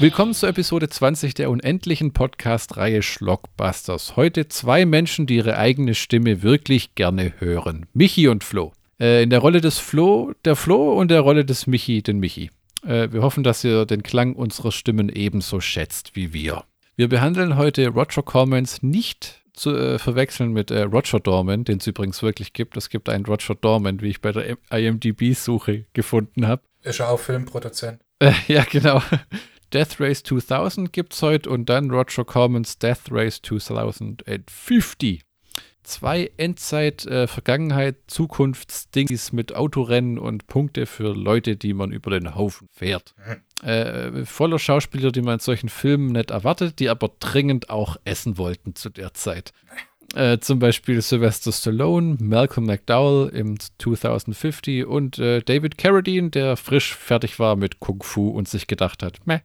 Willkommen zur Episode 20 der unendlichen Podcast-Reihe Schlockbusters. Heute zwei Menschen, die ihre eigene Stimme wirklich gerne hören. Michi und Flo. Äh, in der Rolle des Flo, der Flo und der Rolle des Michi, den Michi. Äh, wir hoffen, dass ihr den Klang unserer Stimmen ebenso schätzt wie wir. Wir behandeln heute Roger Cormans nicht zu äh, verwechseln mit äh, Roger Dorman, den es übrigens wirklich gibt. Es gibt einen Roger Dorman, wie ich bei der IMDb-Suche gefunden habe. Ist ja auch Filmproduzent. Äh, ja, genau. Death Race 2000 gibt es heute und dann Roger Cormans Death Race 2050. Zwei Endzeit, äh, Vergangenheit, Zukunftsdings mit Autorennen und Punkte für Leute, die man über den Haufen fährt. Mhm. Äh, voller Schauspieler, die man in solchen Filmen nicht erwartet, die aber dringend auch essen wollten zu der Zeit. Äh, zum Beispiel Sylvester Stallone, Malcolm McDowell im 2050 und äh, David Carradine, der frisch fertig war mit Kung Fu und sich gedacht hat, meh.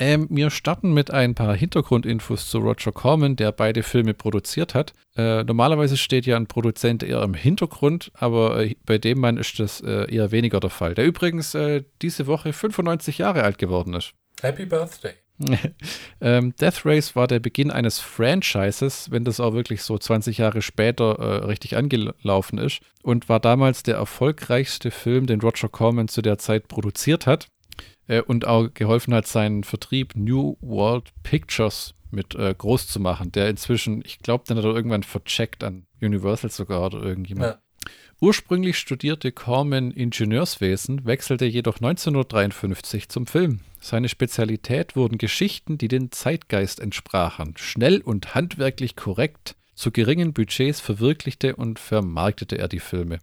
Ähm, wir starten mit ein paar Hintergrundinfos zu Roger Corman, der beide Filme produziert hat. Äh, normalerweise steht ja ein Produzent eher im Hintergrund, aber äh, bei dem Mann ist das äh, eher weniger der Fall. Der übrigens äh, diese Woche 95 Jahre alt geworden ist. Happy Birthday. ähm, Death Race war der Beginn eines Franchises, wenn das auch wirklich so 20 Jahre später äh, richtig angelaufen ist und war damals der erfolgreichste Film, den Roger Corman zu der Zeit produziert hat äh, und auch geholfen hat, seinen Vertrieb New World Pictures mit äh, groß zu machen, der inzwischen, ich glaube, dann hat er irgendwann vercheckt an Universal sogar oder irgendjemand. Ja. Ursprünglich studierte Corman Ingenieurswesen, wechselte jedoch 1953 zum Film. Seine Spezialität wurden Geschichten, die den Zeitgeist entsprachen. Schnell und handwerklich korrekt, zu geringen Budgets verwirklichte und vermarktete er die Filme.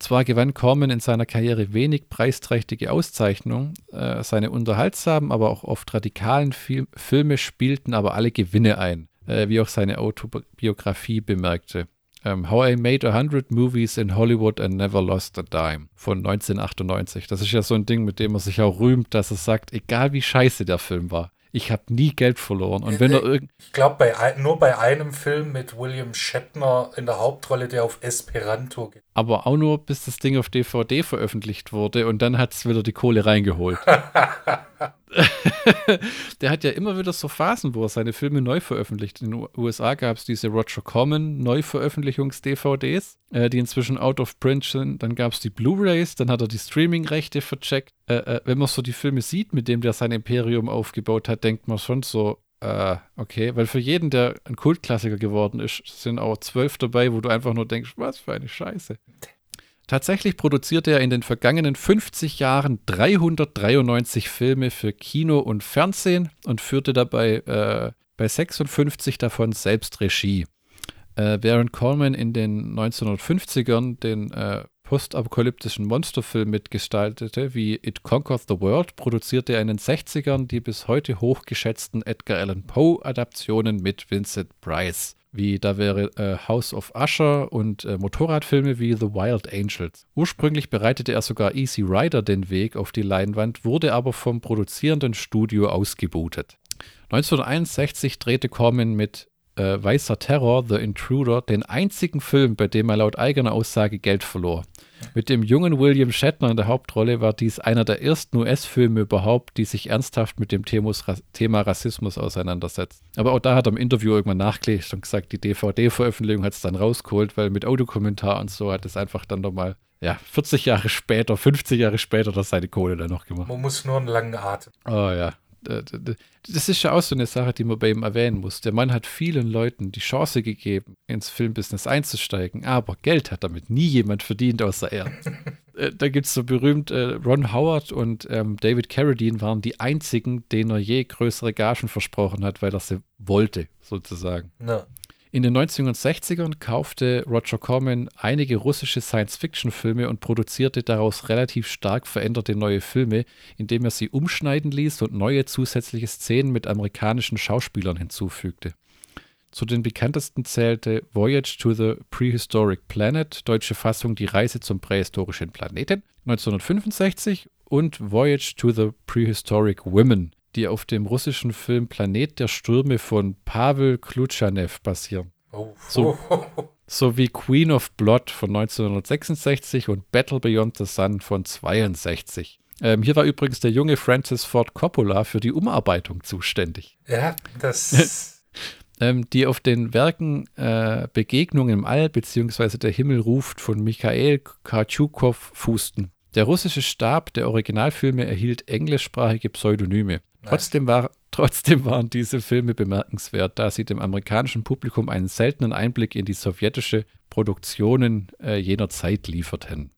Zwar gewann Corman in seiner Karriere wenig preisträchtige Auszeichnungen, äh, seine unterhaltsamen, aber auch oft radikalen Fil Filme spielten aber alle Gewinne ein, äh, wie auch seine Autobiografie bemerkte. Ähm, How I Made a Hundred Movies in Hollywood and Never Lost a Dime von 1998. Das ist ja so ein Ding, mit dem er sich auch rühmt, dass er sagt, egal wie scheiße der Film war, ich habe nie Geld verloren. Und wenn er irgend ich glaube, bei, nur bei einem Film mit William Shatner in der Hauptrolle, der auf Esperanto geht. Aber auch nur, bis das Ding auf DVD veröffentlicht wurde und dann hat es wieder die Kohle reingeholt. der hat ja immer wieder so Phasen, wo er seine Filme neu veröffentlicht. In den USA gab es diese Roger Corman Neuveröffentlichungs-DVDs, äh, die inzwischen out of print sind. Dann gab es die Blu-rays, dann hat er die Streaming-Rechte vercheckt. Äh, äh, wenn man so die Filme sieht, mit dem der sein Imperium aufgebaut hat, denkt man schon so, äh, okay, weil für jeden, der ein Kultklassiker geworden ist, sind auch zwölf dabei, wo du einfach nur denkst, was für eine Scheiße. Tatsächlich produzierte er in den vergangenen 50 Jahren 393 Filme für Kino und Fernsehen und führte dabei äh, bei 56 davon selbst Regie. Äh, während Coleman in den 1950ern den äh, postapokalyptischen Monsterfilm mitgestaltete, wie It Conquered the World, produzierte er in den 60ern die bis heute hochgeschätzten Edgar Allan Poe-Adaptionen mit Vincent Price wie da wäre äh, House of Usher und äh, Motorradfilme wie The Wild Angels. Ursprünglich bereitete er sogar Easy Rider den Weg auf die Leinwand, wurde aber vom produzierenden Studio ausgebootet. 1961 drehte Corman mit äh, Weißer Terror, The Intruder, den einzigen Film, bei dem er laut eigener Aussage Geld verlor. Mit dem jungen William Shatner in der Hauptrolle war dies einer der ersten US-Filme überhaupt, die sich ernsthaft mit dem Thema Rassismus auseinandersetzt. Aber auch da hat er im Interview irgendwann nachgelegt und gesagt, die DVD-Veröffentlichung hat es dann rausgeholt, weil mit Audiokommentar und so hat es einfach dann nochmal, ja, 40 Jahre später, 50 Jahre später, das seine Kohle dann noch gemacht. Man muss nur einen langen Atem. Oh ja, das ist ja auch so eine Sache, die man bei ihm erwähnen muss. Der Mann hat vielen Leuten die Chance gegeben, ins Filmbusiness einzusteigen, aber Geld hat damit nie jemand verdient, außer er. Äh, da gibt es so berühmt, äh, Ron Howard und ähm, David Carradine waren die einzigen, denen er je größere Gagen versprochen hat, weil er sie wollte, sozusagen. No. In den 1960ern kaufte Roger Corman einige russische Science-Fiction-Filme und produzierte daraus relativ stark veränderte neue Filme, indem er sie umschneiden ließ und neue zusätzliche Szenen mit amerikanischen Schauspielern hinzufügte. Zu den bekanntesten zählte Voyage to the Prehistoric Planet, deutsche Fassung Die Reise zum prähistorischen Planeten, 1965 und Voyage to the Prehistoric Women, die auf dem russischen Film Planet der Stürme von Pavel Klutschanev basieren. Oh. So, so wie Queen of Blood von 1966 und Battle Beyond the Sun von 62. Ähm, hier war übrigens der junge Francis Ford Coppola für die Umarbeitung zuständig. Ja, das. ähm, die auf den Werken äh, Begegnungen im All bzw. Der Himmel ruft von Michael Kartschukov fußten. Der russische Stab der Originalfilme erhielt englischsprachige Pseudonyme. Trotzdem, war, trotzdem waren diese Filme bemerkenswert, da sie dem amerikanischen Publikum einen seltenen Einblick in die sowjetische Produktionen äh, jener Zeit lieferten.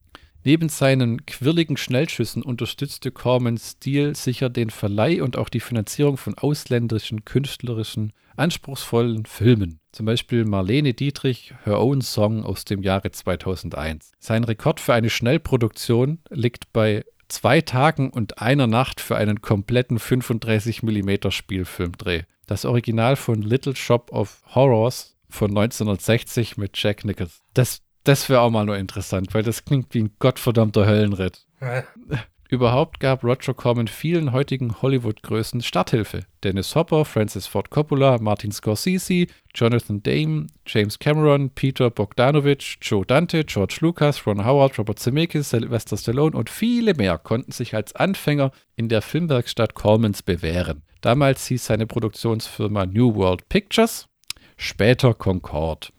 Neben seinen quirligen Schnellschüssen unterstützte Cormans Stil sicher den Verleih und auch die Finanzierung von ausländischen, künstlerischen, anspruchsvollen Filmen. Zum Beispiel Marlene Dietrich, Her Own Song aus dem Jahre 2001. Sein Rekord für eine Schnellproduktion liegt bei zwei Tagen und einer Nacht für einen kompletten 35 mm Spielfilmdreh. Das Original von Little Shop of Horrors von 1960 mit Jack Nichols. Das das wäre auch mal nur interessant, weil das klingt wie ein gottverdammter Höllenritt. Überhaupt gab Roger Corman vielen heutigen Hollywood-Größen Starthilfe. Dennis Hopper, Francis Ford Coppola, Martin Scorsese, Jonathan Dame, James Cameron, Peter Bogdanovich, Joe Dante, George Lucas, Ron Howard, Robert Zemeckis, Sylvester Stallone und viele mehr konnten sich als Anfänger in der Filmwerkstatt Cormans bewähren. Damals hieß seine Produktionsfirma New World Pictures, später Concord.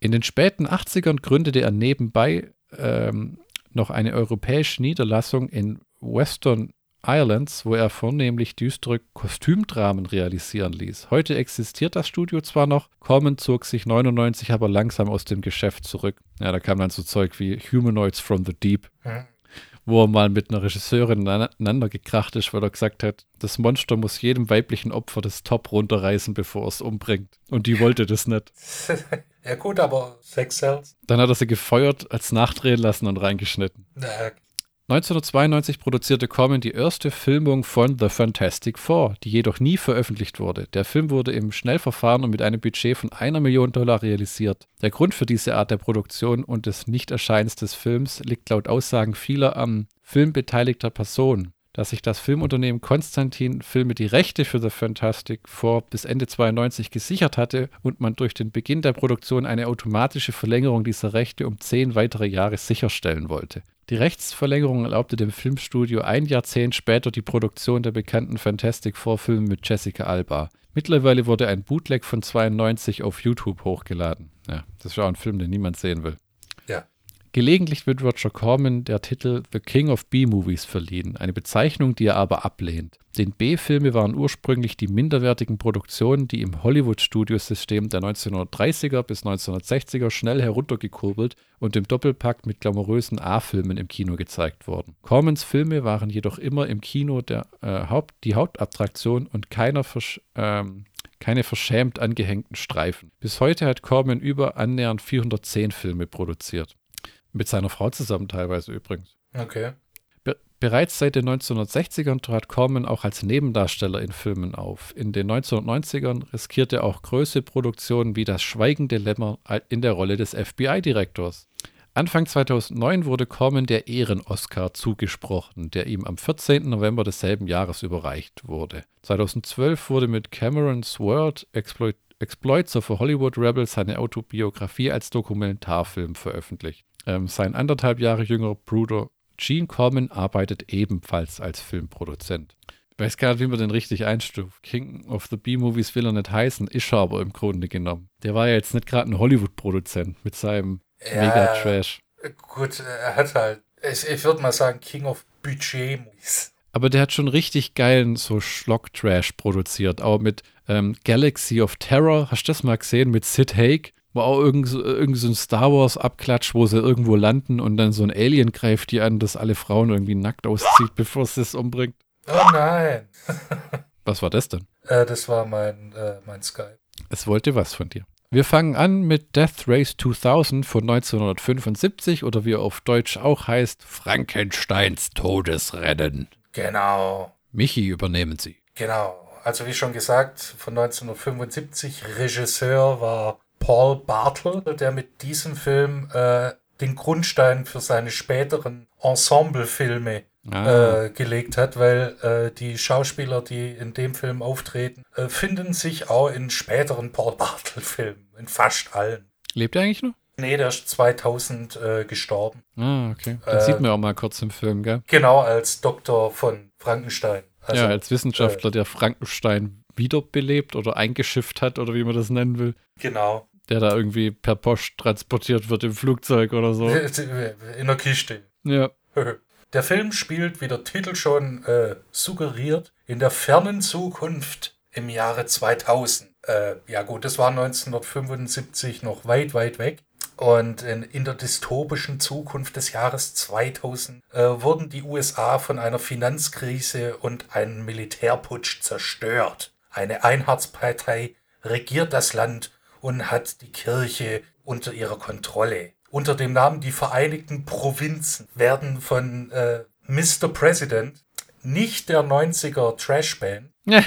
In den späten 80ern gründete er nebenbei ähm, noch eine europäische Niederlassung in Western Islands, wo er vornehmlich düstere Kostümdramen realisieren ließ. Heute existiert das Studio zwar noch, Corman zog sich 99 aber langsam aus dem Geschäft zurück. Ja, da kam dann so Zeug wie Humanoids from the Deep. Hm wo er mal mit einer Regisseurin aneinander gekracht ist, weil er gesagt hat, das Monster muss jedem weiblichen Opfer das Top runterreißen, bevor es umbringt. Und die wollte das nicht. ja gut, aber Sex Cells. Dann hat er sie gefeuert, als nachdrehen lassen und reingeschnitten. Na, 1992 produzierte Corman die erste Filmung von The Fantastic Four, die jedoch nie veröffentlicht wurde. Der Film wurde im Schnellverfahren und mit einem Budget von einer Million Dollar realisiert. Der Grund für diese Art der Produktion und des Nichterscheins des Films liegt laut Aussagen vieler am Film beteiligter Personen. Da sich das Filmunternehmen Konstantin Filme die Rechte für The Fantastic Four bis Ende 92 gesichert hatte und man durch den Beginn der Produktion eine automatische Verlängerung dieser Rechte um zehn weitere Jahre sicherstellen wollte. Die Rechtsverlängerung erlaubte dem Filmstudio ein Jahrzehnt später die Produktion der bekannten Fantastic Four-Filme mit Jessica Alba. Mittlerweile wurde ein Bootleg von 92 auf YouTube hochgeladen. Ja, das ist auch ein Film, den niemand sehen will. Gelegentlich wird Roger Corman der Titel The King of B-Movies verliehen, eine Bezeichnung, die er aber ablehnt. Denn B-Filme waren ursprünglich die minderwertigen Produktionen, die im Hollywood-Studiosystem der 1930er bis 1960er schnell heruntergekurbelt und im Doppelpack mit glamourösen A-Filmen im Kino gezeigt wurden. Cormans Filme waren jedoch immer im Kino der, äh, Haupt, die Hauptattraktion und keiner versch ähm, keine verschämt angehängten Streifen. Bis heute hat Corman über annähernd 410 Filme produziert. Mit seiner Frau zusammen teilweise übrigens. Okay. Be bereits seit den 1960ern trat Corman auch als Nebendarsteller in Filmen auf. In den 1990ern riskierte er auch größere Produktionen wie Das Schweigende Lämmer in der Rolle des FBI-Direktors. Anfang 2009 wurde Corman der Ehren-Oscar zugesprochen, der ihm am 14. November desselben Jahres überreicht wurde. 2012 wurde mit Cameron's World Exploit Exploits of a Hollywood Rebel seine Autobiografie als Dokumentarfilm veröffentlicht. Ähm, sein anderthalb Jahre jüngerer Bruder Gene Corman arbeitet ebenfalls als Filmproduzent. Ich weiß gar nicht, wie man den richtig einstuft. King of the B-Movies will er nicht heißen, ist er aber im Grunde genommen. Der war ja jetzt nicht gerade ein Hollywood-Produzent mit seinem ja, Mega-Trash. Gut, er hat halt, ich, ich würde mal sagen, King of Budget-Movies. Aber der hat schon richtig geilen so Schlock-Trash produziert. Auch mit ähm, Galaxy of Terror, hast du das mal gesehen? Mit Sid Haig wo auch irgend so, irgend so ein Star Wars Abklatsch, wo sie irgendwo landen und dann so ein Alien greift die an, das alle Frauen irgendwie nackt auszieht, bevor es es umbringt. Oh nein. was war das denn? Äh, das war mein, äh, mein Skype. Es wollte was von dir. Wir fangen an mit Death Race 2000 von 1975 oder wie er auf Deutsch auch heißt, Frankensteins Todesrennen. Genau. Michi, übernehmen Sie. Genau. Also wie schon gesagt, von 1975. Regisseur war Paul Bartle, der mit diesem Film äh, den Grundstein für seine späteren Ensemblefilme ah. äh, gelegt hat, weil äh, die Schauspieler, die in dem Film auftreten, äh, finden sich auch in späteren Paul Bartle-Filmen, in fast allen. Lebt er eigentlich noch? Nee, der ist 2000 äh, gestorben. Ah, okay. Äh, sieht man auch mal kurz im Film, gell? Genau, als Doktor von Frankenstein. Also, ja, als Wissenschaftler, der Frankenstein wiederbelebt oder eingeschifft hat oder wie man das nennen will. Genau. Der da irgendwie per Post transportiert wird im Flugzeug oder so. In der Kiste. Ja. Der Film spielt, wie der Titel schon äh, suggeriert, in der fernen Zukunft im Jahre 2000. Äh, ja gut, das war 1975 noch weit, weit weg. Und in, in der dystopischen Zukunft des Jahres 2000 äh, wurden die USA von einer Finanzkrise und einem Militärputsch zerstört. Eine Einheitspartei regiert das Land und hat die Kirche unter ihrer Kontrolle. Unter dem Namen die Vereinigten Provinzen werden von äh, Mr. President, nicht der 90er Trashband,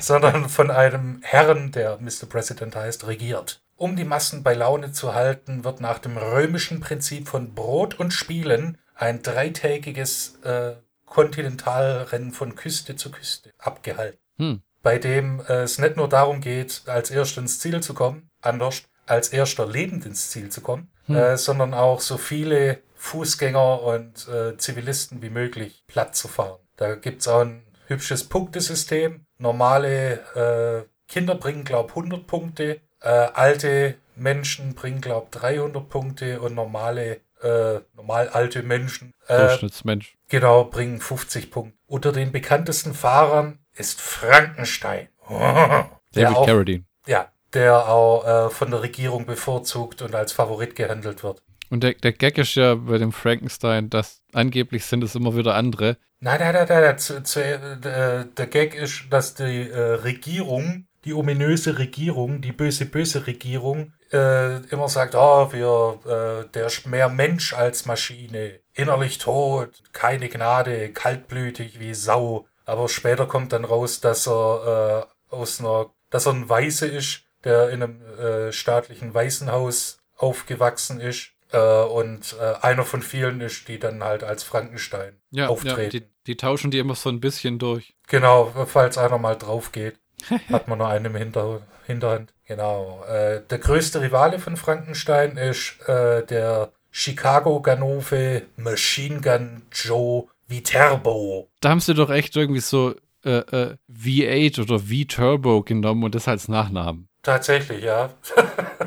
sondern von einem Herrn, der Mr. President heißt, regiert. Um die Massen bei Laune zu halten, wird nach dem römischen Prinzip von Brot und Spielen ein dreitägiges äh, Kontinentalrennen von Küste zu Küste abgehalten. Hm. Bei dem äh, es nicht nur darum geht, als Erster ins Ziel zu kommen, anders als Erster lebend ins Ziel zu kommen, Hm. äh, sondern auch so viele Fußgänger und äh, Zivilisten wie möglich platt zu fahren. Da gibt's auch ein hübsches Punktesystem. Normale äh, Kinder bringen, glaub 100 Punkte, äh, alte Menschen bringen, glaub 300 Punkte und normale, äh, normal alte Menschen äh, Durchschnittsmensch. genau bringen 50 Punkte. Unter den bekanntesten Fahrern ist Frankenstein. David auch, Carradine. ja, der auch äh, von der Regierung bevorzugt und als Favorit gehandelt wird. Und der, der Gag ist ja bei dem Frankenstein, dass angeblich sind es immer wieder andere. Nein, nein, nein, nein, nein. Zu, zu, äh, der Gag ist, dass die äh, Regierung, die ominöse Regierung, die böse, böse Regierung, äh, immer sagt, oh, wir, äh, der ist mehr Mensch als Maschine, innerlich tot, keine Gnade, kaltblütig wie Sau. Aber später kommt dann raus, dass er äh, aus einer, dass er ein Weiße ist, der in einem äh, staatlichen Waisenhaus aufgewachsen ist. Äh, und äh, einer von vielen ist, die dann halt als Frankenstein Ja, ja auftreten. die, die tauschen die immer so ein bisschen durch. Genau, falls einer mal drauf geht, hat man noch einen im Hinter Hinterhand. Genau. Äh, der größte Rivale von Frankenstein ist äh, der Chicago Ganove Machine Gun Joe Viterbo. Da haben sie doch echt irgendwie so äh, äh, V8 oder V-Turbo genommen und das als Nachnamen. Tatsächlich, ja.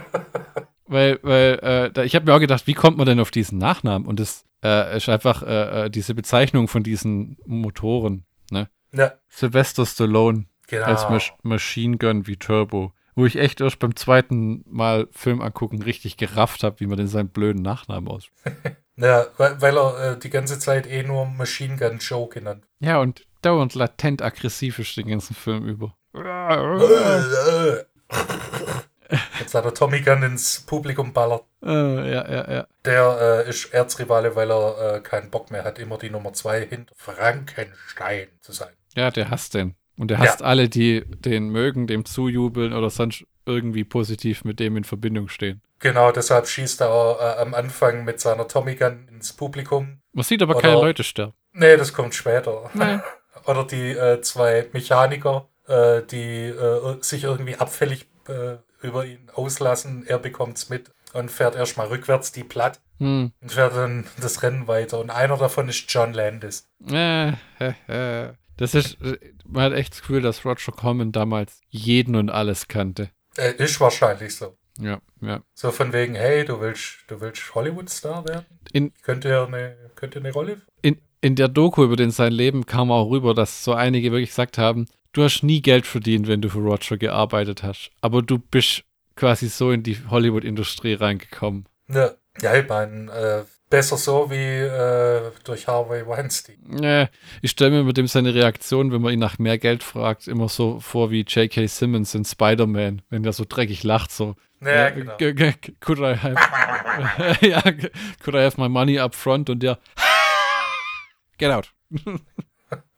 Weil, weil äh, da, ich habe mir auch gedacht, wie kommt man denn auf diesen Nachnamen? Und das äh, ist einfach äh, äh, diese Bezeichnung von diesen Motoren. Ne? ja, Sylvester Stallone genau. als Masch Machine Gun wie Turbo. Wo ich echt erst beim zweiten Mal Film angucken richtig gerafft habe, wie man denn seinen blöden Nachnamen ausspricht. Ja, weil, weil er äh, die ganze Zeit eh nur Machine Gun Joe genannt. Ja, und dauernd latent aggressiv ist den ganzen Film über. Jetzt hat er Tommy Gun ins Publikum ballert. Äh, ja, ja, ja. Der äh, ist Erzrivale, weil er äh, keinen Bock mehr hat, immer die Nummer zwei hinter Frankenstein zu sein. Ja, der hasst den. Und der Ja. hasst alle, die den mögen, dem zujubeln oder sonst irgendwie positiv mit dem in Verbindung stehen. Genau, deshalb schießt er auch, äh, am Anfang mit seiner Tommy Gun ins Publikum. Man sieht aber Oder- keine Leute sterben. Nee, das kommt später. Nee. Oder die äh, zwei Mechaniker, äh, die äh, sich irgendwie abfällig äh, über ihn auslassen. Er bekommt's mit und fährt erstmal rückwärts die platt Hm. und fährt dann das Rennen weiter. Und einer davon ist John Landis. Äh. Das ist, man hat echt das Gefühl, dass Roger Corman damals jeden und alles kannte. Äh, ist wahrscheinlich so. Ja, ja. So von wegen, hey, du willst, du willst Hollywood-Star werden? In, Könnte ja eine, könnte eine Rolle. in, in der Doku über den sein Leben kam auch rüber, dass so einige wirklich gesagt haben, du hast nie Geld verdient, wenn du für Roger gearbeitet hast. Aber du bist quasi so in die Hollywood-Industrie reingekommen. Ja, ja ich meine, äh, besser so wie äh, durch Harvey Weinstein. Äh, ich stelle mir mit dem seine Reaktion, wenn man ihn nach mehr Geld fragt, immer so vor wie J.K. Simmons in Spider-Man, wenn der so dreckig lacht, so. Ja, genau. g- g- Could I have, ja, could I have my money up front und der Get out.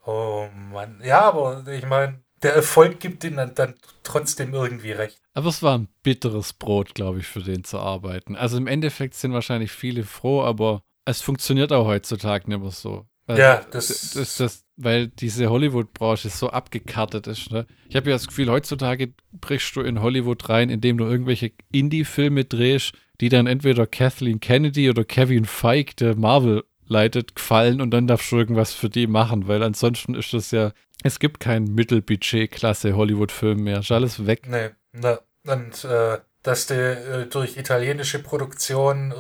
Oh Mann. Ja, aber ich meine, der Erfolg gibt ihm dann, dann trotzdem irgendwie recht. Aber es war ein bitteres Brot, glaube ich, für den zu arbeiten. Also im Endeffekt sind wahrscheinlich viele froh, aber es funktioniert auch heutzutage nicht mehr so. Also, Ja, das- das, das, weil diese Hollywood-Branche so abgekartet ist. Ne? Ich habe ja das Gefühl, heutzutage brichst du in Hollywood rein, indem du irgendwelche Indie-Filme drehst, die dann entweder Kathleen Kennedy oder Kevin Feige, der Marvel leitet, gefallen und dann darfst du irgendwas für die machen, weil ansonsten ist das ja, es gibt keinen Mittelbudget-Klasse Hollywood-Film mehr. Ist alles weg. Nee, ne. Und äh, dass du äh, durch italienische Produktion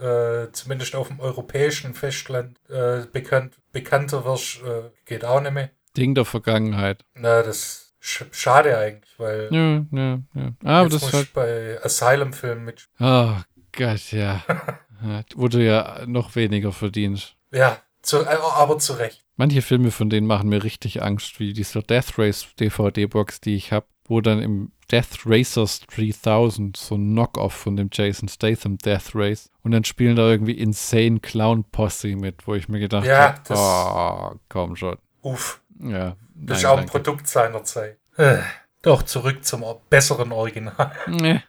äh, zumindest auf dem europäischen Festland äh, bekannt, bekannter wirst, äh, geht auch nicht mehr. Ding der Vergangenheit. Na, das ist sch schade eigentlich, weil Ja, ja, ja. Aber jetzt das muss ich bei Asylum-Filmen mit. Oh Gott, ja. Ja, Wo du ja noch weniger verdienst. Ja, zu, äh, aber zu Recht. Manche Filme von denen machen mir richtig Angst, wie dieser Death Race DVD-Box, die ich habe, wo dann im Death Racers 3000 so ein Knock-Off von dem Jason Statham Death Race und dann spielen da irgendwie Insane Clown Posse mit, wo ich mir gedacht Ja, habe, oh, komm schon. Uff, Ja. das ist auch ein. Produkt seiner Zeit. Äh, doch zurück zum besseren Original. Nee.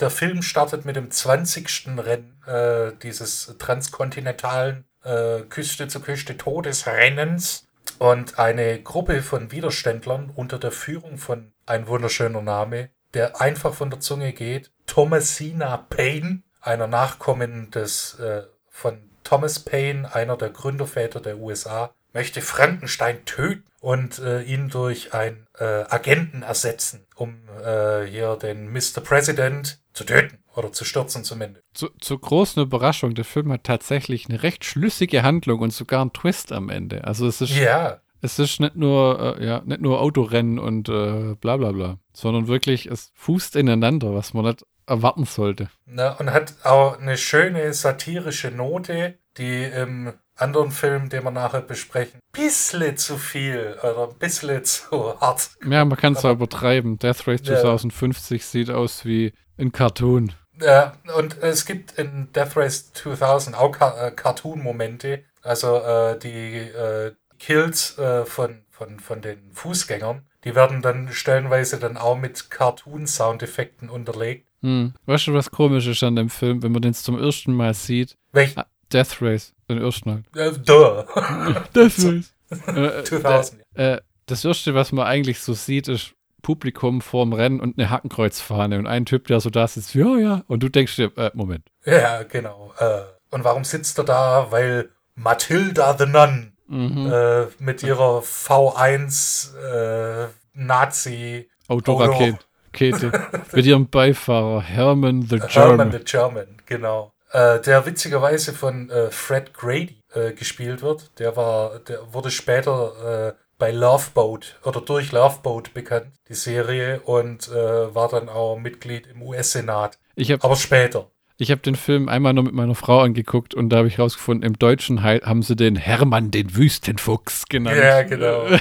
Der Film startet mit dem 20. Rennen äh, dieses transkontinentalen äh, Küste-zu-Küste-Todesrennens. Und eine Gruppe von Widerständlern unter der Führung von ein wunderschöner Name, der einfach von der Zunge geht, Thomasina Paine, einer Nachkommen des äh, von Thomas Paine, einer der Gründerväter der USA, möchte Frankenstein töten und äh, ihn durch einen äh, Agenten ersetzen, um äh, hier den Mr. President zu töten oder zu stürzen zumindest. Zu, zur großen Überraschung, der Film hat tatsächlich eine recht schlüssige Handlung und sogar einen Twist am Ende. Also es ist Ja, Es ist nicht nur, äh, ja, nicht nur Autorennen und äh, bla bla bla, sondern wirklich, es fußt ineinander, was man nicht erwarten sollte. ne, und hat auch eine schöne satirische Note, die im anderen Film, den wir nachher besprechen, bissle zu viel oder ein bisschen zu hart. Ja, man kann es auch übertreiben. Death Race Ja. 2050 sieht aus wie ein Cartoon. Ja, und es gibt in Death Race 2000 auch Ka äh, Cartoon-Momente, also äh, die äh, Kills äh, von, von, von den Fußgängern, die werden dann stellenweise dann auch mit Cartoon-Soundeffekten unterlegt. Hm. Weißt du, was komisch ist an dem Film, wenn man den zum ersten Mal sieht? Welch, Ah, Death Race, den ersten Mal. äh, duh. Death Race. äh, äh, 2000. äh, das erste, was man eigentlich so sieht, ist Publikum vorm Rennen und eine Hakenkreuzfahne und ein Typ, der so da sitzt, ja, ja, und du denkst dir, äh, Moment. Ja, genau. Äh, und warum sitzt er da? Weil Matilda the Nun Mhm. äh, mit ihrer V1 äh, Nazi Autorakete. Mit ihrem Beifahrer Herman the Herman German. the German, genau. Äh, der witzigerweise von äh, Fred Grady äh, gespielt wird. Der war, der wurde später bei Loveboat oder durch Loveboat bekannt, die Serie, und äh, war dann auch Mitglied im US-Senat. Habe Aber später. ich hab den Film einmal nur mit meiner Frau angeguckt und da habe ich rausgefunden, im Deutschen hei- haben sie den Hermann den Wüstenfuchs genannt. Ja, genau.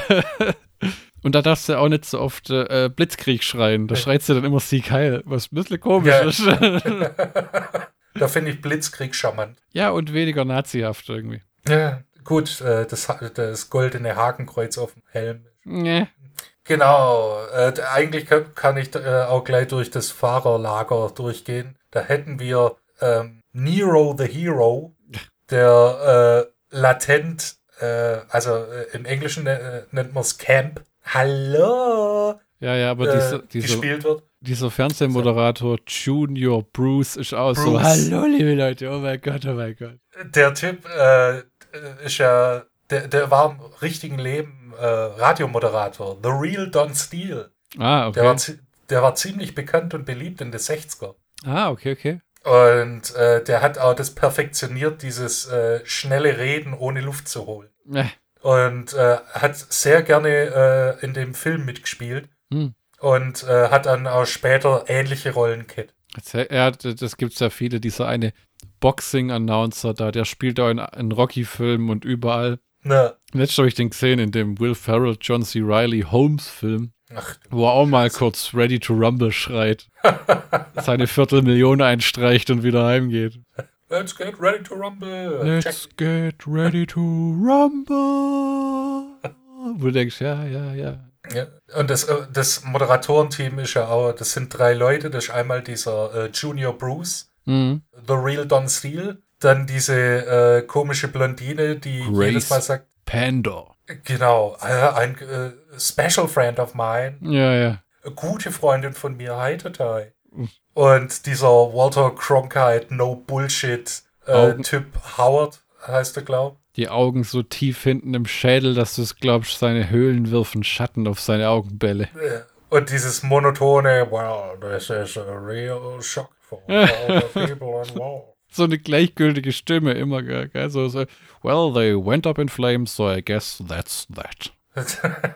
Und da darfst du auch nicht so oft äh, Blitzkrieg schreien. Da schreit sie dann immer Sieg Heil, was ein bisschen komisch Ja. ist. da finde ich Blitzkrieg charmant. ja, und weniger nazihaft irgendwie. Ja, gut, äh, das, das goldene Hakenkreuz auf dem Helm. Nee. Genau, äh, eigentlich kann, kann ich äh, auch gleich durch das Fahrerlager durchgehen. Da hätten wir ähm, Nero the Hero, der äh, latent, äh, also äh, im Englischen nennt man es Camp. Hallo! Ja, ja, aber äh, dieser, dieser, gespielt wird. dieser Fernsehmoderator Junior Bruce ist auch so, Bruce. hallo liebe Leute, oh mein Gott, oh mein Gott. Der Typ äh, ist ja, der, der war im richtigen Leben äh, Radiomoderator. The Real Don Steele. Ah, Der, war, okay. der war ziemlich bekannt und beliebt in den 60er. Ah, okay, okay. Und äh, der hat auch das perfektioniert, dieses äh, schnelle Reden ohne Luft zu holen. Äh, Und äh, hat sehr gerne äh, in dem Film mitgespielt. Hm. Und äh, hat dann auch später ähnliche Rollen erzähl- ja, das gibt's ja viele. Dieser eine Boxing-Announcer da, der spielt auch in, in Rocky-Filmen und überall. Ne. Letztes habe ich den gesehen in dem Will Ferrell, John C. Reilly Holmes-Film, wo er auch mal kurz Ready to Rumble schreit. seine Viertelmillion einstreicht und wieder heimgeht. let's get ready to rumble. Let's Check. get ready to rumble. Wo du denkst, ja, ja, ja. Ja. Und das, äh, das Moderatorenteam ist ja auch, das sind drei Leute. Das ist einmal dieser äh, Junior Bruce, Mhm. The Real Don Steele. Dann diese äh, komische Blondine, die Grace. jedes Mal sagt, Pandor. Genau, äh, ein äh, Special Friend of mine. Ja, ja. Eine gute Freundin von mir, hi Totai. Und dieser Walter Cronkite, no Bullshit äh. Typ Howard, heißt er, glaub. Die Augen so tief hinten im Schädel, dass du es glaubst, seine Höhlen wirfen Schatten auf seine Augenbälle. Äh, Und dieses monotone, well, this is a real shock for all the people involved. So eine gleichgültige Stimme immer, gell? So, so, well, they went up in flames, so I guess that's that.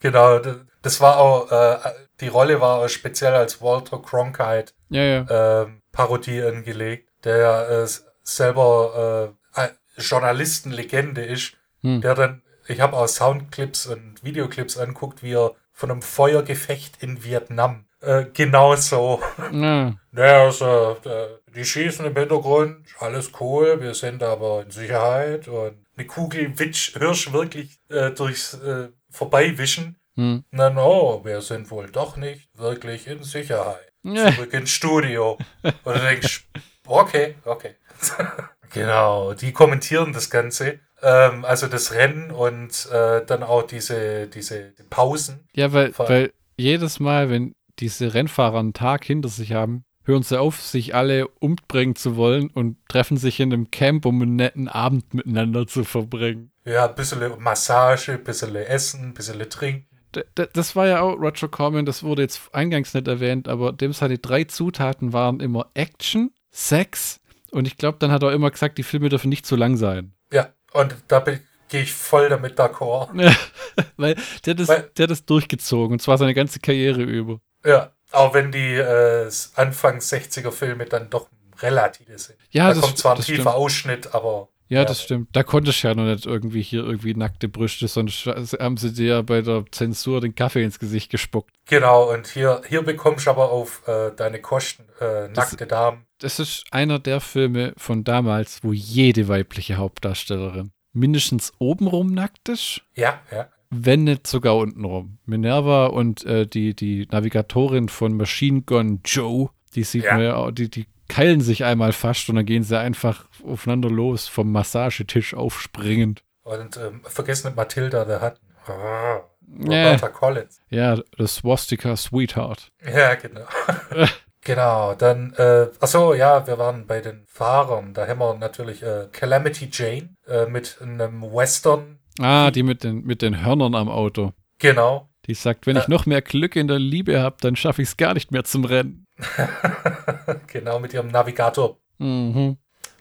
genau, das war auch, äh, die Rolle war auch speziell als Walter Cronkite Ja, ja. ähm, Parodie angelegt, der äh, selber äh, Journalistenlegende ist, Hm. der dann, ich habe auch Soundclips und Videoclips anguckt, wie er von einem Feuergefecht in Vietnam äh, genauso. Ja. Naja, also, äh, die schießen im Hintergrund, alles cool, wir sind aber in Sicherheit und eine Kugel Witsch, Hirsch wirklich äh, durchs äh, Vorbeiwischen. Hm. Dann, oh, wir sind wohl doch nicht wirklich in Sicherheit Ja. zurück ins Studio. Und du denkst, okay, okay. genau, die kommentieren das Ganze. Ähm, also das Rennen und äh, dann auch diese, diese Pausen. Ja, weil, weil jedes Mal, wenn diese Rennfahrer einen Tag hinter sich haben, hören sie auf, sich alle umbringen zu wollen und treffen sich in einem Camp, um einen netten Abend miteinander zu verbringen. Ja, ein bisschen Massage, ein bisschen Essen, ein bisschen Trinken. D- das war ja auch Roger Corman, das wurde jetzt eingangs nicht erwähnt, aber dem seine drei Zutaten waren immer Action, Sex und ich glaube, dann hat er immer gesagt, die Filme dürfen nicht zu lang sein. Ja, und da bin- gehe ich voll damit d'accord. Weil der hat, das, Weil- der hat das durchgezogen und zwar seine ganze Karriere über. Ja, auch wenn die äh, Anfang 60er Filme dann doch relativ sind. Ja, da das, kommt zwar ein tiefer stimmt. Ausschnitt, aber Ja, Ja. das stimmt. Da konnte ich ja noch nicht irgendwie hier irgendwie nackte Brüste, sonst haben sie dir ja bei der Zensur den Kaffee ins Gesicht gespuckt. genau. Und hier, hier bekommst du aber auf äh, deine Kosten äh, nackte Damen. Das ist einer der Filme von damals, wo jede weibliche Hauptdarstellerin mindestens obenrum nackt ist, Ja, ja. wenn nicht sogar untenrum. Minerva und äh, die, die Navigatorin von Machine Gun Joe, die sieht Ja. man ja auch, die, die keilen sich einmal fast und dann gehen sie einfach aufeinander los, vom Massagetisch aufspringend. Und ähm, vergiss nicht Matilda, der hat. Ja. Roberta Collins. Ja, das Swastika Sweetheart. Ja, genau. genau, dann, äh, achso, ja, wir waren bei den Fahrern. Da haben wir natürlich äh, Calamity Jane äh, mit einem Western. Ah, die mit den, mit den Hörnern am Auto. Genau. Die sagt, wenn ich Äh. noch mehr Glück in der Liebe habe, dann schaffe ich es gar nicht mehr zum Rennen. genau, mit ihrem Navigator. Mhm.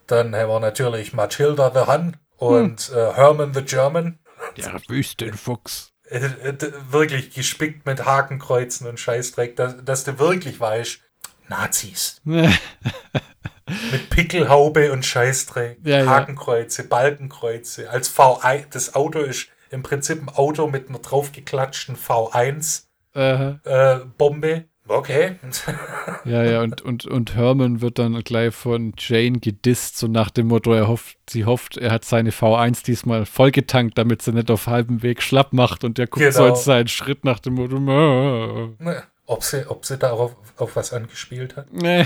Dann haben wir natürlich Matilda the Hun und äh, Herman the German. Der Wüstenfuchs. Äh, äh, wirklich gespickt mit Hakenkreuzen und Scheißdreck, dass, dass du wirklich weißt, Nazis. Mit Pickelhaube und Scheißdreck, Ja, ja. Hakenkreuze, Balkenkreuze. Als V1, das Auto ist im Prinzip ein Auto mit einer draufgeklatschten V1 äh, äh, Bombe. Okay. ja, ja, und, und, und Herman wird dann gleich von Jane gedisst, so nach dem Motto, er hofft, sie hofft, er hat seine V1 diesmal vollgetankt, damit sie nicht auf halbem Weg schlapp macht und der guckt so Genau. in seinen Schritt nach dem Motto, "Ah." ob, sie, ob sie darauf auf was angespielt hat. nee.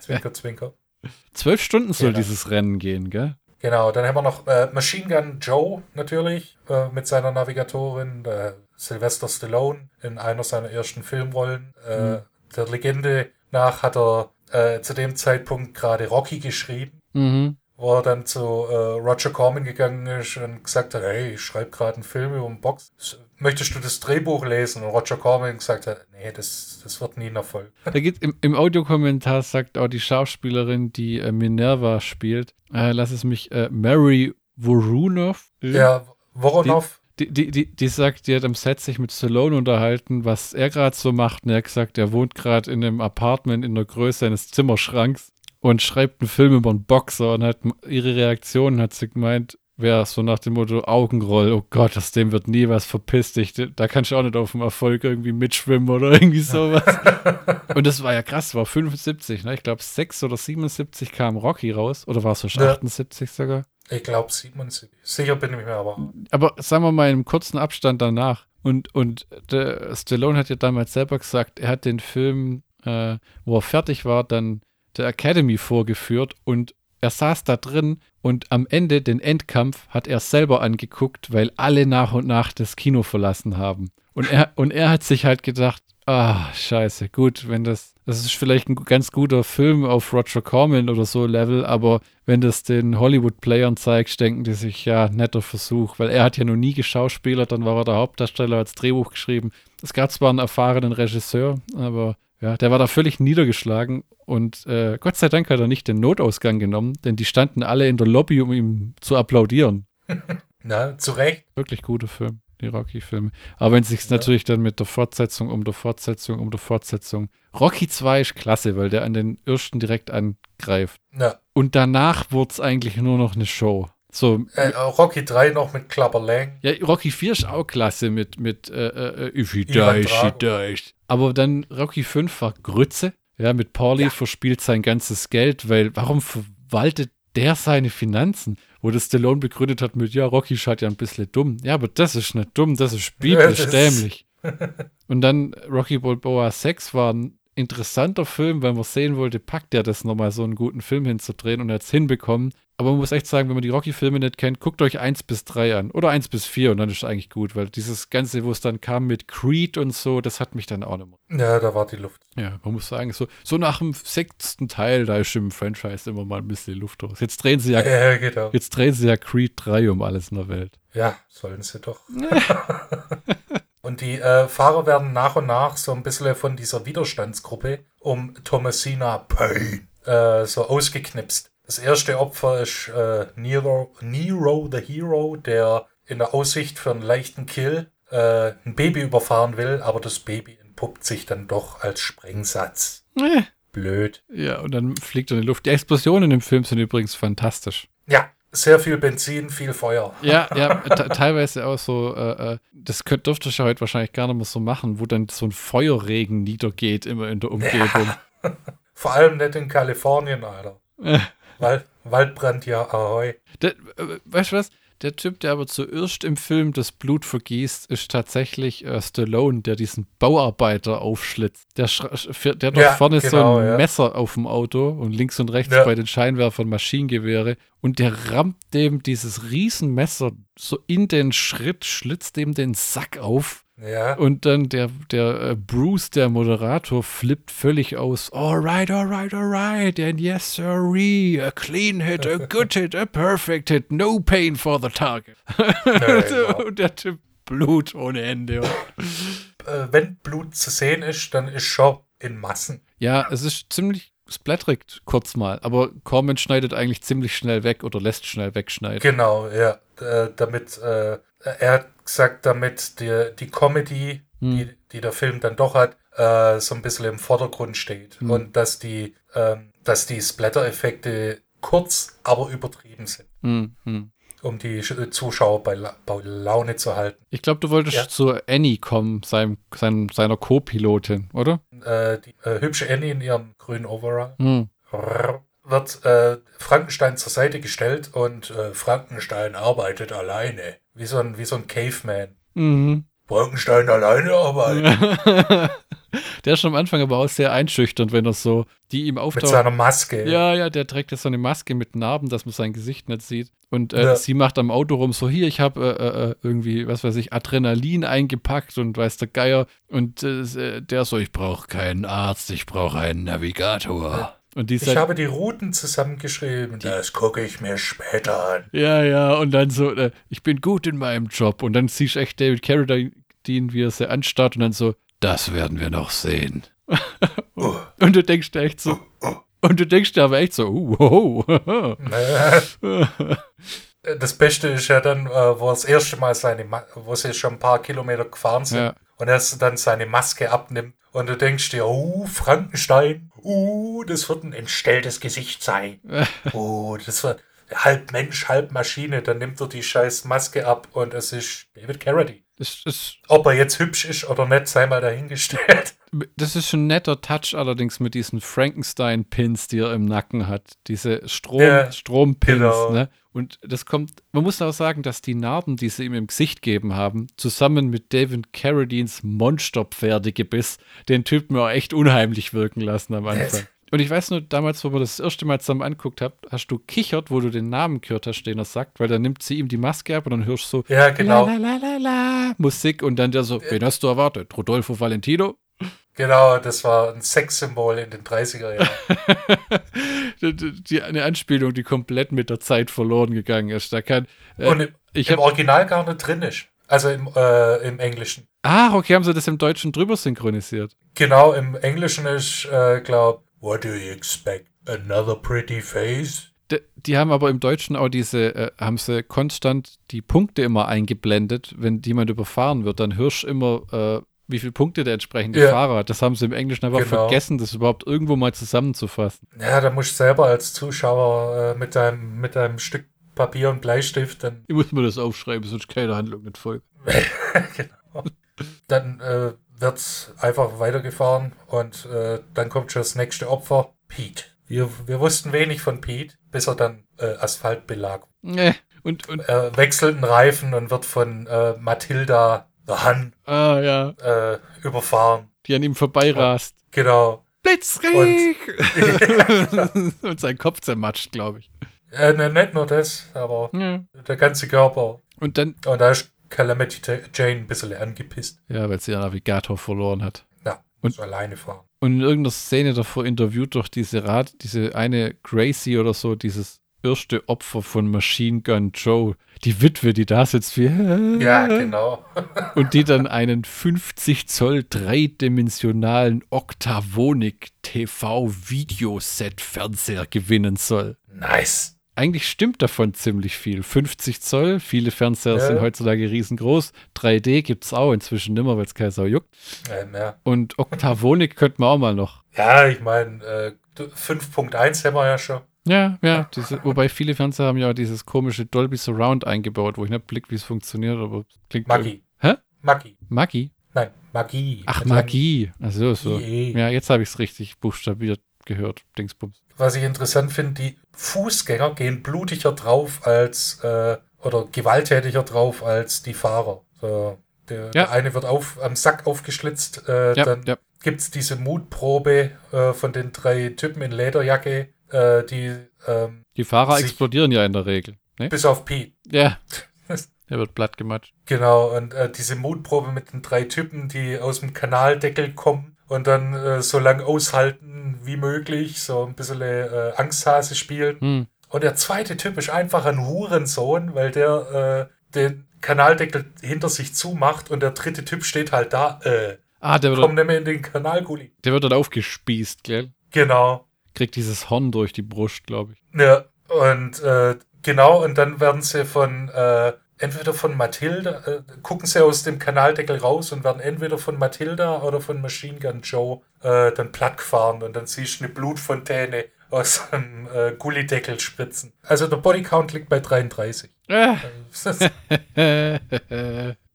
Zwinker, zwinker. Zwölf Stunden soll Genau. dieses Rennen gehen, gell? Genau, dann haben wir noch äh, Machine Gun Joe natürlich äh, mit seiner Navigatorin, äh, Sylvester Stallone in einer seiner ersten Filmrollen. Äh, Mhm. Der Legende nach hat er äh, zu dem Zeitpunkt gerade Rocky geschrieben, Mhm. wo er dann zu äh, Roger Corman gegangen ist und gesagt hat, hey, ich schreibe gerade einen Film über einen Box. Möchtest du das Drehbuch lesen? Und Roger Corman gesagt hat, nee, das, das wird nie ein Erfolg. Da geht im, im Audiokommentar sagt auch die Schauspielerin, die äh, Minerva spielt, äh, lass es mich, äh, Mary Vorunov. Ja, Voronov, Die, die, die, die sagt, die hat am Set sich mit Stallone unterhalten, was er gerade so macht. Und er hat gesagt, er wohnt gerade in einem Apartment in der Größe eines Zimmerschranks und schreibt einen Film über einen Boxer und hat ihre Reaktion hat sie gemeint, wäre so nach dem Motto Augenroll, oh Gott, aus dem wird nie was verpisst dich. Da kannst du auch nicht auf dem Erfolg irgendwie mitschwimmen oder irgendwie sowas. und das war ja krass, war 75, ne? Ich glaube 6 oder 77 kam Rocky raus. Oder war es so Ja. 78 sogar? Ich glaube 77. Sicher bin ich mir aber. aber sagen wir mal im kurzen Abstand danach. Und, und der Stallone hat ja damals selber gesagt, er hat den Film, äh, wo er fertig war, dann der Academy vorgeführt und er saß da drin und am Ende den Endkampf hat er selber angeguckt, weil alle nach und nach das Kino verlassen haben. Und er, und er hat sich halt gedacht, ah, scheiße, gut, wenn das, das ist vielleicht ein ganz guter Film auf Roger Corman oder so Level, aber wenn das den Hollywood-Playern zeigt, denken die sich, ja, netter Versuch, weil er hat ja noch nie geschauspielert, dann war er der Hauptdarsteller, als Drehbuch geschrieben. Es gab zwar einen erfahrenen Regisseur, aber ja, der war da völlig niedergeschlagen und äh, Gott sei Dank hat er nicht den Notausgang genommen, denn die standen alle in der Lobby, um ihm zu applaudieren. Na, zu Recht. Wirklich guter Film, die Rocky-Filme. Aber wenn es sich ja. natürlich dann mit der Fortsetzung um der Fortsetzung um der Fortsetzung. Rocky 2 ist klasse, weil der an den ersten direkt angreift. Ja. Und danach wurde es eigentlich nur noch eine Show. So, äh, Rocky 3 noch mit Clubber Lang. Ja, Rocky 4 ist auch klasse mit, mit äh, äh, If he dies, he dies. Aber dann Rocky 5 war Grütze. Ja, mit Pauli ja. verspielt sein ganzes Geld, weil warum verwaltet der seine Finanzen? Wo das Stallone begründet hat mit, ja, Rocky schaut ja ein bisschen dumm. Ja, aber das ist nicht dumm, das ist biblisch dämlich. Und dann Rocky Balboa 6 war ein interessanter Film, weil man sehen wollte, packt er das nochmal so einen guten Film hinzudrehen und hat es hinbekommen. Aber man muss echt sagen, wenn man die Rocky-Filme nicht kennt, guckt euch 1 bis 3 an. Oder 1 bis 4 und dann ist es eigentlich gut, weil dieses Ganze, wo es dann kam mit Creed und so, das hat mich dann auch nicht mehr. Ja, da war die Luft. Ja, man muss sagen, so, so nach dem sechsten Teil, da ist im Franchise immer mal ein bisschen Luft raus. Jetzt drehen sie ja, ja genau. jetzt drehen sie ja Creed 3 um alles in der Welt. Ja, sollen sie doch. und die äh, Fahrer werden nach und nach so ein bisschen von dieser Widerstandsgruppe um Thomasina Payne äh, so ausgeknipst. Das erste Opfer ist äh, Nero, Nero the Hero, der in der Aussicht für einen leichten Kill äh, ein Baby überfahren will, aber das Baby entpuppt sich dann doch als Sprengsatz. Äh. Blöd. Ja, und dann fliegt er in die Luft. Die Explosionen im Film sind übrigens fantastisch. Ja, sehr viel Benzin, viel Feuer. Ja, ja, teilweise auch so, äh, äh das könnt, dürfte ich ja heute wahrscheinlich gar nicht mehr so machen, wo dann so ein Feuerregen niedergeht immer in der Umgebung. Ja. Vor allem nicht in Kalifornien, Alter. Wald, Waldbrand, ja, ahoi. Der, äh, weißt du was? Der Typ, der aber zuerst im Film das Blut vergießt, ist tatsächlich äh, Stallone, der diesen Bauarbeiter aufschlitzt. Der, der hat ja, doch vorne genau, so ein ja. Messer auf dem Auto und links und rechts ja. bei den Scheinwerfern Maschinengewehre. Und der rammt dem dieses Riesenmesser so in den Schritt, schlitzt dem den Sack auf ja. Und dann der, der äh, Bruce, der Moderator, flippt völlig aus. Alright, alright, alright. And yes, sirree. A clean hit, a good hit, a perfect hit. No pain for the target. Nee, und der Typ Blut ohne Ende. Äh, wenn Blut zu sehen ist, dann ist schon in Massen. Ja, es ist ziemlich splatterig kurz mal, aber Corman schneidet eigentlich ziemlich schnell weg oder lässt schnell wegschneiden. Genau, ja. Äh, damit äh, er gesagt, damit die, die Comedy, hm. die, die der Film dann doch hat, äh, so ein bisschen im Vordergrund steht. Hm. Und dass die, ähm, dass die Splatter-Effekte kurz, aber übertrieben sind. Hm. hm. Um die Zuschauer bei, La bei Laune zu halten. Ich glaube, du wolltest ja. zu Annie kommen, seinem, seinem, seiner Co-Pilotin, oder? Äh, die äh, hübsche Annie in ihrem grünen Overall. Wird äh, Frankenstein zur Seite gestellt und äh, Frankenstein arbeitet alleine. Wie so ein, wie so ein Caveman. Mhm. Frankenstein alleine arbeitet. der ist schon am Anfang aber auch sehr einschüchternd, wenn er so, die ihm auftaucht. Mit seiner Maske. Ja, ja, der trägt jetzt so eine Maske mit Narben, dass man sein Gesicht nicht sieht. Und äh, ja. sie macht am Auto rum so, hier, ich habe äh, äh, irgendwie, was weiß ich, Adrenalin eingepackt und weiß der Geier. Und äh, der so, ich brauche keinen Arzt, ich brauche einen Navigator. Und die ich halt, habe die Routen zusammengeschrieben. Die, das gucke ich mir später an. Ja, ja, und dann so, äh, ich bin gut in meinem Job. Und dann siehst du echt David Carradine, wie er sie anstarrt und dann so, das werden wir noch sehen. und, und, du denkst dir echt so, und du denkst dir aber echt so, uh, wow. das Beste ist ja dann, äh, wo das erste Mal seine, wo sie schon ein paar Kilometer gefahren sind ja. und er dann seine Maske abnimmt und du denkst dir, oh, Frankenstein, uh, das wird ein entstelltes Gesicht sein. oh, das wird halb Mensch, halb Maschine. Dann nimmt er die scheiß Maske ab und es ist David Carradine. Das ist, Ob er jetzt hübsch ist oder nicht, sei mal dahingestellt. Das ist schon ein netter Touch allerdings mit diesen Frankenstein-Pins, die er im Nacken hat. Diese Strom, ja, Strompins, genau. ne? Und das kommt, man muss auch sagen, dass die Narben, die sie ihm im Gesicht gegeben haben, zusammen mit David Carradines Monsterpferdegebiss, den Typen auch echt unheimlich wirken lassen am Anfang. Und ich weiß nur, damals, wo wir das, das erste Mal zusammen anguckt habt, hast du kichert, wo du den Namen gehört hast, den er sagt, weil dann nimmt sie ihm die Maske ab und dann hörst du so Ja, genau. la, la, la, la, Musik und dann der so, wen hast du erwartet? Rodolfo Valentino? Genau, das war ein Sexsymbol in den 30er Jahren. die, die, eine Anspielung, die komplett mit der Zeit verloren gegangen ist. Da kann, äh, Und im, ich im Original gar nicht drin ist. Also im, äh, im Englischen. ah, okay, haben sie das im Deutschen drüber synchronisiert. Genau, im Englischen ist, äh, glaub, What do you expect? Another pretty face? D die haben aber im Deutschen auch diese, äh, haben sie konstant die Punkte immer eingeblendet, wenn jemand überfahren wird, dann hörst du immer, äh, wie viele Punkte der entsprechende Ja. Fahrer hat. Das haben sie im Englischen einfach Genau. vergessen, das überhaupt irgendwo mal zusammenzufassen. Ja, da musst du selber als Zuschauer äh, mit, deinem, mit deinem Stück Papier und Bleistift dann Ich muss mir das aufschreiben, sonst keine Handlung nicht folgt. genau. Dann äh, wird's einfach weitergefahren und äh, dann kommt schon das nächste Opfer, Pete. Wir, wir wussten wenig von Pete, bis er dann äh, Asphaltbelag. Nee. Und, und, Er wechselt einen Reifen und wird von äh, Matilda Han ah ja, äh, überfahren. die an ihm vorbeirast. Genau. Blitzkrieg! Und, sein Kopf zermatscht, glaube ich. Äh, ne, nicht nur das, aber Ja. der ganze Körper. Und dann, Und da ist Calamity Jane ein bisschen angepisst. ja, weil sie ihren Navigator verloren hat. Ja, Und- so alleine fahren. Und in irgendeiner Szene davor interviewt doch diese Rad, diese eine Gracie oder so, dieses erste Opfer von Machine Gun Joe, die Witwe, die da sitzt wie Ja, genau. und die dann einen 50 Zoll dreidimensionalen Octavonic TV Videoset Fernseher gewinnen soll. Nice. Eigentlich stimmt davon ziemlich viel. 50 Zoll, viele Fernseher Ja. sind heutzutage riesengroß. 3D gibt es auch inzwischen nimmer, weil es keiner Sau juckt. Ähm, ja. Und Octavonic könnten wir auch mal noch. ja, ich meine, äh, 5.1 haben wir ja schon. Ja, ja. Diese, wobei viele Fernseher haben ja auch dieses komische Dolby Surround eingebaut, wo ich nicht blick, wie es funktioniert, aber es klingt. Magie. Hä? Magie. Magie? Nein, Magie. Ach, Magie. Also so. Ja, jetzt habe ich es richtig buchstabiert gehört. Dingsbums. Was ich interessant finde, die Fußgänger gehen blutiger drauf als, äh, oder gewalttätiger drauf als die Fahrer. So, der, Ja. der eine wird auf, am Sack aufgeschlitzt, äh, Ja, dann ja. gibt's diese Mutprobe äh, von den drei Typen in Lederjacke, äh, die ähm, Die Fahrer explodieren ja in der Regel. Ne? bis auf Pete. Ja. Der wird platt gematscht. Genau, und äh, diese Mutprobe mit den drei Typen, die aus dem Kanaldeckel kommen und dann äh, so lang aushalten wie möglich, so ein bisschen äh, Angsthase spielen. Hm. Und der zweite Typ ist einfach ein Hurensohn, weil der äh, den Kanaldeckel hinter sich zumacht und der dritte Typ steht halt da, äh, Ah, der wird, komm mehr in den Kanalgully. der wird dann aufgespießt, gell? Genau. Kriegt dieses Horn durch die Brust, glaube ich. Ja, und äh, genau, und dann werden sie von äh, entweder von Matilda, äh, gucken sie aus dem Kanaldeckel raus und werden entweder von Matilda oder von Machine Gun Joe äh, dann platt gefahren und dann siehst du eine Blutfontäne aus einem äh, Gullideckel spritzen. Also der Bodycount liegt bei 33. Ah. Das-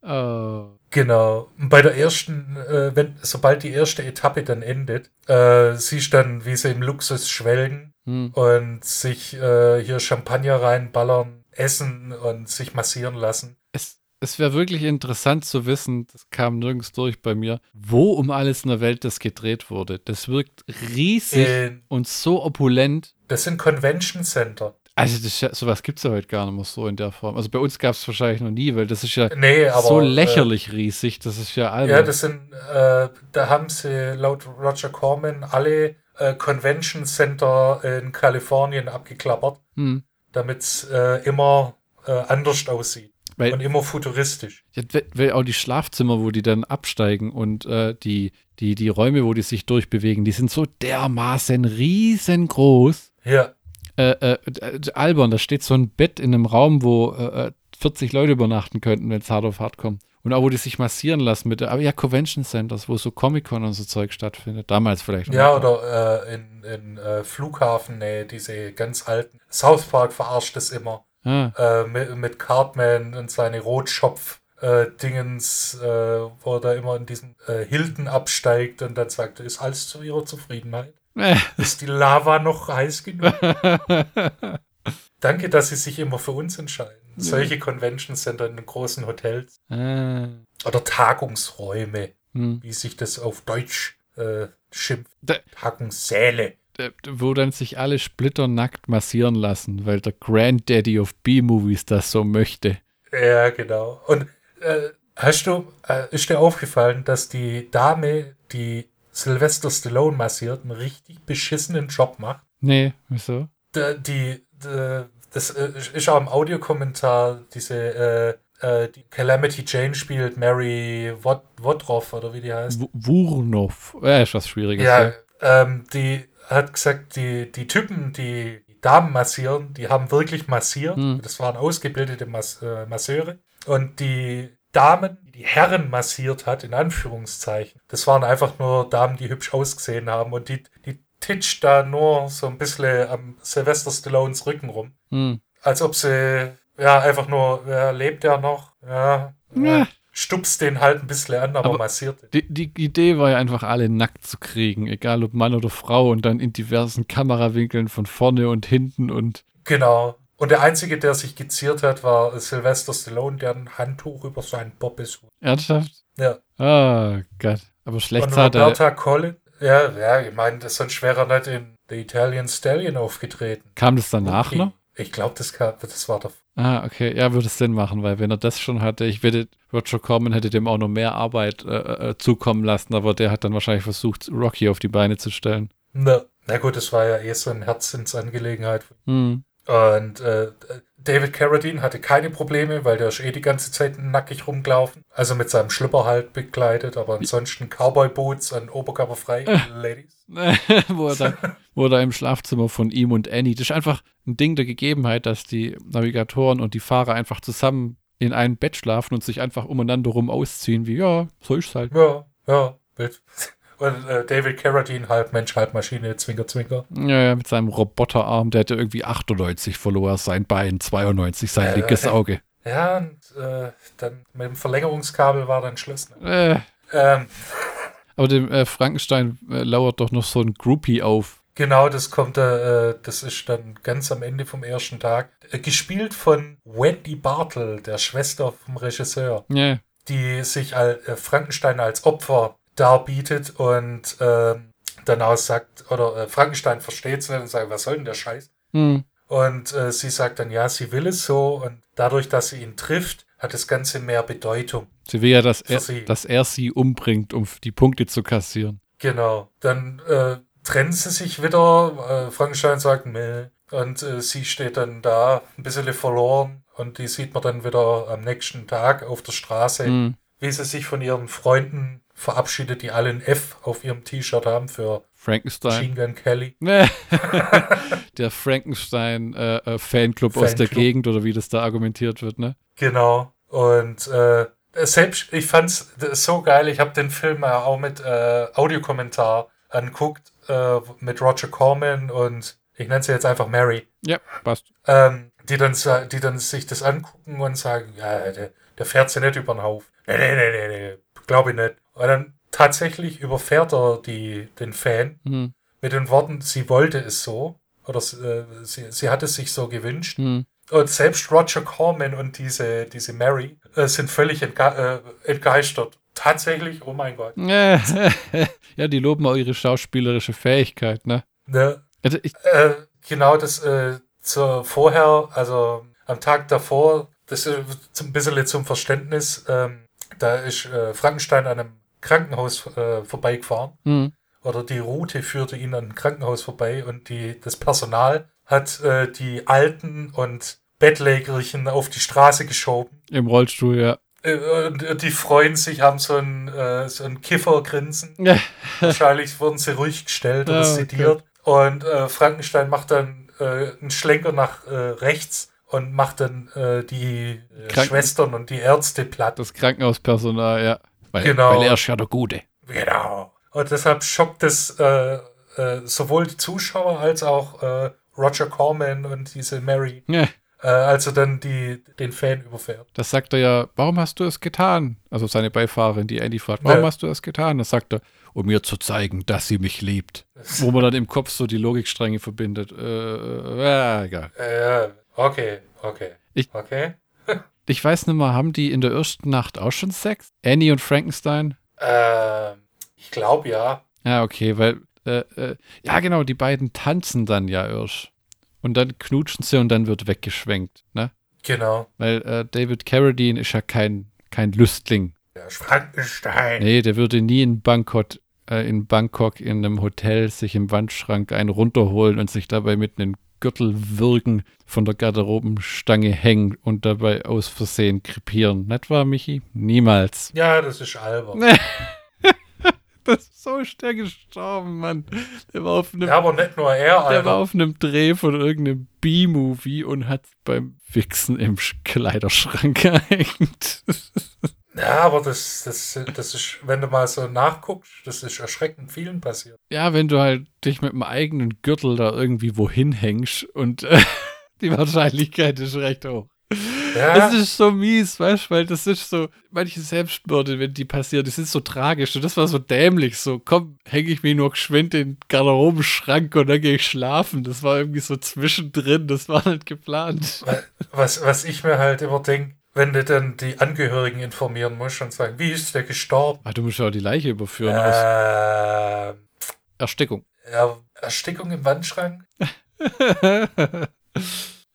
oh. Genau. Und bei der ersten, äh, wenn, sobald die erste Etappe dann endet, äh, siehst du dann, wie sie im Luxus schwelgen Hm. und sich äh, hier Champagner reinballern, essen und sich massieren lassen. Es, es wäre wirklich interessant zu wissen, das kam nirgends durch bei mir, wo um alles in der Welt das gedreht wurde. Das wirkt riesig In, und so opulent. das sind Convention Center. Also das ja, sowas gibt es ja heute gar nicht mehr so in der Form. Also bei uns gab es wahrscheinlich noch nie, weil das ist ja Nee, aber. so lächerlich riesig. Das ist ja Äh, albern. ja, das sind, äh, da haben sie laut Roger Corman alle äh, Convention Center in Kalifornien abgeklappert, hm. damit es äh, immer äh, anders aussieht Weil, und immer futuristisch. Ja, weil- auch die Schlafzimmer, wo die dann absteigen und äh, die, die, die Räume, wo die sich durchbewegen, die sind so dermaßen riesengroß. Ja, Äh, äh, äh, albern, da steht so ein Bett in einem Raum, wo äh, äh, 40 Leute übernachten könnten, wenn es hart auf hart kommt. Und auch wo die sich massieren lassen mit, aber ja, Convention Centers, wo so Comic-Con und so Zeug stattfindet. Damals vielleicht. ja oder äh, in, in äh, Flughafennähe, diese ganz alten. South Park verarscht es immer. Ah, äh, mit, mit Cartman und seine Rotschopf. Äh, Dingens, äh, wo er da immer in diesen äh, Hilton absteigt und dann sagt, ist alles zu ihrer Zufriedenheit? Ist die Lava noch heiß genug? Danke, dass sie sich immer für uns entscheiden. Solche Convention Center in den großen Hotels ah. oder Tagungsräume, Hm. wie sich das auf Deutsch äh, schimpft. Da- Tagungssäle. äh, wo dann sich alle splitternackt massieren lassen, weil der Granddaddy of B-Movies das so möchte. Ja, genau. Und äh, hast du, äh, ist dir aufgefallen, dass die Dame, die Sylvester Stallone massiert, einen richtig beschissenen Job macht? Nee, wieso? Die, die, die das äh, ist auch im Audiokommentar, diese äh, äh, die Calamity Jane spielt Mary Wod Wodroff oder wie die heißt. W Wurnov. Ja, ist was Schwieriges. Ja, ja. Ähm, die hat gesagt, die, die Typen, die Damen massieren, die haben wirklich massiert. Hm. Das waren ausgebildete Mas äh, Masseure. Und die Damen, die Herren massiert hat, in Anführungszeichen, das waren einfach nur Damen, die hübsch ausgesehen haben. Und die, die titscht da nur so ein bisschen am Sylvester Stallones Rücken rum. Hm. Als ob sie, ja, einfach nur, ja, lebt er noch? Ja. ja. Stupst den halt ein bisschen an, aber, aber massiert den. Die, die Idee war ja einfach, alle nackt zu kriegen, egal ob Mann oder Frau, und dann in diversen Kamerawinkeln von vorne und hinten und. Genau. Und der Einzige, der sich geziert hat, war Sylvester Stallone, der ein Handtuch über seinen Bobbes Ernsthaft? Ja. Oh Gott. Aber schlecht Und Roberta Collin, ja, ja, ich meine, das ist ein schwerer nicht in The Italian Stallion aufgetreten. Kam das danach okay. noch? Ich glaube, das, das war doch. Ah, okay. Ja, würde es Sinn machen, weil wenn er das schon hatte, ich wette, Roger Corman hätte dem auch noch mehr Arbeit äh, äh, zukommen lassen, aber der hat dann wahrscheinlich versucht, Rocky auf die Beine zu stellen. Na, na gut, das war ja eh so eine Herzensangelegenheit. Hm. Und äh, David Carradine hatte keine Probleme, weil der ist eh die ganze Zeit nackig rumgelaufen. Also mit seinem Schlüpper halt begleitet, aber ansonsten Cowboy-Boots und Oberkörper frei, Ladies. wo, er da, wo er da im Schlafzimmer von ihm und Annie, das ist einfach ein Ding der Gegebenheit, dass die Navigatoren und die Fahrer einfach zusammen in einem Bett schlafen und sich einfach umeinander rum ausziehen, wie, ja, so ist es halt. Ja, ja. Und äh, David Carradine, halb Mensch, halb Maschine, Zwinker, Zwinker. Ja, ja, mit seinem Roboterarm, der hätte irgendwie 98 verloren, sein Bein 92, sein äh, linkes Auge. Ja, und äh, dann mit dem Verlängerungskabel war dann Schluss. Ne? Äh. Ähm. Aber dem äh, Frankenstein äh, lauert doch noch so ein Groupie auf. Genau, das kommt, äh, das ist dann ganz am Ende vom ersten Tag. gespielt von Wendy Bartel, der Schwester vom Regisseur. Ja. Die sich Frankenstein als Opfer darbietet und äh, danach sagt, oder äh, Frankenstein versteht es nicht und sagt, was soll denn der Scheiß? Hm. Und äh, sie sagt dann, ja, sie will es so und dadurch, dass sie ihn trifft, hat das Ganze mehr Bedeutung. Sie will ja, dass er, dass er sie umbringt, um die Punkte zu kassieren. Genau. Dann äh, trennen sie sich wieder. Äh, Frankenstein sagt, Meh. Und äh, sie steht dann da, ein bisschen verloren. Und die sieht man dann wieder am nächsten Tag auf der Straße, mhm. wie sie sich von ihren Freunden verabschiedet, die alle ein F auf ihrem T-Shirt haben für Frankenstein. Machine Gun Kelly. der Frankenstein-Fanclub äh, Fanclub aus der Gegend oder wie das da argumentiert wird, ne? Genau. Und äh, selbst, ich fand's so geil, ich habe den Film auch mit äh, Audiokommentar anguckt, äh, mit Roger Corman und ich nenne sie jetzt einfach Mary. Ja, passt. Ähm, die, dann, die dann sich das angucken und sagen, ja, der, der fährt sie nicht über den Haufen. Nee, nee, nee, nee, nee, glaube ich nicht. Und dann tatsächlich überfährt er die, den Fan mhm. mit den Worten, sie wollte es so. Oder äh, sie, sie hat es sich so gewünscht. Mhm. Und selbst Roger Corman und diese, diese Mary äh, sind völlig entge äh, entgeistert. Tatsächlich, oh mein Gott. ja, die loben auch ihre schauspielerische Fähigkeit, ne? Ne. Also ich äh, genau, das äh, zur, vorher, also am Tag davor, das ist ein bisschen zum Verständnis, ähm, da ist äh, Frankenstein an einem Krankenhaus äh, vorbeigefahren. Mhm. Oder die Route führte ihn an ein Krankenhaus vorbei und die, das Personal hat äh, die Alten und Bettlägerchen auf die Straße geschoben. Im Rollstuhl, ja. Äh, und die freuen sich, haben so ein, äh, so ein Kiffergrinsen. Wahrscheinlich wurden sie ruhig gestellt oder ja, sediert. Okay. Und äh, Frankenstein macht dann äh, einen Schlenker nach äh, rechts und macht dann äh, die äh, Schwestern und die Ärzte platt. Das Krankenhauspersonal, ja. Weil, genau. weil er ist ja der Gute. Genau. Und deshalb schockt es äh, äh, sowohl die Zuschauer als auch äh, Roger Corman und diese Mary. Ja. Äh, als er dann die, den Fan überfährt. Das sagt er ja, warum hast du es getan? Also seine Beifahrerin, die Andy fragt, warum ja. hast du es getan? Das sagt er, um mir zu zeigen, dass sie mich liebt. Wo man dann im Kopf so die Logikstränge verbindet. Äh, äh, ja, egal. Ja, Okay, okay. Ich, okay. Ich weiß nicht mal, haben die in der ersten Nacht auch schon Sex? Annie und Frankenstein? Ähm, ich glaube ja. Ja, okay, weil äh, äh, ja genau, die beiden tanzen dann ja erst. Und dann knutschen sie und dann wird weggeschwenkt, ne? Genau. Weil äh, David Carradine ist ja kein, kein Lüstling. Der Frankenstein. Nee, der würde nie in Bangkok, äh, in Bangkok in einem Hotel sich im Wandschrank einen runterholen und sich dabei mit einem Gürtel wirken, von der Garderobenstange hängen und dabei aus Versehen krepieren. Nicht wahr, Michi? Niemals. Ja, das ist albern. Das so ist der gestorben, Mann. Der war auf einem, Ja, aber nicht nur er, der war Alter. auf einem Dreh von irgendeinem B-Movie und hat beim Wichsen im Sch- Kleiderschrank gehängt. Ja, aber das, das, das ist, wenn du mal so nachguckst, das ist erschreckend vielen passiert. Ja, wenn du halt dich mit einem eigenen Gürtel da irgendwie wohin hängst und äh, die Wahrscheinlichkeit ist recht hoch. Ja, Das ist so mies, weißt du, weil das ist so, manche Selbstmorde, wenn die passieren, die sind so tragisch und das war so dämlich, so, komm, hänge ich mich nur geschwind in den Garderobenschrank und dann gehe ich schlafen. Das war irgendwie so zwischendrin, das war nicht geplant. was, was ich mir halt immer denke, wenn du dann die Angehörigen informieren musst und sagen, wie ist der gestorben? Ah, du musst ja auch die Leiche überführen Äh, Erstickung. ja, Erstickung im Wandschrank?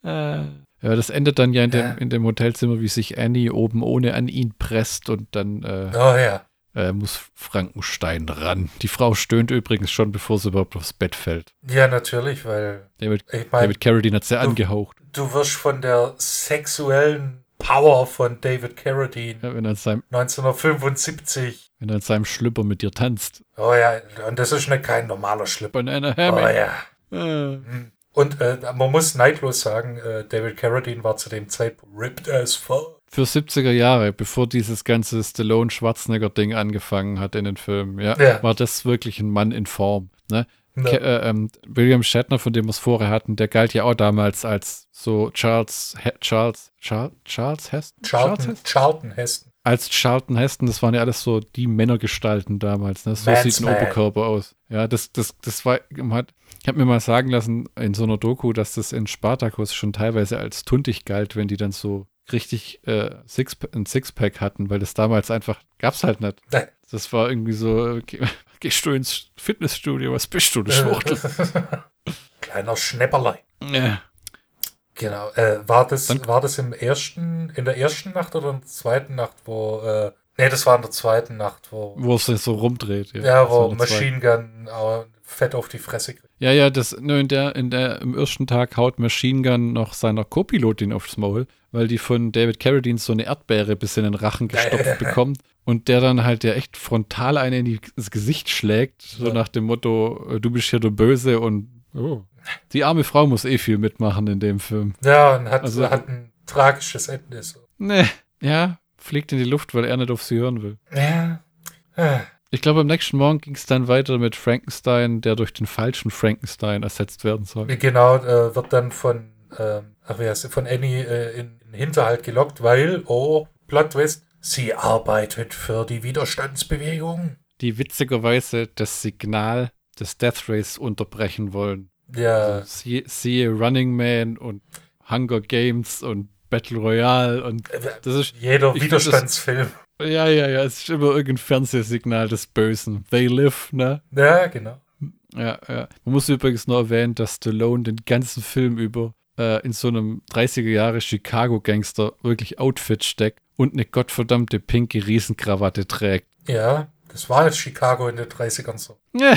Äh, Ja, das endet dann ja in, Ja. Dem, in dem Hotelzimmer, wie sich Annie oben ohne an ihn presst und dann äh, Oh ja. äh, muss Frankenstein ran. Die Frau stöhnt übrigens schon, bevor sie überhaupt aufs Bett fällt. Ja, natürlich, weil David, ich meine, David Carradine hat sehr angehaucht. du wirst von der sexuellen Power von David Carradine Ja, wenn, er in seinem, 1975. wenn er in seinem Schlüpper mit dir tanzt. Oh ja, und das ist nicht kein normaler Schlipper. Banana Oh Hammock. ja. Äh, Und äh, man muss neidlos sagen, äh, David Carradine war zu dem Zeitpunkt ripped as fuck. für 70er Jahre, bevor dieses ganze Stallone-Schwarzenegger-Ding angefangen hat in den Filmen, ja, Ja. war das wirklich ein Mann in Form. Ne? Ke äh, ähm, William Shatner, von dem wir es vorher hatten, der galt ja auch damals als so Charles, He Charles, Charles, Charles Heston? Charles Charlton, Heston? Charlton Heston. Als Charlton Heston, das waren ja alles so die Männergestalten damals. Ne? So Man's sieht ein Man. Oberkörper aus. Ja, das, das, das war, hat, ich habe mir mal sagen lassen in so einer Doku, dass das in Spartacus schon teilweise als tuntig galt, wenn die dann so richtig äh, Six, ein Sixpack hatten, weil das damals einfach, gab's halt nicht. Das war irgendwie so, okay, gehst du ins Fitnessstudio, was bist du, eine Schwuchtel? Kleiner Schnäpperlein. ja. Genau. Äh, war, das, Dann- war das im ersten, in der ersten Nacht oder in der zweiten Nacht, wo. Äh, nee, das war in der zweiten Nacht, wo. Wo es sich so rumdreht. Ja, Das wo. Machine Gun fett auf die Fresse kriegt. Ja, ja, das, nur in der, in der, im ersten Tag haut Machine Gun noch seiner Co-Pilotin aufs Maul, weil die von David Carradine so eine Erdbeere bis in den Rachen gestopft bekommt und der dann halt ja echt frontal eine in ins Gesicht schlägt, so Ja. nach dem Motto, äh, du bist hier der Böse und oh. die arme Frau muss eh viel mitmachen in dem Film. Ja, und hat, Also- hat ein tragisches Ende. So. Nee, ja, fliegt in die Luft, weil er nicht auf sie hören will. Ja. Ah. Ich glaube, am nächsten Morgen ging es dann weiter mit Frankenstein, der durch den falschen Frankenstein ersetzt werden soll. Genau, äh, wird dann von, ähm, ach, wer ist, von Annie äh, in in den Hinterhalt gelockt, weil, oh, Plot Twist, sie arbeitet für die Widerstandsbewegung. die witzigerweise das Signal des Death Race unterbrechen wollen. Ja, Sie, siehe Running Man und Hunger Games und Battle Royale und äh, das ist, jeder find das- Widerstandsfilm. ja, ja, ja, es ist immer irgendein Fernsehsignal des Bösen. They live, ne? Ja, genau. Ja, ja. Man muss übrigens noch erwähnen, dass Stallone den ganzen Film über äh, in so einem 30er Jahre Chicago-Gangster wirklich Outfit steckt und eine gottverdammte pinke Riesenkrawatte trägt. Ja, das war jetzt Chicago in den 30ern so. Ja,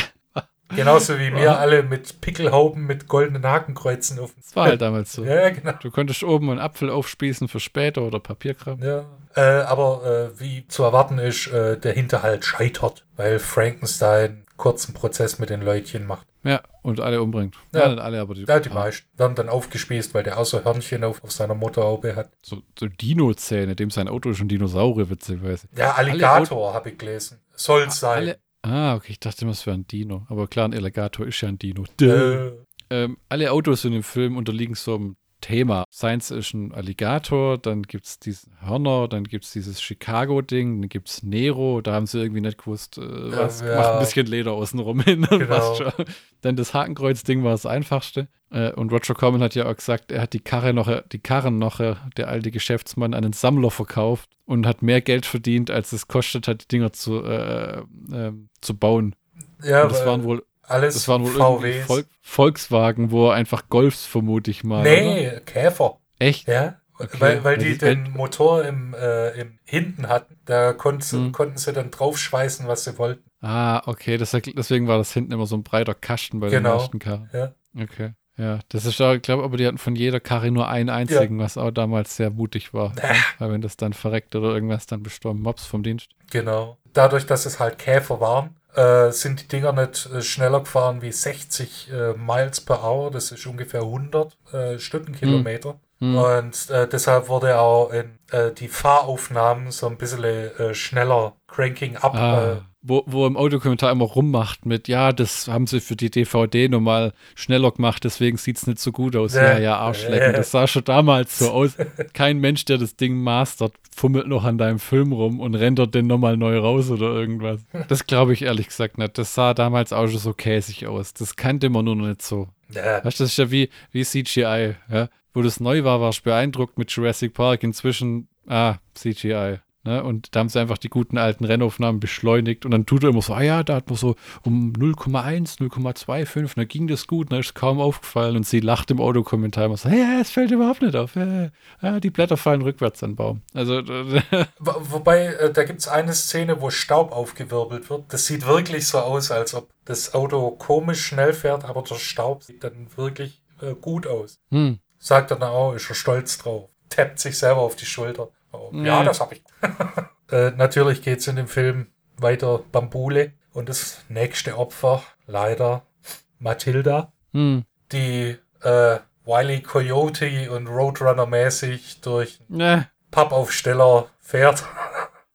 Genauso wie wir alle mit Pickelhauben mit goldenen Hakenkreuzen auf dem das war halt damals so. Ja, genau. Du konntest oben einen Apfel aufspießen für später oder Papierkram. Ja, äh, aber äh, wie zu erwarten ist, äh, der Hinterhalt scheitert, weil Frankenstein kurzen Prozess mit den Leutchen macht. Ja, und alle umbringt. Ja. Ja, alle, aber die, Ja, die meisten werden dann aufgespießt, weil der außer Hörnchen auf, auf seiner Motorhaube hat. so, so Dino-Zähne, dem sein Auto ist ein Dinosaurier, witzigerweise. Ja, Alligator habe ich gelesen. Soll sein. Alle, ah, okay, ich dachte immer, es wäre ein Dino. Aber klar, ein Alligator ist ja ein Dino. Äh, Ähm, alle Autos in dem Film unterliegen so einem Thema. Science ist ein Alligator, dann gibt es diesen Hörner, dann gibt es dieses Chicago-Ding, dann gibt es Nero, da haben sie irgendwie nicht gewusst, äh, was, ja. macht ein bisschen Leder außenrum hin Genau. Dann das Hakenkreuz-Ding war das einfachste. Äh, und Roger Corman hat ja auch gesagt, er hat die Karre noch, die Karren noch, äh, der alte Geschäftsmann, an einen Sammler verkauft und hat mehr Geld verdient, als es kostet hat, die Dinger zu, äh, ähm, zu bauen. ja, und das waren wohl Alles Das waren wohl VWs. Vol Volkswagen, wo einfach Golfs vermute ich mal. Oder? nee, Käfer. Echt? Ja. Okay. Weil, weil Das die den Motor im, äh, im hinten hatten, da konnt, Hm. konnten sie dann draufschweißen, was sie wollten. Ah, okay. Das, deswegen war das hinten immer so ein breiter Kasten bei Genau. den meisten Karren. Ja. Okay. Ja, das ist ja, ich glaube, aber die hatten von jeder Karre nur einen einzigen, was auch damals sehr mutig war. Äh, Weil wenn das dann verreckt oder irgendwas, dann bestorben Mobs vom Dienst. Genau. Dadurch, dass es halt Käfer waren, äh, sind die Dinger nicht äh, schneller gefahren wie 60 äh, Miles per Hour. Das ist ungefähr 100 äh, Stundenkilometer. Hm. Und deshalb wurde auch in, die Fahraufnahmen so ein bisschen schneller cranking up. Ah, wo, wo im Audiokommentar immer rummacht mit, ja, das haben sie für die DVD nochmal schneller gemacht, deswegen sieht es nicht so gut aus. Ja. Ja, Arschlecken. Das sah schon damals so aus. Kein Mensch, der das Ding mastert, fummelt noch an deinem Film rum und rendert den nochmal neu raus oder irgendwas. Das glaube ich ehrlich gesagt nicht. Das sah damals auch schon so käsig aus. Das kannte man nur noch nicht so. ja, Weißt du, das ist ja wie, wie CGI, ja. Wo das neu war, warst du beeindruckt mit Jurassic Park. Inzwischen, ah, CGI. Ne? Und da haben sie einfach die guten alten Rennaufnahmen beschleunigt und dann tut er immer so, ah ja, da hat man so um 0,1, 0,25, da ging das gut, da ist kaum aufgefallen und sie lacht im Audiokommentar immer so, ja, es fällt überhaupt nicht auf, äh, ah, die Blätter fallen rückwärts an den Baum. Also, Wo- Wobei, äh, da gibt es eine Szene, wo Staub aufgewirbelt wird. Das sieht wirklich so aus, als ob das Auto komisch schnell fährt, aber der Staub sieht dann wirklich äh, gut aus. hm, Sagt dann auch, ist er stolz drauf. Tappt sich selber auf die Schulter. Oh, Nee. Ja, das habe ich. äh, natürlich geht es in dem Film weiter Bambule. Und das nächste Opfer, leider, Matilda, hm, die äh, Wiley Coyote und Roadrunner mäßig durch ne. Pappaufsteller fährt.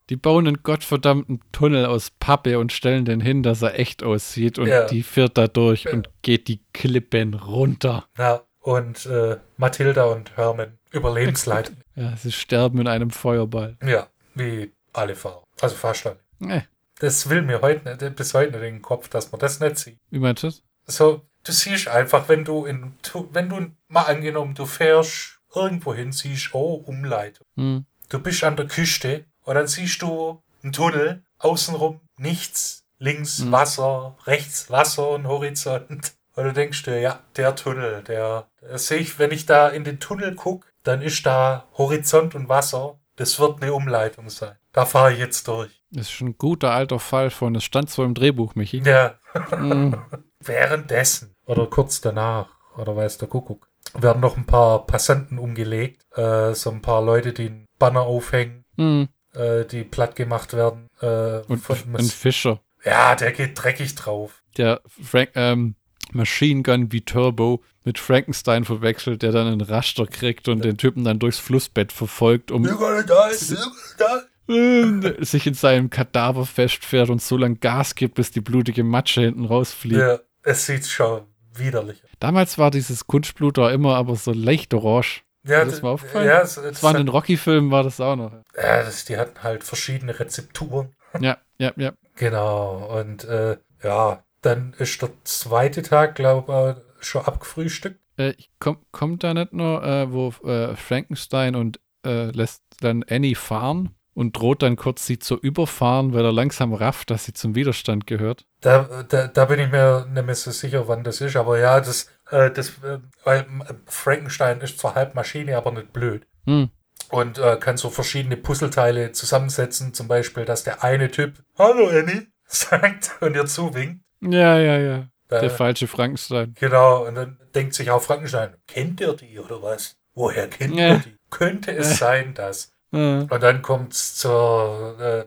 Die bauen einen gottverdammten Tunnel aus Pappe und stellen den hin, dass er echt aussieht. Und Ja. die fährt da durch und geht die Klippen runter. Ja, und äh, Matilda und Herman Überlebensleiter. Ja, sie sterben in einem Feuerball. ja, wie alle Fahrer. Also fast alle. Äh, Das will mir heute nicht, bis heute nicht in den Kopf, dass man das nicht sieht. wie meinst du das? So, du siehst einfach, wenn du in, wenn du mal angenommen, du fährst irgendwo hin, siehst, oh, Umleitung. Hm. Du bist an der Küste und dann siehst du einen Tunnel, außenrum nichts, links Mhm. Wasser, rechts Wasser und Horizont. Und du denkst dir, ja, der Tunnel, der, das sehe ich, wenn ich da in den Tunnel gucke, dann ist da Horizont und Wasser. Das wird eine Umleitung sein. Da fahre ich jetzt durch. Das ist schon ein guter alter Fall von, das stand so im Drehbuch, Michi. Ja, Hm. währenddessen oder kurz danach, oder weiß der Kuckuck, werden noch ein paar Passanten umgelegt. Äh, so ein paar Leute, die einen Banner aufhängen, Hm. äh, die platt gemacht werden. Äh, Und von, ein Fischer, ja, der geht dreckig drauf. der Frank, ähm, Machine Gun wie Turbo mit Frankenstein verwechselt, der dann einen Raster kriegt und den Typen dann durchs Flussbett verfolgt, um äh, sich in seinem Kadaver festfährt und so lange Gas gibt, bis die blutige Matsche hinten rausfliegt. Ja, es sieht schon widerlich aus. Damals war dieses Kunstblut da immer aber so leicht orange. Ja, Ist das mal aufgefallen? Ja, es, Das war in den Rocky-Filmen, war das auch noch. ja das, die hatten halt verschiedene Rezepturen. Ja, ja, ja. Genau, und äh, ja, dann ist der zweite Tag, glaube ich, schon abgefrühstückt. Äh, komm, kommt da nicht nur, äh, wo äh, Frankenstein und äh, lässt dann Annie fahren und droht dann kurz sie zu überfahren, weil er langsam rafft, dass sie zum Widerstand gehört? Da, da, da bin ich mir nicht mehr so sicher, wann das ist, aber ja, das, äh, das äh, weil Frankenstein ist zwar halb Maschine, aber nicht blöd. Hm. Und äh, kann so verschiedene Puzzleteile zusammensetzen, zum Beispiel, dass der eine Typ Hallo Annie sagt und ihr zuwinkt. Ja, ja, ja. Äh, Der falsche Frankenstein. Genau, und dann denkt sich auch Frankenstein, kennt ihr die oder was? Woher kennt Ja. ihr die? Könnte es sein, dass. Äh, Und dann kommt's zur, äh,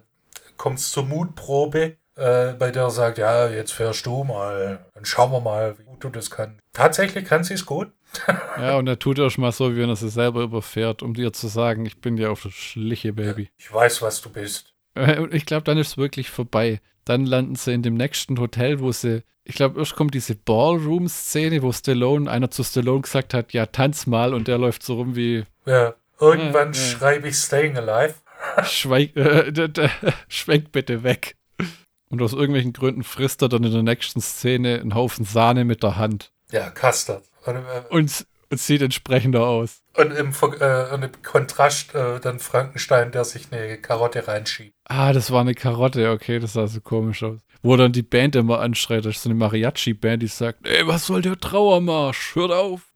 kommt's zur Mutprobe, äh, bei der er sagt, ja, jetzt fährst du mal, dann schauen wir mal, wie gut du das kannst. Tatsächlich kann sie es gut. ja, und er tut erst mal so, wie wenn er sie selber überfährt, um dir zu sagen, ich bin dir auf der Schliche, Baby. Ich weiß, was du bist. Äh, Und ich glaube, dann ist es wirklich vorbei. Dann landen sie in dem nächsten Hotel, wo sie, ich glaube, erst kommt diese Ballroom-Szene, wo Stallone, einer zu Stallone gesagt hat, ja, tanz mal, und der läuft so rum wie, Ja, irgendwann Ja, ja. schreibe ich Staying Alive. schweig, äh, d- d- schwenk bitte weg. Und aus irgendwelchen Gründen frisst er dann in der nächsten Szene einen Haufen Sahne mit der Hand. Ja, Custard. Und, äh, Und, sieht entsprechender aus. Und im, äh, und im Kontrast äh, dann Frankenstein, der sich eine Karotte reinschiebt. Ah, das war eine Karotte, okay, das sah so komisch aus. Wo dann die Band immer anschreit, das ist so eine Mariachi-Band, die sagt, ey, was soll der Trauermarsch? Hört auf.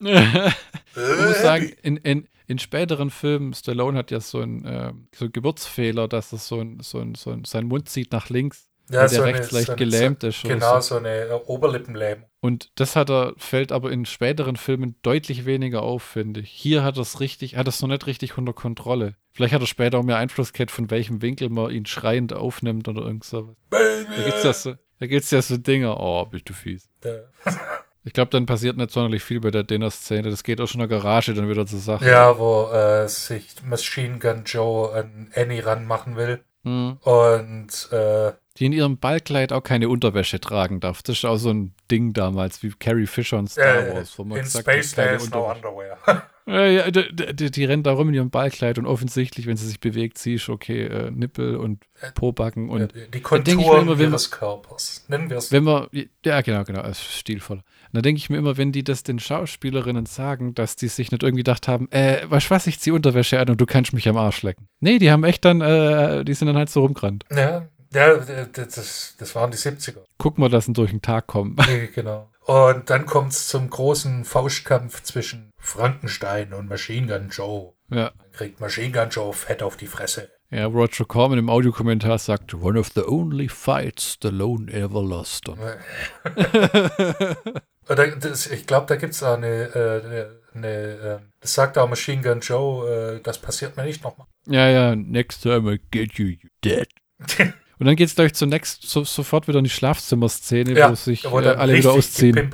Äh, äh, äh. ich muss sagen, in, in, in späteren Filmen, Stallone hat ja so einen, äh, so einen Geburtsfehler, dass er so ein, so ein, so ein, sein Mund zieht nach links. Ja, der so rechts eine, leicht so gelähmt ist. Genau, so. so eine Oberlippenlähmung. Und das hat er, fällt aber in späteren Filmen deutlich weniger auf, finde ich. Hier hat er es richtig, hat es noch nicht richtig unter Kontrolle. Vielleicht hat er später auch mehr Einfluss gehabt, von welchem Winkel man ihn schreiend aufnimmt oder irgend sowas. Da gibt's ja so, da gibt's ja so Dinge, oh, bist du fies. Ich glaube, dann passiert nicht sonderlich viel bei der Dinner-Szene. Das geht auch schon in der Garage dann wieder zur Sache. Ja, wo äh, sich Machine Gun Joe an Annie ranmachen will. Hm. Und äh, die in ihrem Ballkleid auch keine Unterwäsche tragen darf. Das ist auch so ein Ding damals, wie Carrie Fisher und Star äh, Wars. Wo man in gesagt Space there's no underwear. ja, ja, die, die, die, rennt da rum in ihrem Ballkleid und offensichtlich, wenn sie sich bewegt, siehst okay, äh, Nippel und Pobacken und die Konturen immer, wenn, ihres Körpers. Nennen wir es. Wenn wir, ja, genau, genau, ist stilvoll. Und da denke ich mir immer, wenn die das den Schauspielerinnen sagen, dass die sich nicht irgendwie gedacht haben, äh, weißt was, ich zieh Unterwäsche an und du kannst mich am Arsch lecken. Nee, die haben echt dann, äh, die sind dann halt so rumgerannt. Ja, ja, das, das waren die 70er. Guck mal, dass sie durch den Tag kommen. Nee, genau. Und dann kommt es zum großen Faustkampf zwischen Frankenstein und Machine Gun Joe. Ja. Dann kriegt Machine Gun Joe fett auf die Fresse. Ja, Roger Corman im Audiokommentar sagt, one of the only fights Stallone ever lost. das, ich glaube, da gibt es auch eine, äh, eine, ähm, das sagt auch Machine Gun Joe, äh, das passiert mir nicht nochmal. Ja, ja, next time I get you, you dead. Und dann geht es gleich zunächst so, sofort wieder in die Schlafzimmerszene, ja, wo sich wo äh, alle wieder ausziehen.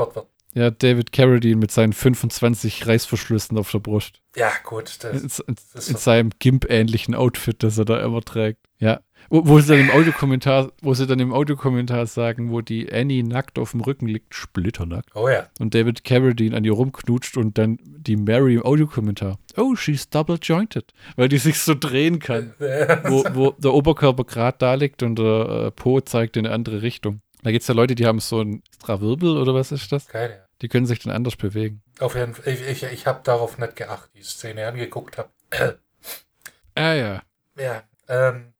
Ja, David Carradine mit seinen 25 Reißverschlüssen auf der Brust. Ja, gut. Das, in, in, in seinem Gimp-ähnlichen Outfit, das er da immer trägt. Ja. Wo, wo, sie dann im Audiokommentar, wo sie dann im Audiokommentar sagen, wo die Annie nackt auf dem Rücken liegt, splitternackt. Oh ja. Und David Carradine an ihr rumknutscht und dann die Mary im Audiokommentar. Oh, she's double jointed. Weil die sich so drehen kann. wo, wo der Oberkörper gerade da liegt und der äh, Po zeigt in eine andere Richtung. Da gibt es ja Leute, die haben so ein Strawirbel oder was ist das? Keine. Die können sich dann anders bewegen. Auf jeden Fall. Ich, ich, ich habe darauf nicht geachtet, die Szene angeguckt habe. ah ja. Ja. Ähm,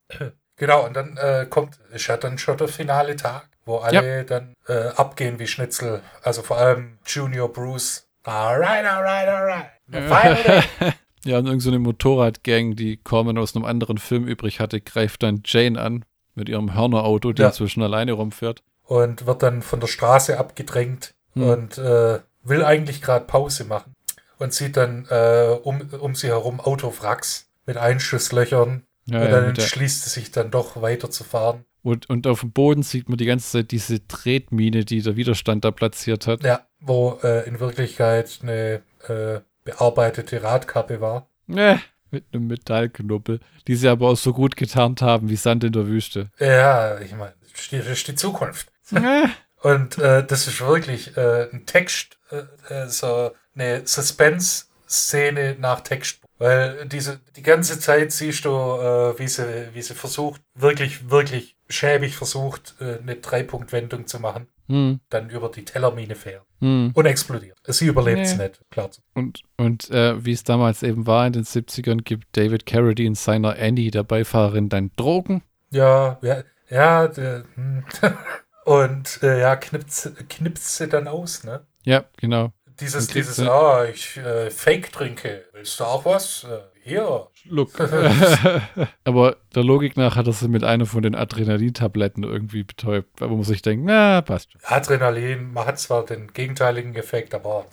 Genau, und dann äh, kommt, ist ja dann schon der finale Tag, wo alle ja. dann äh, abgehen wie Schnitzel. Also vor allem Junior Bruce. Alright, alright, alright. ja, und irgendeine so Motorradgang, die Corman aus einem anderen Film übrig hatte, greift dann Jane an mit ihrem Hörnerauto, die ja. inzwischen alleine rumfährt. Und wird dann von der Straße abgedrängt hm. und äh, will eigentlich gerade Pause machen. Und sieht dann äh, um, um sie herum Autowracks mit Einschusslöchern ja, und dann ja, entschließt es sich dann doch weiterzufahren. Und, und auf dem Boden sieht man die ganze Zeit diese Tretmine, die der Widerstand da platziert hat. Ja, wo äh, in Wirklichkeit eine äh, bearbeitete Radkappe war. Ja, mit einem Metallknuppel, die sie aber auch so gut getarnt haben wie Sand in der Wüste. Ja, ich meine, das ist die Zukunft. und äh, das ist wirklich äh, ein Text, äh, äh, so eine Suspense-Szene nach Text weil diese, die ganze Zeit siehst du, äh, wie, sie, wie sie versucht, wirklich, wirklich schäbig versucht, äh, eine Dreipunktwendung zu machen. Hm. Dann über die Tellermine fährt. Hm. Und explodiert. Sie überlebt es nee. nicht, klar. Und, und äh, wie es damals eben war in den 70ern, gibt David Carradine seiner Annie, der Beifahrerin, dann Drogen. Ja, ja, ja. Der, hm. und äh, ja, knipst, knipst sie dann aus, ne? Ja, genau. Dieses, dieses, ah, ich äh, Fake trinke. Willst du auch was? Äh, hier. Schluck. Aber der Logik nach hat er sie mit einer von den Adrenalin-Tabletten irgendwie betäubt, wo man sich denkt, na, passt. Adrenalin, hat zwar den gegenteiligen Effekt, aber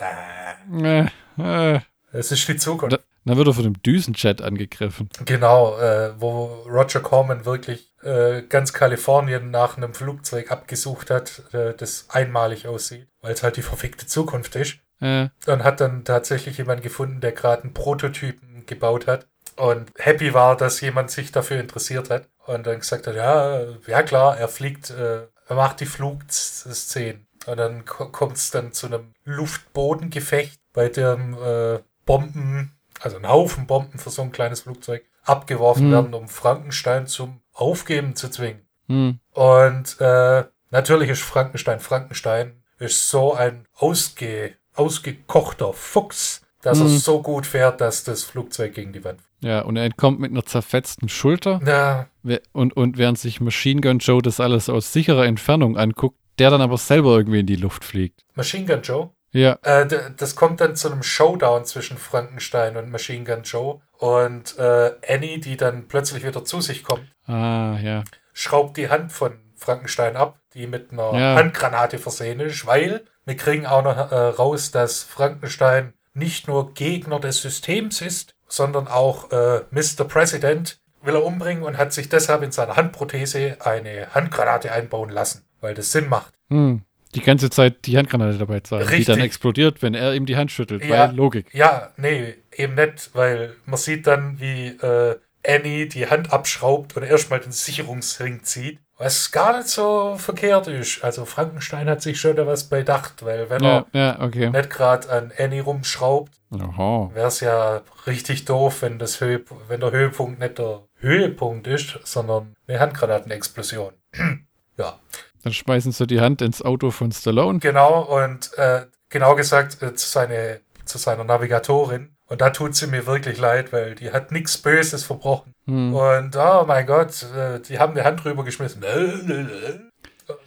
äh, äh. es ist die Zukunft. Da, dann wird er von dem Düsenjet angegriffen. Genau, äh, wo Roger Corman wirklich äh, ganz Kalifornien nach einem Flugzeug abgesucht hat, das einmalig aussieht, weil es halt die verfickte Zukunft ist. Ja. Und hat dann tatsächlich jemand gefunden, der gerade einen Prototypen gebaut hat. Und happy war, dass jemand sich dafür interessiert hat. Und dann gesagt hat, ja, ja klar, er fliegt, äh, er macht die Flugszenen. Und dann kommt es dann zu einem Luft-Boden-Gefecht, bei dem äh, Bomben, also ein Haufen Bomben für so ein kleines Flugzeug, abgeworfen hm. werden, um Frankenstein zum Aufgeben zu zwingen. Hm. Und äh, natürlich ist Frankenstein Frankenstein ist so ein ausge ausgekochter Fuchs, dass Mhm. er so gut fährt, dass das Flugzeug gegen die Wand. Ja, und er entkommt mit einer zerfetzten Schulter. We- Und, und während sich Machine Gun Joe das alles aus sicherer Entfernung anguckt, der dann aber selber irgendwie in die Luft fliegt. Machine Gun Joe. Ja, Äh, das kommt dann zu einem Showdown zwischen Frankenstein und Machine Gun Joe. Und äh, Annie, die dann plötzlich wieder zu sich kommt, ah, ja. schraubt die Hand von Frankenstein ab, die mit einer Ja. Handgranate versehen ist, weil wir kriegen auch noch äh, raus, dass Frankenstein nicht nur Gegner des Systems ist, sondern auch äh, Mr. President will er umbringen und hat sich deshalb in seiner Handprothese eine Handgranate einbauen lassen, weil das Sinn macht. Hm. Die ganze Zeit die Handgranate dabei zeigen, die dann explodiert, wenn er ihm die Hand schüttelt. Ja. Weil Logik. Ja, nee, eben nicht, weil man sieht dann, wie äh, Annie die Hand abschraubt und erstmal den Sicherungsring zieht. Was gar nicht so verkehrt ist. Also Frankenstein hat sich schon da was bedacht, weil wenn Ja, er ja, okay. nicht gerade an Annie rumschraubt, wäre es ja richtig doof, wenn, das Höhe, wenn der Höhepunkt nicht der Höhepunkt ist, sondern eine Handgranatenexplosion. ja, Dann schmeißen sie die Hand ins Auto von Stallone. genau. Und äh, genau gesagt äh, zu, seine, zu seiner Navigatorin. Und da tut sie mir wirklich leid, weil die hat nichts Böses verbrochen. Hm. Und oh mein Gott, äh, die haben die Hand drüber geschmissen.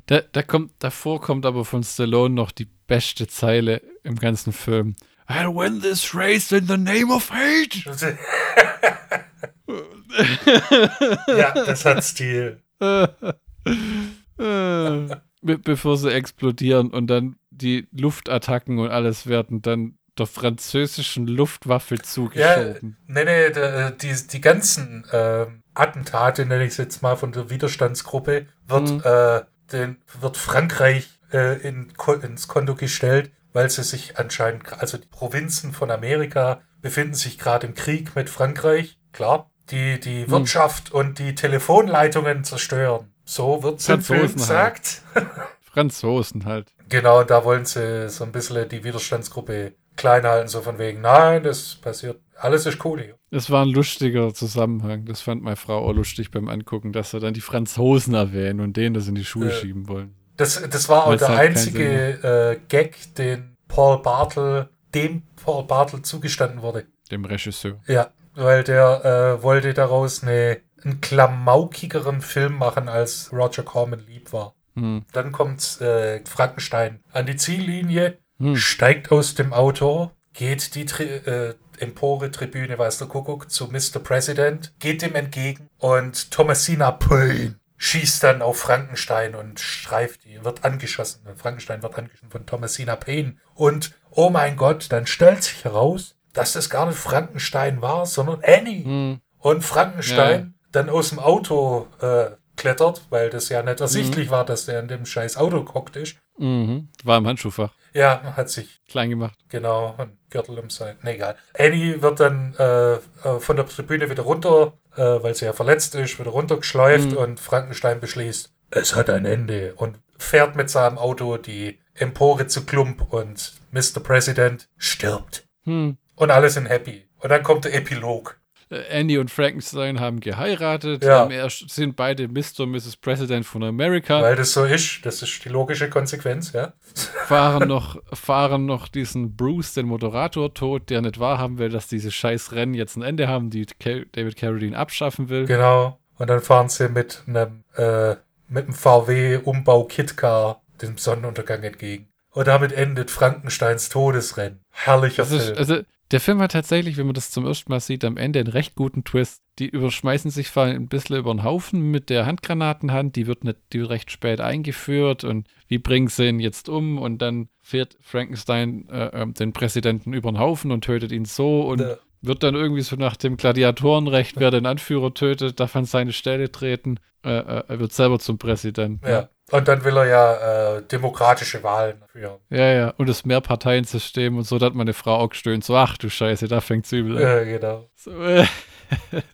Da, da kommt, davor kommt aber von Stallone noch die beste Zeile im ganzen Film. I'll win this race in the name of hate. ja, das hat Stil. Be bevor sie explodieren und dann die Luftattacken und alles werden dann der französischen Luftwaffe zugeschoben. Nee, nee, der, äh, die, die ganzen ähm, Attentate, nenne ich es jetzt mal, von der Widerstandsgruppe, wird, Mhm. äh, den, wird Frankreich äh, in, ins Konto gestellt, weil sie sich anscheinend, also die Provinzen von Amerika befinden sich gerade im Krieg mit Frankreich, klar, die die Mhm. Wirtschaft und die Telefonleitungen zerstören. So wird es im Film Franzosen halt. gesagt. Franzosen halt. Genau, da wollen sie so ein bisschen die Widerstandsgruppe klein halten, so von wegen, nein, das passiert, alles ist cool hier. Es war ein lustiger Zusammenhang. Das fand meine Frau auch lustig beim Angucken, dass sie dann die Franzosen erwähnen und denen das in die Schuhe Äh, schieben wollen. Das, das war auch der halt einzige äh, Gag, den Paul Bartel, dem Paul Bartel zugestanden wurde. Dem Regisseur. Ja, weil der äh, wollte daraus eine, einen klamaukigeren Film machen, als Roger Corman lieb war. Hm. Dann kommt äh, Frankenstein an die Ziellinie, Hm. steigt aus dem Auto, geht die Tri äh, Empore Tribüne, weiß der Kuckuck, zu Mr. President, geht dem entgegen und Thomasina Payne schießt dann auf Frankenstein und streift ihn, wird angeschossen. Frankenstein wird angeschossen von Thomasina Payne. Und oh mein Gott, dann stellt sich heraus, dass das gar nicht Frankenstein war, sondern Annie. Hm. Und Frankenstein dann aus dem Auto äh, klettert, weil das ja nicht ersichtlich war, dass der in dem scheiß Auto gehockt ist. Mhm. War im Handschuhfach. Ja, hat sich Klein gemacht. Genau, ein Gürtel um sein. Nee, egal. Annie wird dann äh, äh, von der Tribüne wieder runter, äh, weil sie ja verletzt ist, wieder runtergeschleift Mhm. und Frankenstein beschließt, es hat ein Ende und fährt mit seinem Auto die Empore zu Klump und Mr. President stirbt. Hm. Und alle sind happy. Und dann kommt der Epilog. Äh, Andy und Frankenstein haben geheiratet, Ja. haben erst, sind beide Mr. und Mrs. President von Amerika, Weil das so ist. Das ist die logische Konsequenz, ja. fahren noch, fahren noch diesen Bruce, den Moderator, tot, der nicht wahrhaben will, dass diese scheiß Rennen jetzt ein Ende haben, die David Carradine abschaffen will. Genau. Und dann fahren sie mit einem, äh, mit einem VW-Umbau Kitcar dem Sonnenuntergang entgegen. Und damit endet Frankensteins Todesrennen. Herrlicher Das ist, Film. also, der Film hat tatsächlich, wenn man das zum ersten Mal sieht, am Ende einen recht guten Twist. Die überschmeißen sich vor allem ein bisschen über den Haufen mit der Handgranatenhand, die wird nicht, die wird recht spät eingeführt und wie bringen sie ihn jetzt um und dann fährt Frankenstein äh, ähm, den Präsidenten über den Haufen und tötet ihn so und Ja. wird dann irgendwie so nach dem Gladiatorenrecht, wer den Anführer tötet, darf an seine Stelle treten, äh, äh, er wird selber zum Präsidenten. ja. Und dann will er ja äh, demokratische Wahlen führen. ja, ja. Und das Mehrparteiensystem und so, da hat meine Frau auch gestöhnt, so, ach du Scheiße, da fängt's übel an. Ja, genau. So, äh.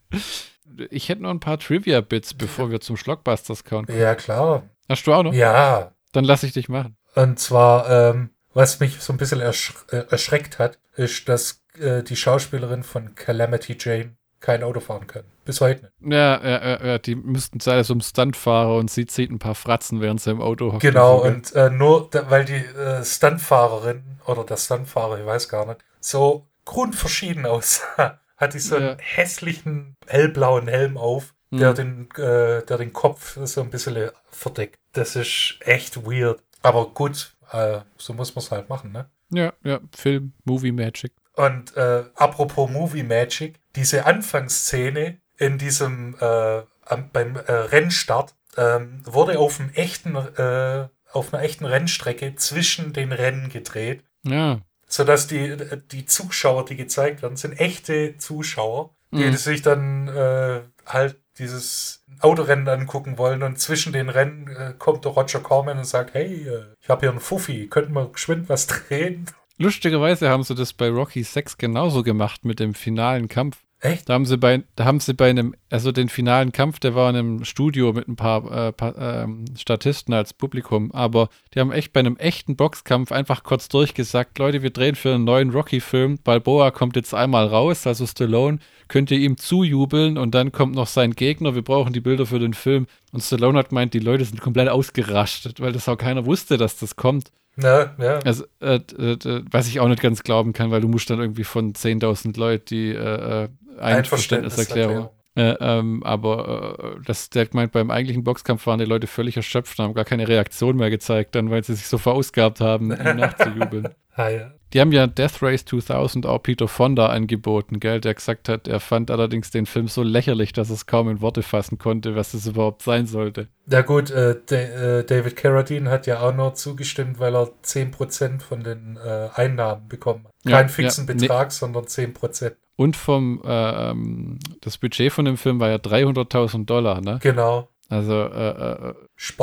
ich hätte noch ein paar Trivia-Bits, bevor wir zum Schlockbusters kommen. Ja, klar. Hast du auch noch? Ja. Dann lass ich dich machen. Und zwar, ähm, was mich so ein bisschen ersch äh, erschreckt hat, ist, dass äh, die Schauspielerin von Calamity Jane kein Auto fahren können. Bis heute nicht. Ja, ja, ja, ja die müssten sein so ein Stuntfahrer und sie zieht ein paar Fratzen, während sie im Auto hockt. Genau, und äh, nur, weil die äh, Stuntfahrerin oder der Stuntfahrer, ich weiß gar nicht, so grundverschieden aussah. Hat die so einen hässlichen hellblauen Helm auf, der, den, äh, der den Kopf so ein bisschen verdeckt. Das ist echt weird. Aber gut, äh, so muss man es halt machen, ne? Ja, ja, Film, Movie Magic. Und äh, apropos Movie Magic, diese Anfangsszene in diesem äh, beim äh, Rennstart ähm, wurde auf einem echten äh, auf einer echten Rennstrecke zwischen den Rennen gedreht. Ja. Sodass die, die Zuschauer, die gezeigt werden, sind echte Zuschauer, die mhm. sich dann äh, halt dieses Autorennen angucken wollen und zwischen den Rennen äh, kommt der Roger Corman und sagt, hey, äh, ich habe hier einen Fuffi, könnten wir geschwind was drehen? Lustigerweise haben sie das bei Rocky 6 genauso gemacht mit dem finalen Kampf. Echt? Da haben sie bei, da haben sie bei einem, also den finalen Kampf, der war in einem Studio mit ein paar, äh, paar ähm, Statisten als Publikum, aber die haben echt bei einem echten Boxkampf einfach kurz durchgesagt, Leute, wir drehen für einen neuen Rocky-Film, Balboa kommt jetzt einmal raus, also Stallone, könnt ihr ihm zujubeln und dann kommt noch sein Gegner, wir brauchen die Bilder für den Film. Und Stallone hat meint, die Leute sind komplett ausgerastet, weil das auch keiner wusste, dass das kommt. Ja, ja. Also, äh, äh, was ich auch nicht ganz glauben kann, weil du musst dann irgendwie von 10.000 Leuten die äh, äh Einverständniserklärung. Äh, ähm, aber äh, das, der meint, beim eigentlichen Boxkampf waren die Leute völlig erschöpft und haben gar keine Reaktion mehr gezeigt, dann, weil sie sich so verausgabt haben, ihm nachzujubeln. Ah, ja. Die haben ja Death Race 2000 auch Peter Fonda angeboten, gell, der gesagt hat, er fand allerdings den Film so lächerlich, dass er es kaum in Worte fassen konnte, was es überhaupt sein sollte. Ja gut, äh, äh David Carradine hat ja auch nur zugestimmt, weil er 10% von den äh, Einnahmen bekommen hat. Keinen ja, fixen ja, Betrag, nee. sondern 10%. Und vom, äh, ähm, das Budget von dem Film war ja 300.000 Dollar, ne? Genau. Also, äh, äh,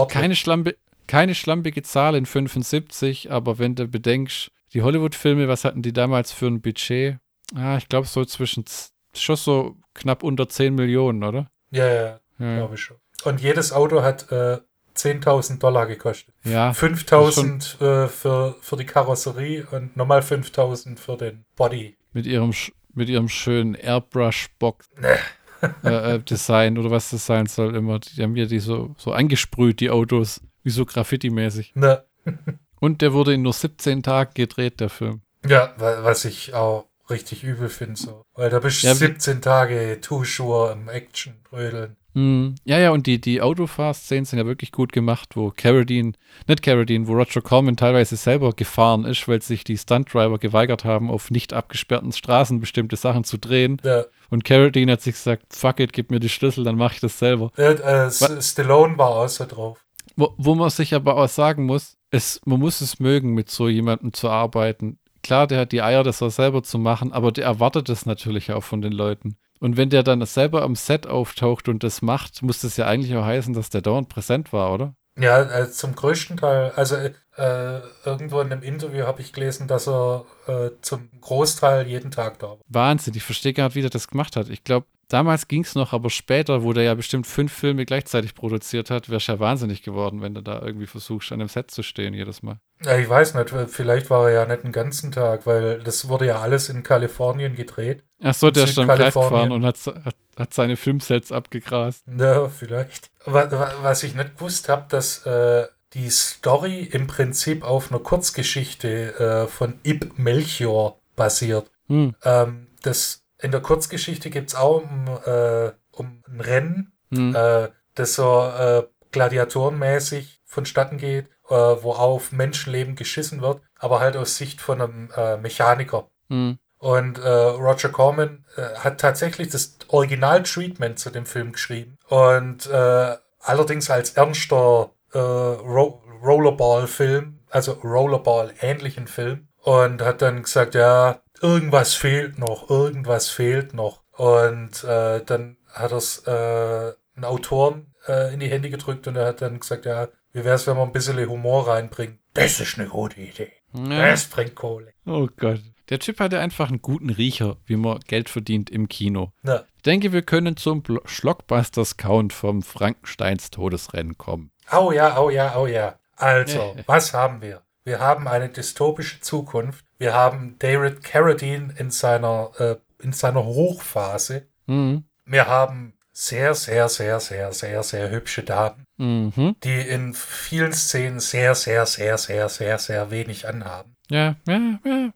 keine, Schlampe, keine schlampige Zahl in 75, aber wenn du bedenkst, die Hollywood-Filme, was hatten die damals für ein Budget? Ah, ich glaube so zwischen, schon so knapp unter 10 Millionen, oder? Ja, ja, ja. glaube ich schon. Und jedes Auto hat äh, 10.000 Dollar gekostet. Ja. 5.000 äh, für, für die Karosserie und nochmal 5.000 für den Body. Mit ihrem, mit ihrem schönen Airbrush-Box. äh, äh, Design oder was das sein soll immer. Die haben ja die so, so angesprüht, die Autos, wie so Graffiti-mäßig. Ne. Und der wurde in nur 17 Tagen gedreht, der Film. Ja, was ich auch richtig übel finde, so. Weil da bist du ja, 17 Tage Tuschur im Action brödeln. Mm, ja, ja, und die, die Autofahr-Szenen sind ja wirklich gut gemacht, wo Carradine, nicht Carradine, wo Roger Corman teilweise selber gefahren ist, weil sich die Stuntdriver geweigert haben, auf nicht abgesperrten Straßen bestimmte Sachen zu drehen. Ja. Und Carradine hat sich gesagt, fuck it, gib mir die Schlüssel, dann mache ich das selber. Ja, äh, Stallone war auch so drauf. Wo, wo man sich aber auch sagen muss, es, man muss es mögen, mit so jemandem zu arbeiten. Klar, der hat die Eier, das auch selber zu machen, aber der erwartet es natürlich auch von den Leuten. Und wenn der dann selber am Set auftaucht und das macht, muss das ja eigentlich auch heißen, dass der dauernd präsent war, oder? Ja, äh, zum größten Teil. Also äh, irgendwo in einem Interview habe ich gelesen, dass er äh, zum Großteil jeden Tag da war. Wahnsinn, ich verstehe gar nicht, wie der das gemacht hat. Ich glaube, damals ging es noch, aber später, wo der ja bestimmt fünf Filme gleichzeitig produziert hat, wärst ja wahnsinnig geworden, wenn du da irgendwie versuchst, an einem Set zu stehen jedes Mal. Ja, ich weiß nicht, vielleicht war er ja nicht den ganzen Tag, weil das wurde ja alles in Kalifornien gedreht. Ach so, der ist dann gleich gefahren und hat, hat, hat, seine Filmsets abgegrast. Ja, vielleicht. Was ich nicht gewusst habe, dass äh, die Story im Prinzip auf einer Kurzgeschichte äh, von Ib Melchior basiert. Hm. Ähm, das in der Kurzgeschichte gibt es auch um, äh, um ein Rennen, mhm. äh, das so äh, gladiatorenmäßig vonstatten geht, äh, wo auf Menschenleben geschissen wird, aber halt aus Sicht von einem äh, Mechaniker. Mhm. Und äh, Roger Corman äh, hat tatsächlich das Original-Treatment zu dem Film geschrieben. Und äh, allerdings als ernster äh, Ro Rollerball-Film, also Rollerball-ähnlichen Film. Und hat dann gesagt, ja, irgendwas fehlt noch, irgendwas fehlt noch. Und äh, dann hat er es äh, einen Autoren äh, in die Hände gedrückt und er hat dann gesagt, ja, wie wäre es, wenn man ein bisschen Humor reinbringt? Das ist eine gute Idee. Ja. Das bringt Kohle. Oh Gott. Der Typ hatte einfach einen guten Riecher, wie man Geld verdient im Kino. Ja. Ich denke, wir können zum Schlockbusters-Count vom Frankensteins Todesrennen kommen. Oh ja, oh ja, oh ja. Also, was haben wir? Wir haben eine dystopische Zukunft. Wir haben David Carradine in seiner, äh, in seiner Hochphase. Mhm. Wir haben sehr, sehr, sehr, sehr, sehr, sehr hübsche Damen, Mhm. die in vielen Szenen sehr, sehr, sehr, sehr, sehr, sehr wenig anhaben. Ja, ja, ja.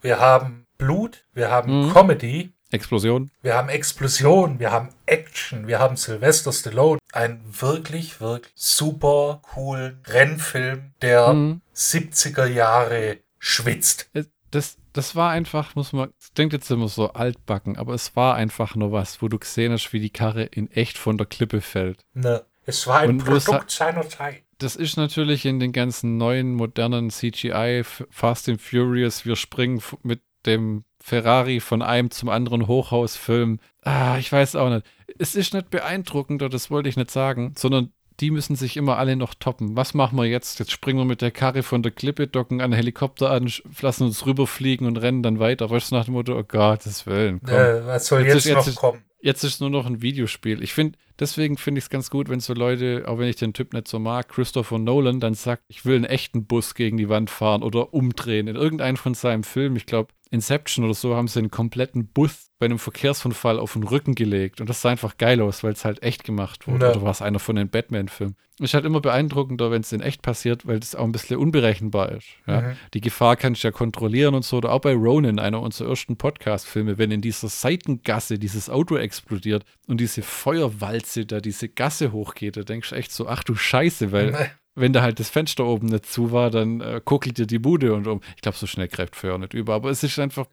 Wir haben Blut, wir haben Mhm. Comedy, Explosion. wir haben Explosion, wir haben Action, wir haben Sylvester Stallone. Ein wirklich, wirklich super coolen Rennfilm, der Mhm. 70er Jahre schwitzt. Es- Das, das war einfach, muss man, es klingt jetzt immer so altbacken, aber es war einfach nur was, wo du gesehen hast, wie die Karre in echt von der Klippe fällt. Ne, es war ein Und Produkt seiner Zeit. Das ist natürlich in den ganzen neuen, modernen CGI, Fast and Furious, wir springen mit dem Ferrari von einem zum anderen Hochhausfilm. Ah, ich weiß auch nicht. Es ist nicht beeindruckender, das wollte ich nicht sagen, sondern die müssen sich immer alle noch toppen. Was machen wir jetzt? Jetzt springen wir mit der Karre von der Klippe, docken einen Helikopter an, lassen uns rüberfliegen und rennen dann weiter. Weißt du, nach dem Motto, oh Gottes Willen, komm. Äh, was soll Jetzt jetzt, ist- jetzt noch ist- kommen? Jetzt ist nur noch ein Videospiel. Ich finde, deswegen finde ich es ganz gut, wenn so Leute, auch wenn ich den Typ nicht so mag, Christopher Nolan dann sagt, ich will einen echten Bus gegen die Wand fahren oder umdrehen. In irgendeinem von seinen Filmen, ich glaube Inception oder so, haben sie einen kompletten Bus bei einem Verkehrsunfall auf den Rücken gelegt. Und das sah einfach geil aus, weil es halt echt gemacht wurde. Ja. Oder war es einer von den Batman-Filmen? Ist halt immer beeindruckender, wenn es in echt passiert, weil das auch ein bisschen unberechenbar ist. Ja? Mhm. Die Gefahr kannst du ja kontrollieren und so. Oder auch bei Ronin, einer unserer ersten Podcast-Filme, wenn in dieser Seitengasse dieses Auto explodiert und diese Feuerwalze da diese Gasse hochgeht, da denkst du echt so, ach du Scheiße, weil Ne, wenn da halt das Fenster oben nicht zu war, dann äh, kuckelt dir die Bude und um. Ich glaube, so schnell greift Feuer nicht über. Aber es ist einfach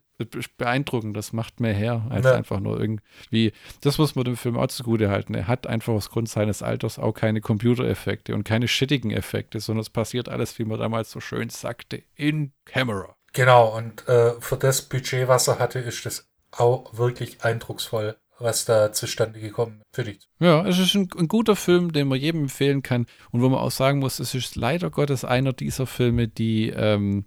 beeindruckend, das macht mehr her, als Ja. einfach nur irgendwie. Das muss man dem Film auch zugute halten. Er hat einfach aufgrund seines Alters auch keine Computereffekte und keine shittigen Effekte, sondern es passiert alles, wie man damals so schön sagte, in Camera. Genau, und äh, für das Budget, was er hatte, ist das auch wirklich eindrucksvoll, was da zustande gekommen ist. Für dich. Ja, es ist ein, ein guter Film, den man jedem empfehlen kann und wo man auch sagen muss, es ist leider Gottes einer dieser Filme, die, ähm,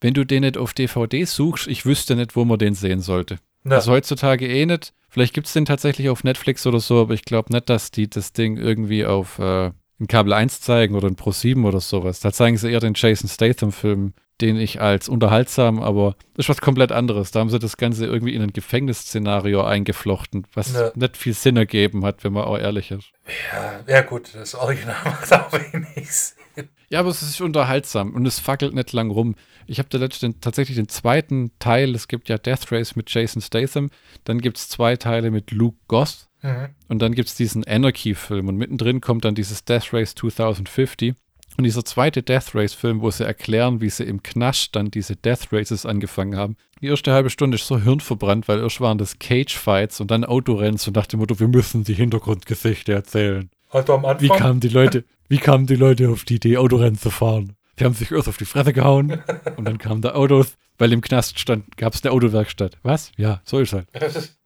wenn du den nicht auf DVD suchst, ich wüsste nicht, wo man den sehen sollte. Ne, Also heutzutage eh nicht. Vielleicht gibt es den tatsächlich auf Netflix oder so, aber ich glaube nicht, dass die das Ding irgendwie auf äh, in Kabel 1 zeigen oder in Pro 7 oder sowas. Da zeigen sie eher den Jason Statham-Film, den ich als unterhaltsam, aber das ist was komplett anderes. Da haben sie das Ganze irgendwie in ein Gefängnisszenario eingeflochten, was Ja. nicht viel Sinn ergeben hat, wenn man auch ehrlich ist. ja, ja, gut, das Original macht auch wenig Sinn. Ja, aber es ist unterhaltsam und es fackelt nicht lang rum. Ich habe da letztens tatsächlich den zweiten Teil, es gibt ja Death Race mit Jason Statham, dann gibt es zwei Teile mit Luke Goss Mhm. und dann gibt es diesen Anarchy-Film und mittendrin kommt dann dieses Death Race 2050 und dieser zweite Death Race-Film, wo sie erklären, wie sie im Knast dann diese Death Races angefangen haben. Die erste halbe Stunde ist so hirnverbrannt, weil erst waren das Cage-Fights und dann Autorenns und nach dem Motto, wir müssen die Hintergrundgeschichte erzählen. Also am Wie Anfang, kamen die Leute, wie kamen die Leute auf die Idee, Autorennen zu fahren? Die haben sich erst auf die Fresse gehauen und dann kamen da Autos, weil im Knast stand, gab es eine Autowerkstatt. Was? Ja, so ist halt.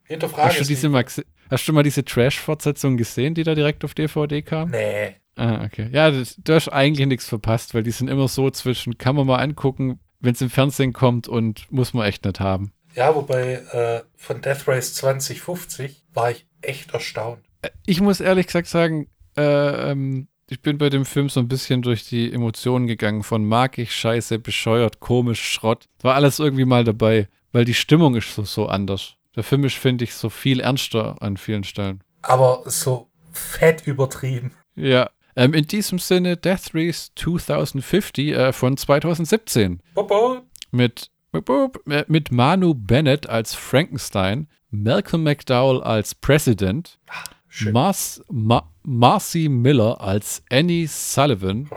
hinterfrage Hast du, es diese gese- hast du mal diese Trash-Fortsetzung gesehen, die da direkt auf DVD kam? Nee, Ah, okay. Ja, das, du hast eigentlich nichts verpasst, weil die sind immer so zwischen, kann man mal angucken, wenn es im Fernsehen kommt und muss man echt nicht haben. ja, wobei äh, von Death Race 2050 war ich echt erstaunt. Ich muss ehrlich gesagt sagen, äh, ähm, ich bin bei dem Film so ein bisschen durch die Emotionen gegangen von mag ich, scheiße, bescheuert, komisch, Schrott. War alles irgendwie mal dabei, weil die Stimmung ist so, so anders. Der Film ist, finde ich, so viel ernster an vielen Stellen. Aber so fett übertrieben. Ja. Ähm, in diesem Sinne, Death Race 2050 äh, von 2017 Bobo. mit, äh, mit Manu Bennett als Frankenstein, Malcolm McDowell als President, Schön. Mars, Ma, Marcy Miller als Annie Sullivan.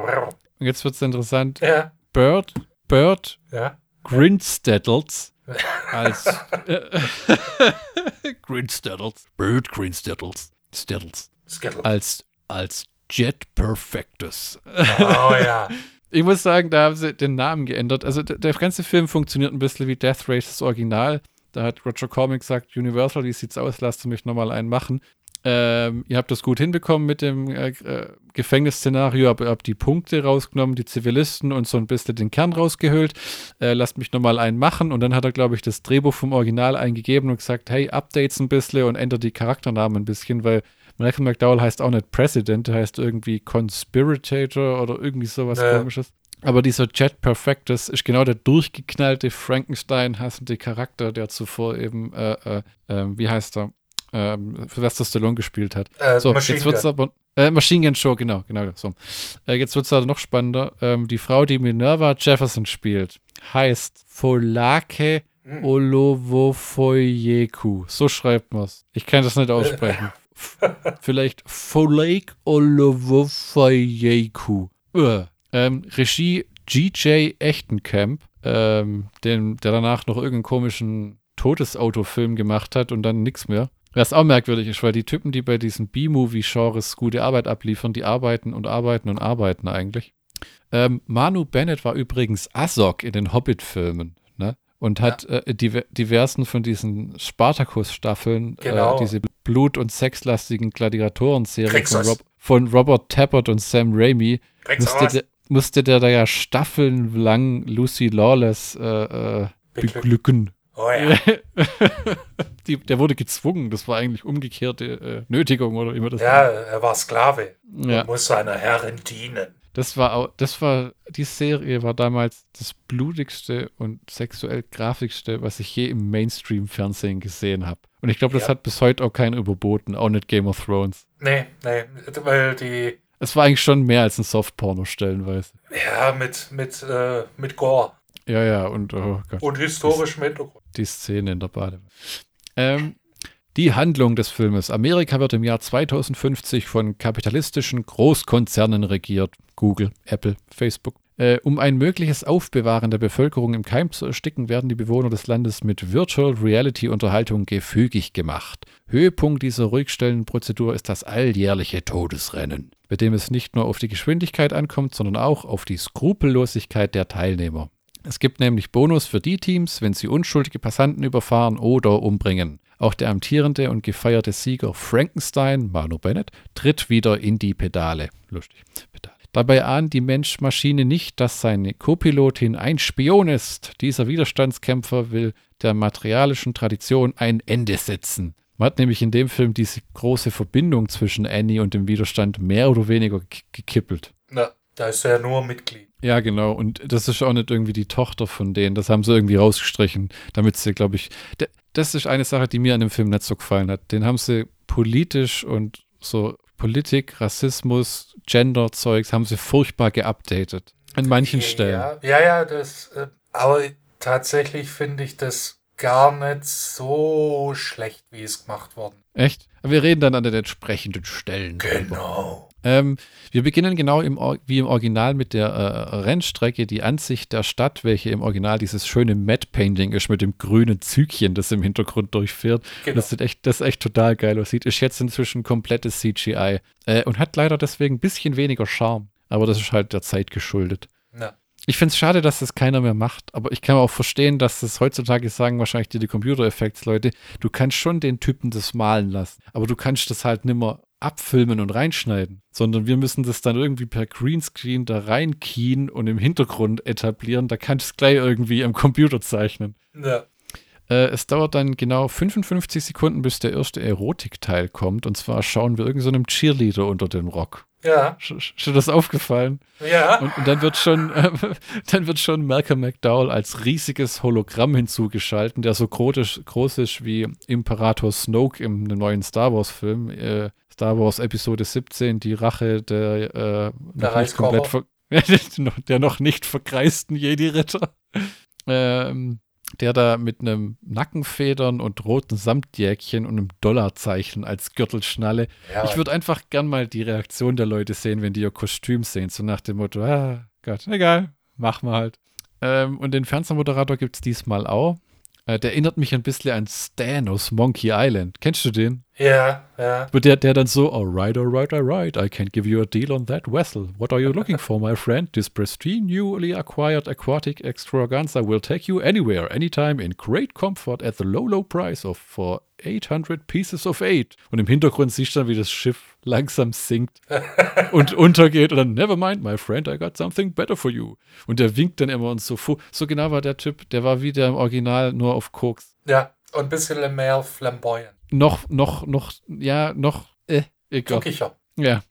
Und jetzt wird es interessant. Ja, Bird, Bird ja. Grinstettles als äh, Grinstettles. Bird Grinstettles. Stettles. Skittle. Als, als Jet Perfectus. Oh ja. Ich muss sagen, da haben sie den Namen geändert. Also der, der ganze Film funktioniert ein bisschen wie Death Race, das Original. Da hat Roger Cormick gesagt, Universal, wie sieht's aus, lasst mich nochmal einen machen. Ähm, ihr habt das gut hinbekommen mit dem äh, äh, Gefängnisszenario, aber ihr habt die Punkte rausgenommen, die Zivilisten und so ein bisschen den Kern rausgehöhlt. Äh, lasst mich nochmal einen machen. Und dann hat er, glaube ich, das Drehbuch vom Original eingegeben und gesagt, hey, Updates ein bisschen und ändert die Charakternamen ein bisschen, weil Malcolm McDowell heißt auch nicht President, der heißt irgendwie Conspirator oder irgendwie sowas Ja. komisches. Aber dieser Jet Perfectus ist genau der durchgeknallte Frankenstein-hassende Charakter, der zuvor eben, äh, äh, äh, wie heißt er, ähm, Sylvester Stallone gespielt hat. Äh, so, Machine jetzt wird's Gun. aber. Äh, Machine Gun Show, genau, genau so. Äh, jetzt wird es aber noch spannender. Ähm, die Frau, die Minerva Jefferson spielt, heißt Folake Hm. Olowofoyeku. So schreibt man es. Ich kann das nicht aussprechen. Vielleicht Folake Olowofoyeku. Uh. Ähm, Regie GJ Echtenkamp, ähm, den, der danach noch irgendeinen komischen Todesautofilm gemacht hat und dann nichts mehr. Was auch merkwürdig ist, weil die Typen, die bei diesen B-Movie-Genres gute Arbeit abliefern, die arbeiten und arbeiten und arbeiten eigentlich. Ähm, Manu Bennett war übrigens Azog in den Hobbit-Filmen? Und hat äh, diver diversen von diesen Spartacus-Staffeln, Genau. äh, diese blut- und sexlastigen Gladiatoren-Serien Kriegst von? Rob von Robert Tappert und Sam Raimi, musste der, musste der da ja staffelnlang Lucy Lawless äh, äh, Beglücken. Oh ja. Die, der wurde gezwungen. Das war eigentlich umgekehrte äh, Nötigung oder man das ja, er war Sklave. Ja. Muss seiner Herrin dienen. Das war auch, das war, die Serie war damals das blutigste und sexuell grafischste, was ich je im Mainstream-Fernsehen gesehen habe. Und ich glaube, das Ja. hat bis heute auch keiner überboten, auch nicht Game of Thrones. Nee, nee, weil die, Es war eigentlich schon mehr als ein Softporno stellenweise. ja, mit, mit, äh, mit Gore Ja, ja, und oh Gott, und historischem Hintergrund. die Szene in der Badewanne. Ähm, die Handlung des Filmes. Amerika wird im Jahr 2050 von kapitalistischen Großkonzernen regiert. Google, Apple, Facebook. Äh, um ein mögliches Aufbewahren der Bevölkerung im Keim zu ersticken, werden die Bewohner des Landes mit Virtual Reality Unterhaltung gefügig gemacht. Höhepunkt dieser Ruhigstellenprozedur ist das alljährliche Todesrennen, bei dem es nicht nur auf die Geschwindigkeit ankommt, sondern auch auf die Skrupellosigkeit der Teilnehmer. Es gibt nämlich Bonus für die Teams, wenn sie unschuldige Passanten überfahren oder umbringen. Auch der amtierende und gefeierte Sieger Frankenstein, Manu Bennett, tritt wieder in die Pedale. Lustig. Pedale. Dabei ahnt die Mensch-Maschine nicht, dass seine Co-Pilotin ein Spion ist. Dieser Widerstandskämpfer will der materialischen Tradition ein Ende setzen. Man hat nämlich in dem Film diese große Verbindung zwischen Annie und dem Widerstand mehr oder weniger ge- gekippelt. Na, da ist er nur Mitglied. Ja, genau. Und das ist auch nicht irgendwie die Tochter von denen. Das haben sie irgendwie rausgestrichen, damit sie, glaube ich. Das ist eine Sache, die mir an dem Film nicht so gefallen hat. Den haben sie politisch und so Politik, Rassismus, Gender-Zeugs haben sie furchtbar geupdatet. An manchen Stellen. Ja, ja, ja das, äh, aber tatsächlich finde ich das gar nicht so schlecht, wie es gemacht worden. Echt? Aber wir reden dann an den entsprechenden Stellen. Genau. Ähm, wir beginnen genau im, wie im Original mit der äh, Rennstrecke, die Ansicht der Stadt, welche im Original dieses schöne Matte Painting ist mit dem grünen Zügchen, das im Hintergrund durchfährt. Genau. Das sieht echt, das echt total geil aussieht. Ist jetzt inzwischen komplettes CGI äh, und hat leider deswegen ein bisschen weniger Charme. Aber das ist halt der Zeit geschuldet. Ja. Ich finde es schade, dass das keiner mehr macht, aber ich kann auch verstehen, dass das heutzutage sagen wahrscheinlich die, die Computer-Effects-Leute, du kannst schon den Typen das malen lassen, aber du kannst das halt nimmer abfilmen und reinschneiden, sondern wir müssen das dann irgendwie per Greenscreen da reinkien und im Hintergrund etablieren, da kannst du es gleich irgendwie am Computer zeichnen. Ja. Äh, es dauert dann genau 55 Sekunden, bis der erste Erotikteil kommt. Und zwar schauen wir irgendeinem so Cheerleader unter den Rock. Ja. Sch- sch- Ist dir das aufgefallen? Ja. Und, und dann wird schon, äh, dann wird schon Malcolm McDowell als riesiges Hologramm hinzugeschalten, der so groß ist, groß ist wie Imperator Snoke im neuen Star Wars Film. Äh, Star Wars Episode 17, die Rache der, äh, noch nicht komplett ver der noch nicht verkreisten Jedi-Ritter. Ähm, der da mit einem Nackenfedern und roten Samtjäckchen und einem Dollarzeichen als Gürtelschnalle ja ich würde einfach gern mal die Reaktion der Leute sehen, wenn die ihr Kostüm sehen. So nach dem Motto, ah, Gott, egal, mach mal halt. Ähm, und den Fernsehmoderator gibt es diesmal auch. Äh, der erinnert mich ein bisschen an Stan aus Monkey Island. Kennst du den? Ja, ja. Wo der, der dann so, alright, alright, alright, I can give you a deal on that vessel. What are you looking for, my friend? This pristine, newly acquired aquatic extravaganza will take you anywhere, anytime, in great comfort at the low, low price of for 800 pieces of eight. Und im Hintergrund siehst du dann, wie das Schiff langsam sinkt und untergeht und dann, never mind, my friend, I got something better for you. Und der winkt dann immer und so. So genau war der Typ, der war wie der im Original, nur auf Koks Ja. Und ein bisschen mehr flamboyant. Noch, noch, noch, ja, noch, äh, egal. Glücklicher. Ja.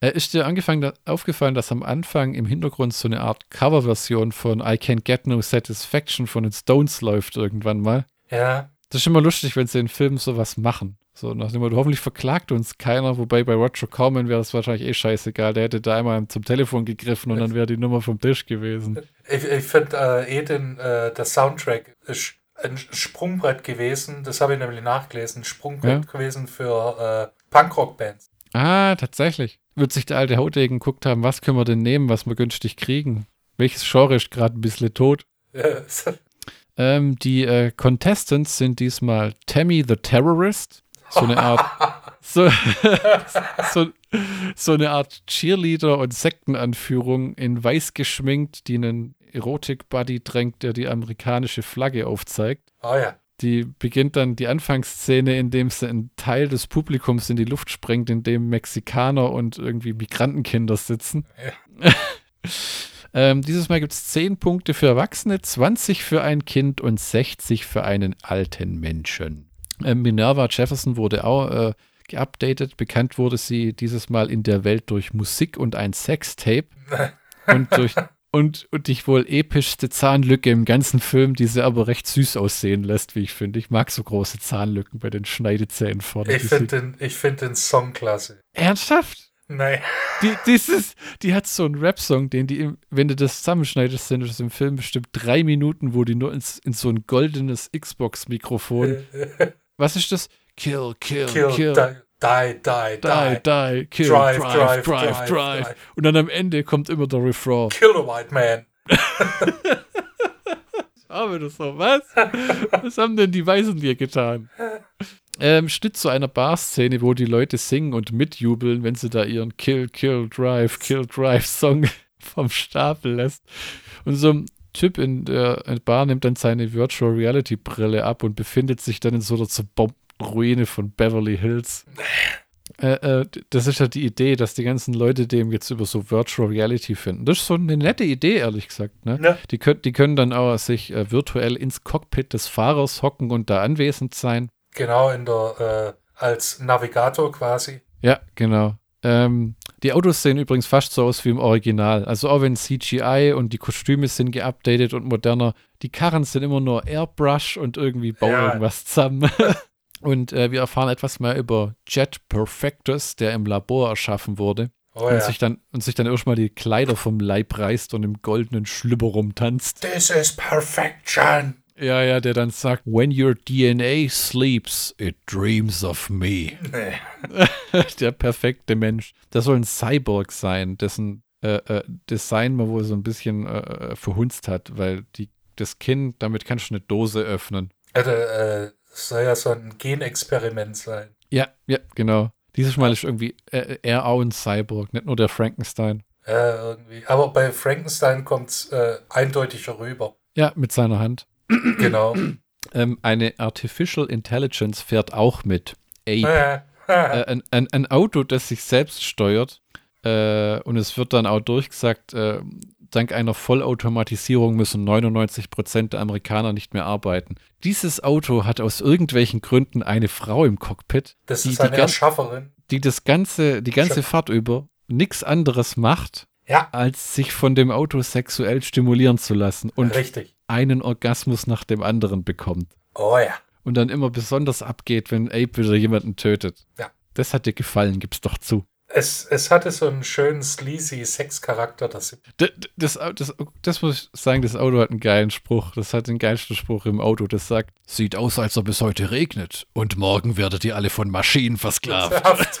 Äh, ist dir angefangen, da, aufgefallen, dass am Anfang im Hintergrund so eine Art Coverversion von I Can't Get No Satisfaction von den Stones läuft irgendwann mal? Ja. Das ist immer lustig, wenn sie in Filmen sowas machen. So nach dem Motto, hoffentlich verklagt uns keiner, wobei bei Roger Corman wäre es wahrscheinlich eh scheißegal. Der hätte da einmal zum Telefon gegriffen und dann wäre die Nummer vom Tisch gewesen. Ich, ich finde äh, eh den, äh, der Soundtrack ist ein Sprungbrett gewesen, das habe ich nämlich nachgelesen, ein Sprungbrett ja. gewesen für äh, Punkrock-Bands. Ah, tatsächlich. Wird sich der alte Hautdegen geguckt haben, was können wir denn nehmen, was wir günstig kriegen? Welches Genre ist gerade ein bisschen tot? ähm, die äh, Contestants sind diesmal Tammy the Terrorist, so eine Art, so, so, so, eine Art Cheerleader und Sektenanführung in weiß geschminkt, die einen Erotik-Buddy drängt, der die amerikanische Flagge aufzeigt. Oh ja. Die beginnt dann die Anfangsszene, indem sie einen Teil des Publikums in die Luft sprengt, in dem Mexikaner und irgendwie Migrantenkinder sitzen. Ja. ähm, dieses Mal gibt es 10 Punkte für Erwachsene, 20 für ein Kind und 60 für einen alten Menschen. Ähm, Minerva Jefferson wurde auch äh, geupdatet. Bekannt wurde sie dieses Mal in der Welt durch Musik und ein Sextape. und durch und, und die wohl epischste Zahnlücke im ganzen Film, die sie aber recht süß aussehen lässt, wie ich finde. Ich mag so große Zahnlücken bei den Schneidezähnen vorne. Ich finde den, find den Song klasse. Ernsthaft? Nein. Die, dieses, die hat so einen Rap-Song, den die, wenn du das zusammenschneidest, sind das im Film bestimmt drei Minuten, wo die nur ins, in so ein goldenes Xbox-Mikrofon. Was ist das? Kill, kill, kill. kill. Die, die, die, die, kill, drive, drive, drive, drive, drive. Und dann am Ende kommt immer der Refrain. Kill a white man. Aber das so, was? Was haben denn die Weißen dir getan? Ähm, Schnitt zu einer Bar-Szene, wo die Leute singen und mitjubeln, wenn sie da ihren Kill, Kill, Drive, Kill, Drive Song vom Stapel lässt. Und so ein Typ in der Bar nimmt dann seine Virtual Reality Brille ab und befindet sich dann in so einer Ruine von Beverly Hills. Äh, äh, das ist ja die Idee, dass die ganzen Leute dem jetzt über so Virtual Reality finden. Das ist so eine nette Idee, ehrlich gesagt. Ne? Ja. Die, können, die können dann auch sich äh, virtuell ins Cockpit des Fahrers hocken und da anwesend sein. Genau, in der, äh, als Navigator quasi. Ja, genau. Ähm, die Autos sehen übrigens fast so aus wie im Original. Also auch wenn CGI und die Kostüme sind geupdatet und moderner, die Karren sind immer nur Airbrush und irgendwie bauen ja. irgendwas zusammen. Und äh, wir erfahren etwas mehr über Jet Perfectus, der im Labor erschaffen wurde. Oh, und, ja. sich dann, und sich dann erstmal die Kleider vom Leib reißt und im goldenen Schlüpper rumtanzt. This is perfection. Ja, ja, der dann sagt, when your DNA sleeps, it dreams of me. der perfekte Mensch. Der soll ein Cyborg sein, dessen äh, äh, Design man wohl so ein bisschen äh, äh verhunzt hat, weil die, das Kind, damit kannst du eine Dose öffnen. Also, äh, das soll ja so ein Genexperiment sein. Ja, ja, genau. Dieses Mal ist irgendwie äh, er auch ein Cyborg, nicht nur der Frankenstein. Ja, irgendwie. Aber bei Frankenstein kommt es äh, eindeutiger rüber. Ja, mit seiner Hand. Genau. ähm, eine Artificial Intelligence fährt auch mit. Ape. äh, ein, ein, ein, Auto, das sich selbst steuert. Äh, und es wird dann auch durchgesagt, äh, dank einer Vollautomatisierung müssen 99 Prozent der Amerikaner nicht mehr arbeiten. Dieses Auto hat aus irgendwelchen Gründen eine Frau im Cockpit. Das ist eine die Erschafferin. Die das ganze, die ganze Fahrt über nichts anderes macht, ja. als sich von dem Auto sexuell stimulieren zu lassen und Richtig. einen Orgasmus nach dem anderen bekommt. Oh ja. Und dann immer besonders abgeht, wenn Ape wieder jemanden tötet. Ja. Das hat dir gefallen, gib's doch zu. Es, es hatte so einen schönen sleazy Sexcharakter. Das, das, das, das, das muss ich sagen, das Auto hat einen geilen Spruch. Das hat den geilsten Spruch im Auto. Das sagt, sieht aus, als ob es heute regnet. Und morgen werdet ihr alle von Maschinen versklavt.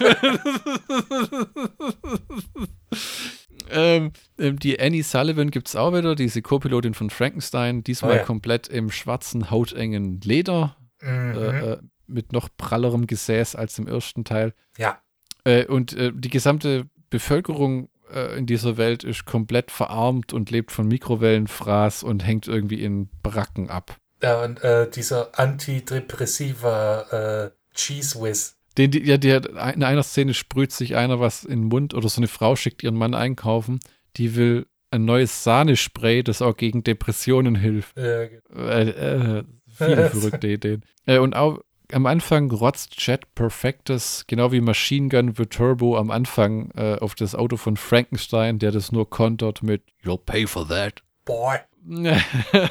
ähm, ähm, die Annie Sullivan gibt es auch wieder, diese Co-Pilotin von Frankenstein. Diesmal oh ja. komplett im schwarzen, hautengen Leder. Mhm. Äh, äh, mit noch prallerem Gesäß als im ersten Teil. Ja. Äh, und äh, die gesamte Bevölkerung äh, in dieser Welt ist komplett verarmt und lebt von Mikrowellenfraß und hängt irgendwie in Bracken ab. Ja, und äh, dieser antidepressiva äh, Cheese Whiz. Den, die, ja, die, in einer Szene sprüht sich einer was in den Mund oder so eine Frau schickt ihren Mann einkaufen, die will ein neues Sahnespray, das auch gegen Depressionen hilft. Ja, genau. viele verrückte Ideen. und auch am Anfang rotzt Jet Perfectus, genau wie Machine Gun The Turbo am Anfang äh, auf das Auto von Frankenstein, der das nur kontert mit You'll pay for that. Boy.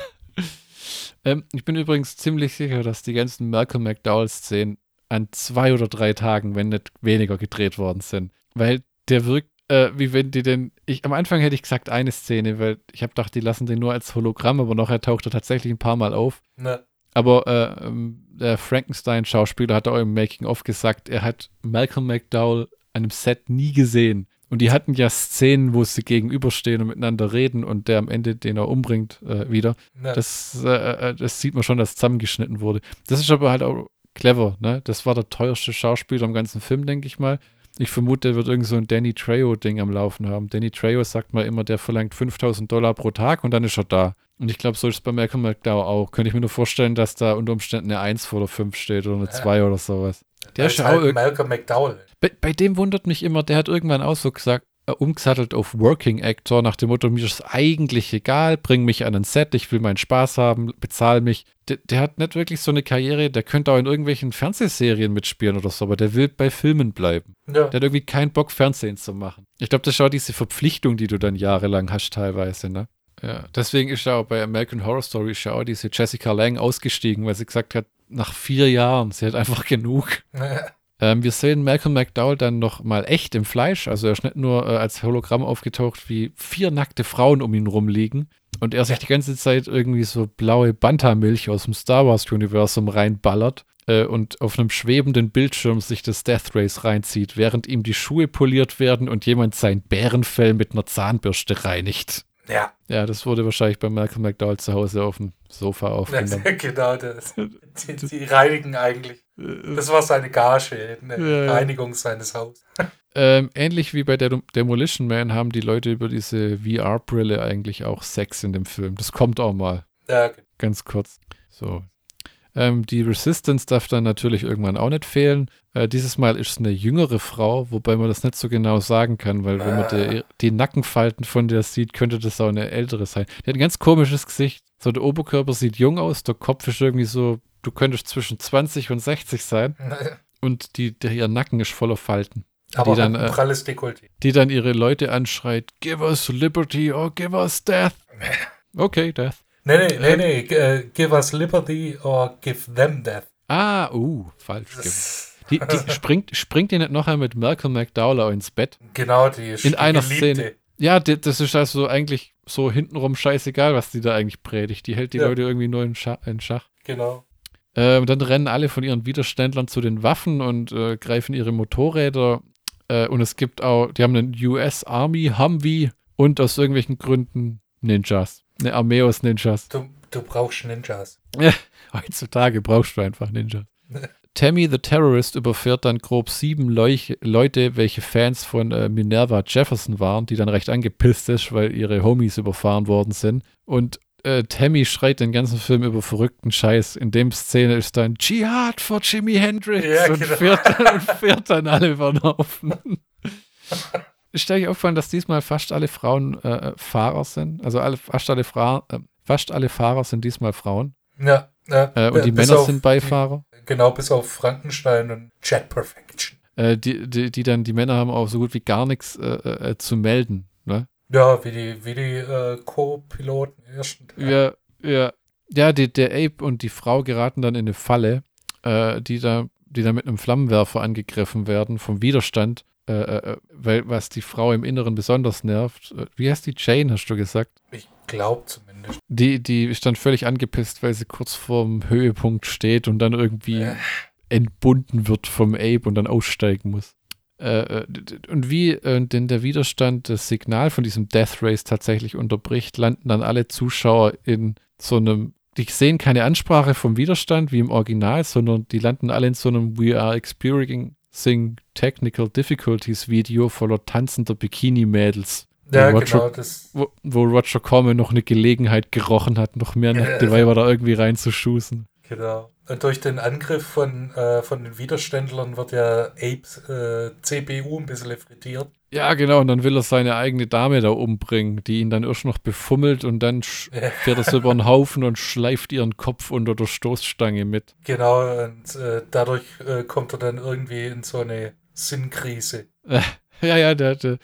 ähm, ich bin übrigens ziemlich sicher, dass die ganzen Malcolm McDowell-Szenen an zwei oder drei Tagen, wenn nicht weniger gedreht worden sind. Weil der wirkt, äh, wie wenn die denn. Ich, am Anfang hätte ich gesagt eine Szene, weil ich habe gedacht, die lassen den nur als Hologramm, aber nachher taucht er tatsächlich ein paar Mal auf. Ne. Aber äh, der Frankenstein-Schauspieler hat auch im Making-of gesagt, er hat Malcolm McDowell an einem Set nie gesehen. Und die hatten ja Szenen, wo sie gegenüberstehen und miteinander reden und der am Ende den er umbringt äh, wieder. Ne. Das, äh, äh, das sieht man schon, dass zusammengeschnitten wurde. Das ist aber halt auch clever, ne? Das war der teuerste Schauspieler im ganzen Film, denke ich mal. Ich vermute, der wird irgend so ein Danny Trejo-Ding am Laufen haben. Danny Trejo sagt mal immer, der verlangt 5000 Dollar pro Tag und dann ist er da. Und ich glaube, so ist es bei Malcolm McDowell auch. Könnte ich mir nur vorstellen, dass da unter Umständen eine 1 vor der 5 steht oder eine 2 oder sowas. Der ist ja halt Malcolm McDowell. bei, bei dem wundert mich immer, der hat irgendwann auch so gesagt, umgesattelt auf Working Actor nach dem Motto, mir ist eigentlich egal, bring mich an ein Set, ich will meinen Spaß haben, bezahl mich. Der, der hat nicht wirklich so eine Karriere, der könnte auch in irgendwelchen Fernsehserien mitspielen oder so, aber der will bei Filmen bleiben. Ja. Der hat irgendwie keinen Bock, Fernsehen zu machen. Ich glaube, das ist auch diese Verpflichtung, die du dann jahrelang hast teilweise, ne? Ja, deswegen ist ja auch bei American Horror Story ist ja auch diese Jessica Lange ausgestiegen, weil sie gesagt hat, nach vier Jahren, sie hat einfach genug. Ähm, wir sehen Malcolm McDowell dann noch mal echt im Fleisch. Also er ist nicht nur äh, als Hologramm aufgetaucht, wie vier nackte Frauen um ihn rumliegen. Und er sich die ganze Zeit irgendwie so blaue Banta-Milch aus dem Star Wars-Universum reinballert äh, und auf einem schwebenden Bildschirm sich das Death Race reinzieht, während ihm die Schuhe poliert werden und jemand sein Bärenfell mit einer Zahnbürste reinigt. Ja, Ja, das wurde wahrscheinlich bei Malcolm McDowell zu Hause auf dem Sofa aufgenommen. genau das. Die, die reinigen eigentlich. Das war seine Gage, eine Ja, ja. Reinigung seines Hauses. Ähm, ähnlich wie bei der Demolition Man haben die Leute über diese VR-Brille eigentlich auch Sex in dem Film. Das kommt auch mal, Ja, ganz kurz. So. Ähm, die Resistance darf dann natürlich irgendwann auch nicht fehlen. Äh, dieses Mal ist es eine jüngere Frau, wobei man das nicht so genau sagen kann, weil wenn man die, die Nackenfalten von der sieht, könnte das auch eine ältere sein. Die hat ein ganz komisches Gesicht. So der Oberkörper sieht jung aus, der Kopf ist irgendwie so, du könntest zwischen 20 und 60 sein und die, der, ihr Nacken ist voller Falten. aber dann, hat ein äh, pralles Dekolleté. die dann ihre Leute anschreit, give us liberty or give us death. Okay, death. Nee, nee, nee, nee. äh, give us liberty or give them death. Ah, uh, falsch. Die, die springt, springt die nicht noch einmal mit Malcolm McDowell ins Bett? Genau, die ist In die einer Geliebte. Szene. Ja, das ist also eigentlich so hintenrum scheißegal, was die da eigentlich predigt. Die hält die Ja. Leute irgendwie nur in, Scha in Schach. Genau. Ähm, dann rennen alle von ihren Widerständlern zu den Waffen und äh, greifen ihre Motorräder. Äh, und es gibt auch, die haben einen US Army Humvee und aus irgendwelchen Gründen Ninjas. Eine Armee aus Ninjas. Du, du brauchst Ninjas. Heutzutage brauchst du einfach Ninjas. Tammy the Terrorist überfährt dann grob sieben Leuch Leute, welche Fans von äh, Minerva Jefferson waren, die dann recht angepisst ist, weil ihre Homies überfahren worden sind. Und äh, Tammy schreit den ganzen Film über verrückten Scheiß. In dem Szene ist dann Jihad for Jimi Hendrix Ja, und, genau. fährt dann, und fährt dann alle über den Haufen. Ist dir aufgefallen, dass diesmal fast alle Frauen äh, Fahrer sind? Also alle, fast, alle Fra äh, fast alle Fahrer sind diesmal Frauen. Ja, ja. Äh, und die Männer auf sind Beifahrer. Die, genau, bis auf Frankenstein und Jet Perfection. Äh, die, die, die dann, die Männer haben auch so gut wie gar nichts äh, zu melden. Ne? Ja, wie die, wie die Co-Piloten ersten. Ja, ja. Ja, die, der Ape und die Frau geraten dann in eine Falle, die da, die da mit einem Flammenwerfer angegriffen werden vom Widerstand, äh, äh, weil was die Frau im Inneren besonders nervt. Äh, wie heißt die Jane, hast du gesagt? Ich glaube zumindest. Die, die ist dann völlig angepisst, weil sie kurz vorm Höhepunkt steht und dann irgendwie Äh. entbunden wird vom Ape und dann aussteigen muss. Äh, äh, und wie äh, denn der Widerstand das Signal von diesem Death Race tatsächlich unterbricht, landen dann alle Zuschauer in so einem, die sehen keine Ansprache vom Widerstand wie im Original, sondern die landen alle in so einem We are experiencing technical difficulties Video voller tanzender Bikini-Mädels. Ja, Wo Roger- genau. Das, wo, wo Roger Corman noch eine Gelegenheit gerochen hat, noch mehr nackte. Weiber da irgendwie reinzuschußen. Genau. Und durch den Angriff von, äh, von den Widerständlern wird ja Apes äh, CPU ein bisschen frittiert. Ja, genau, und dann will er seine eigene Dame da umbringen, die ihn dann erst noch befummelt und dann fährt er so über den Haufen und schleift ihren Kopf unter der Stoßstange mit. Genau, und äh, dadurch äh, kommt er dann irgendwie in so eine Sinnkrise. Ja, ja, der hatte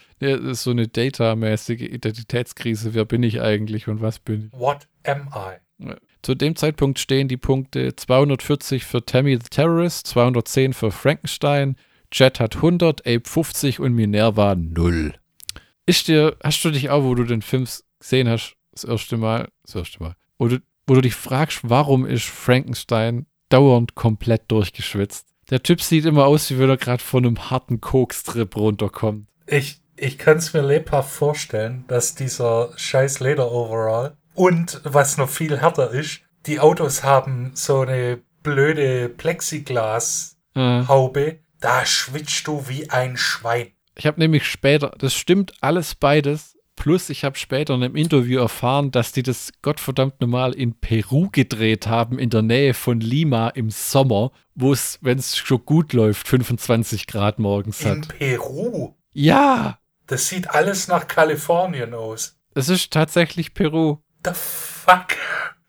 so eine Data-mäßige Identitätskrise. Wer bin ich eigentlich und was bin ich? What am I? Zu dem Zeitpunkt stehen die Punkte 240 für Tammy the Terrorist, 210 für Frankenstein, Jet hat 100, Ape 50 und Minerva 0. Ist dir, hast du dich auch, wo du den Film gesehen hast, das erste Mal, das erste Mal, wo du, wo du dich fragst, warum ist Frankenstein dauernd komplett durchgeschwitzt? Der Typ sieht immer aus, wie wenn er gerade von einem harten Kokstrip runterkommt. Ich, ich kann es mir lebhaft vorstellen, dass dieser scheiß Leder-Overall und was noch viel härter ist, die Autos haben so eine blöde Plexiglas-Haube. Äh, Da schwitzt du wie ein Schwein. ich habe nämlich später, das stimmt alles beides, plus ich habe später in einem Interview erfahren, dass die das gottverdammt normal in Peru gedreht haben, in der Nähe von Lima im Sommer, wo es, wenn es schon gut läuft, 25 Grad morgens In hat. Peru. Ja, Das sieht alles nach Kalifornien aus. es ist tatsächlich Peru. The fuck?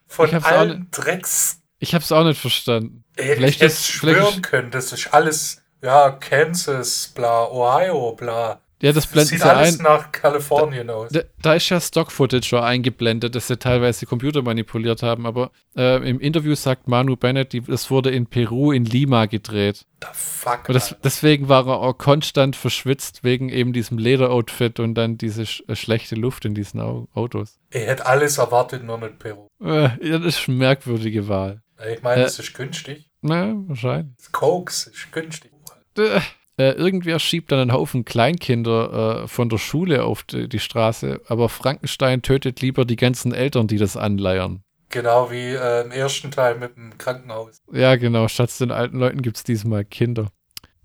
Von Ich hab's auch allen Drecks. Ich habe es auch nicht verstanden. Hätte Vielleicht ich vielleicht schwören können, das ist alles, ja, Kansas, bla, Ohio, bla. Ja, das blendet sieht sie alles ein. nach Kalifornien aus. Da, da ist ja Stock-Footage eingeblendet, das sie teilweise Computer manipuliert haben, aber äh, im Interview sagt Manu Bennett, die, das wurde in Peru, in Lima gedreht. The fuck? Und das, deswegen war er auch konstant verschwitzt wegen eben diesem Lederoutfit und dann diese sch äh, schlechte Luft in diesen Au Autos. Ich hätte alles erwartet, nur nicht Peru. Äh, ja, das ist eine merkwürdige Wahl. Ich meine, Äh. das ist günstig. Na, wahrscheinlich. Koks ist günstig. Äh, äh, irgendwer schiebt dann einen Haufen Kleinkinder äh, von der Schule auf die, die Straße, aber Frankenstein tötet lieber die ganzen Eltern, die das anleiern. Genau wie äh, im ersten Teil mit dem Krankenhaus. Ja, genau. Statt den alten Leuten gibt es diesmal Kinder.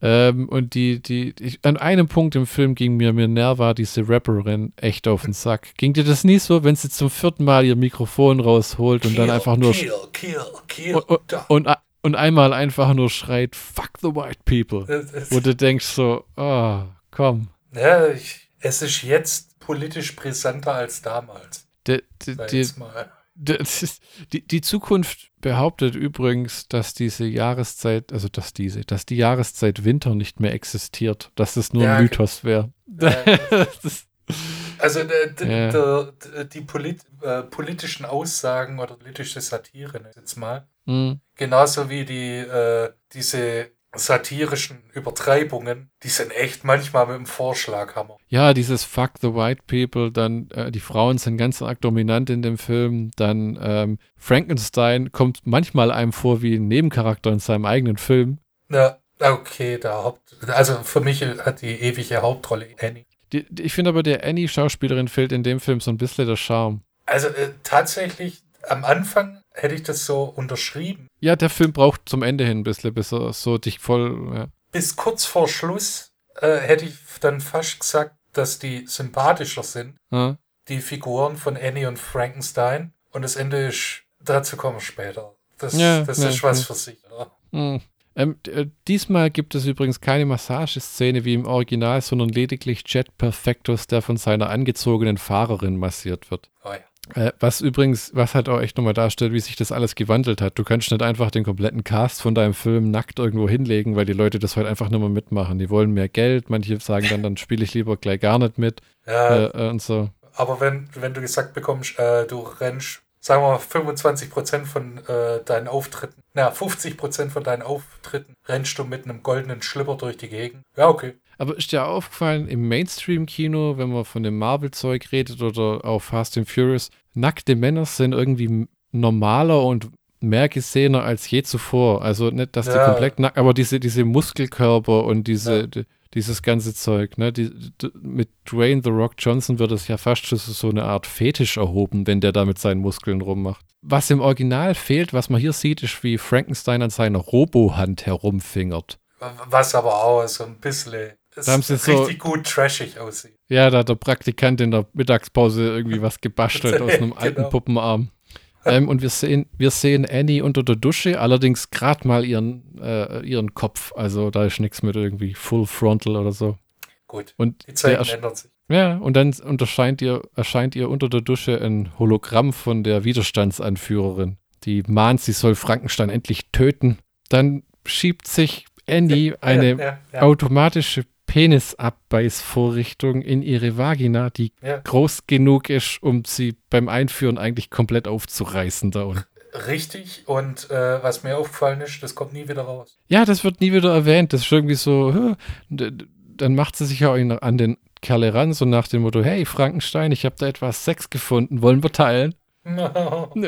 Ähm, und die, die, ich, an einem Punkt im Film ging mir Minerva, diese Rapperin, echt auf den Sack. Ging dir das nie so, wenn sie zum vierten Mal ihr Mikrofon rausholt und dann einfach nur Kill, kill, kill. und, und, und, und einmal einfach nur schreit, fuck the white people. Wo du denkst so, oh, komm. Ja, ich, es ist jetzt politisch brisanter als damals. Die, die, Sag die, die, Zukunft behauptet übrigens, dass diese Jahreszeit, also dass diese, dass die Jahreszeit Winter nicht mehr existiert, dass es nur Ja, ein Mythos wäre. Ja. Also Ja. die polit, äh, politischen Aussagen oder politische Satire ne, jetzt mal, Hm. genauso wie die äh, diese satirischen Übertreibungen, die sind echt manchmal mit dem Vorschlaghammer. ja, dieses Fuck the White People, dann äh, die Frauen sind ganz arg dominant in dem Film, dann ähm, Frankenstein kommt manchmal einem vor wie ein Nebencharakter in seinem eigenen Film. Na, okay, der Haupt, also für mich hat die ewige Hauptrolle Annie. Die, die, ich finde aber, der Annie-Schauspielerin fehlt in dem Film so ein bisschen der Charme. Also äh, tatsächlich am Anfang hätte ich das so unterschrieben. Ja, der Film braucht zum Ende hin ein bisschen, bis er so dich voll. Ja. Bis kurz vor Schluss äh, hätte ich dann fast gesagt, dass die sympathischer sind, Ja. die Figuren von Annie und Frankenstein. Und das Ende ist, dazu kommen wir später. Das, Ja, das ist was für sich. Oder? Hm. Ähm, äh, diesmal gibt es übrigens keine Massageszene wie im Original, sondern lediglich Jet Perfectus, der von seiner angezogenen Fahrerin massiert wird. Oh ja. Äh, was übrigens, was halt auch echt nochmal darstellt, wie sich das alles gewandelt hat. Du kannst nicht einfach den kompletten Cast von deinem Film nackt irgendwo hinlegen, weil die Leute das heute einfach nicht mehr mitmachen. Die wollen mehr Geld, manche sagen dann, dann spiele ich lieber gleich gar nicht mit Ja, äh, äh, und so. aber wenn, wenn du gesagt bekommst, äh, du rennst, sagen wir mal, 25% von äh, deinen Auftritten, na, 50% von deinen Auftritten rennst du mit einem goldenen Schlipper durch die Gegend. Ja, okay. Aber ist dir aufgefallen, im Mainstream-Kino, wenn man von dem Marvel-Zeug redet oder auch Fast and Furious, nackte Männer sind irgendwie normaler und mehr gesehener als je zuvor. Also nicht, dass die Ja. komplett nackt, aber diese, diese Muskelkörper und diese, Ja. die, dieses ganze Zeug, ne? Die, d- mit Dwayne The Rock Johnson wird es ja fast schon so eine Art Fetisch erhoben, wenn der da mit seinen Muskeln rummacht. Was im Original fehlt, was man hier sieht, ist, wie Frankenstein an seiner Robohand herumfingert. Was aber auch so ein bisschen Da haben sie so- richtig gut trashig aussieht. Ja, da hat der Praktikant in der Mittagspause irgendwie was gebastelt aus einem alten Genau. Puppenarm. Ähm, und wir sehen, wir sehen Annie unter der Dusche, allerdings gerade mal ihren, äh, ihren Kopf. Also da ist nichts mit irgendwie Full Frontal oder so. Gut. Und Die Zeiten ändern sich. ja, und dann unterscheint ihr, erscheint ihr unter der Dusche ein Hologramm von der Widerstandsanführerin. Die mahnt, sie soll Frankenstein endlich töten. Dann schiebt sich Annie eine ja, ja, ja. automatische Penisabbeißvorrichtung in ihre Vagina, die Ja. groß genug ist, um sie beim Einführen eigentlich komplett aufzureißen da unten. Richtig. Und äh, was mir aufgefallen ist, das kommt nie wieder raus. Ja, das wird nie wieder erwähnt. Das ist irgendwie so, dann macht sie sich ja an den Kerle ran, so nach dem Motto, hey Frankenstein, ich habe da etwas Sex gefunden, wollen wir teilen? Und,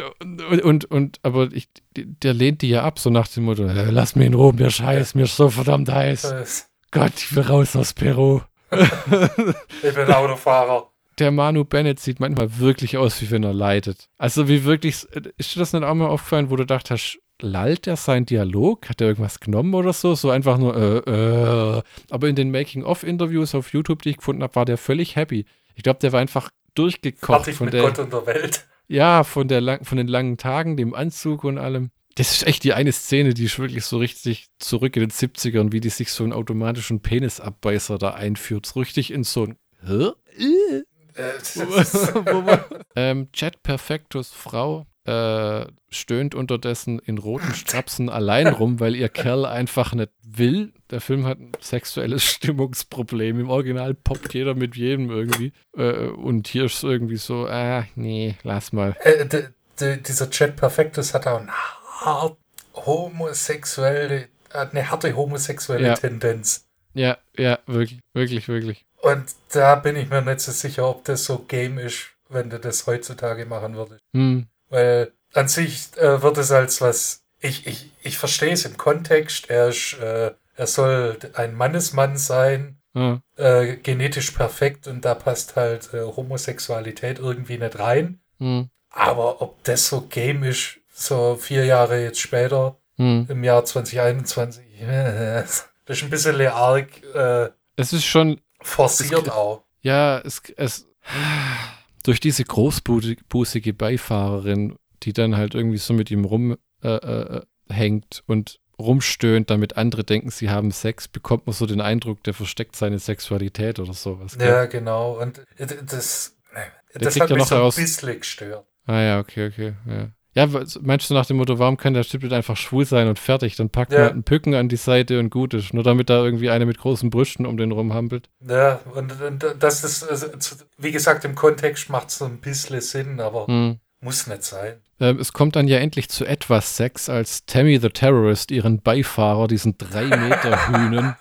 und, und, und aber ich, der lehnt die ja ab, so nach dem Motto, "Äh, lass mich in Ruhe, mir scheiß, mir ist so verdammt heiß. Das- Gott, ich will raus aus Peru. ich bin Autofahrer. Der Manu Bennett sieht manchmal wirklich aus, wie wenn er leidet. Also wie wirklich, ist dir das nicht auch mal aufgefallen, wo du dachtest, hast, lallt er seinen Dialog? Hat er irgendwas genommen oder so? So einfach nur, äh, äh. Aber in den Making-of-Interviews auf YouTube, die ich gefunden habe, war der völlig happy. Ich glaube, der war einfach durchgekocht Fertig von mit der, Gott und der Welt. ja, von der lang, von den langen Tagen, dem Anzug und allem. Das ist echt die eine Szene, die ist wirklich so richtig zurück in den 70ern, wie die sich so einen automatischen Penisabbeißer da einführt. So richtig in so ein Hä? Äh. Äh, ähm, Jet Perfectus Frau äh, stöhnt unterdessen in roten Strapsen allein rum, weil ihr Kerl einfach nicht will. Der Film hat ein sexuelles Stimmungsproblem. Im Original poppt jeder mit jedem irgendwie. Äh, und hier ist irgendwie so, ah, nee, lass mal. äh, dieser Jet Perfectus hat auch eine hart homosexuelle, eine harte homosexuelle Ja. Tendenz. Ja, ja, wirklich, wirklich, wirklich. Und da bin ich mir nicht so sicher, ob das so game ist, wenn du das heutzutage machen würdest. Hm, Weil an sich äh, wird es als was. Ich, ich, ich verstehe es im Kontext. Er, ist, äh, er soll ein Mannesmann sein, ah, äh, genetisch perfekt und da passt halt äh, Homosexualität irgendwie nicht rein. hm, Aber ob das so game ist, so vier Jahre jetzt später, hm. im Jahr 2021, äh, das ist ein bisschen arg äh, Es ist schon, forciert Es- auch. Ja, es, es durch diese großbusige Beifahrerin, die dann halt irgendwie so mit ihm rumhängt äh, äh, und rumstöhnt, damit andere denken, sie haben Sex, bekommt man so den Eindruck, der versteckt seine Sexualität oder sowas. gell? Ja, genau. Und äh, das, das hat ja mich noch so ein bisschen gestört. Ah ja, okay, okay. Ja. Ja, meinst du nach dem Motto, warum kann der Typ nicht einfach schwul sein und fertig? Dann packt Ja. man halt einen Pücken an die Seite und gut ist. Nur damit da irgendwie eine mit großen Brüsten um den rumhampelt. Ja, und, und das ist, also, wie gesagt, im Kontext macht es so ein bisschen Sinn, aber Hm. muss nicht sein. Ähm, es kommt dann ja endlich zu etwas Sex, als Tammy the Terrorist ihren Beifahrer, diesen drei Meter Hühnen,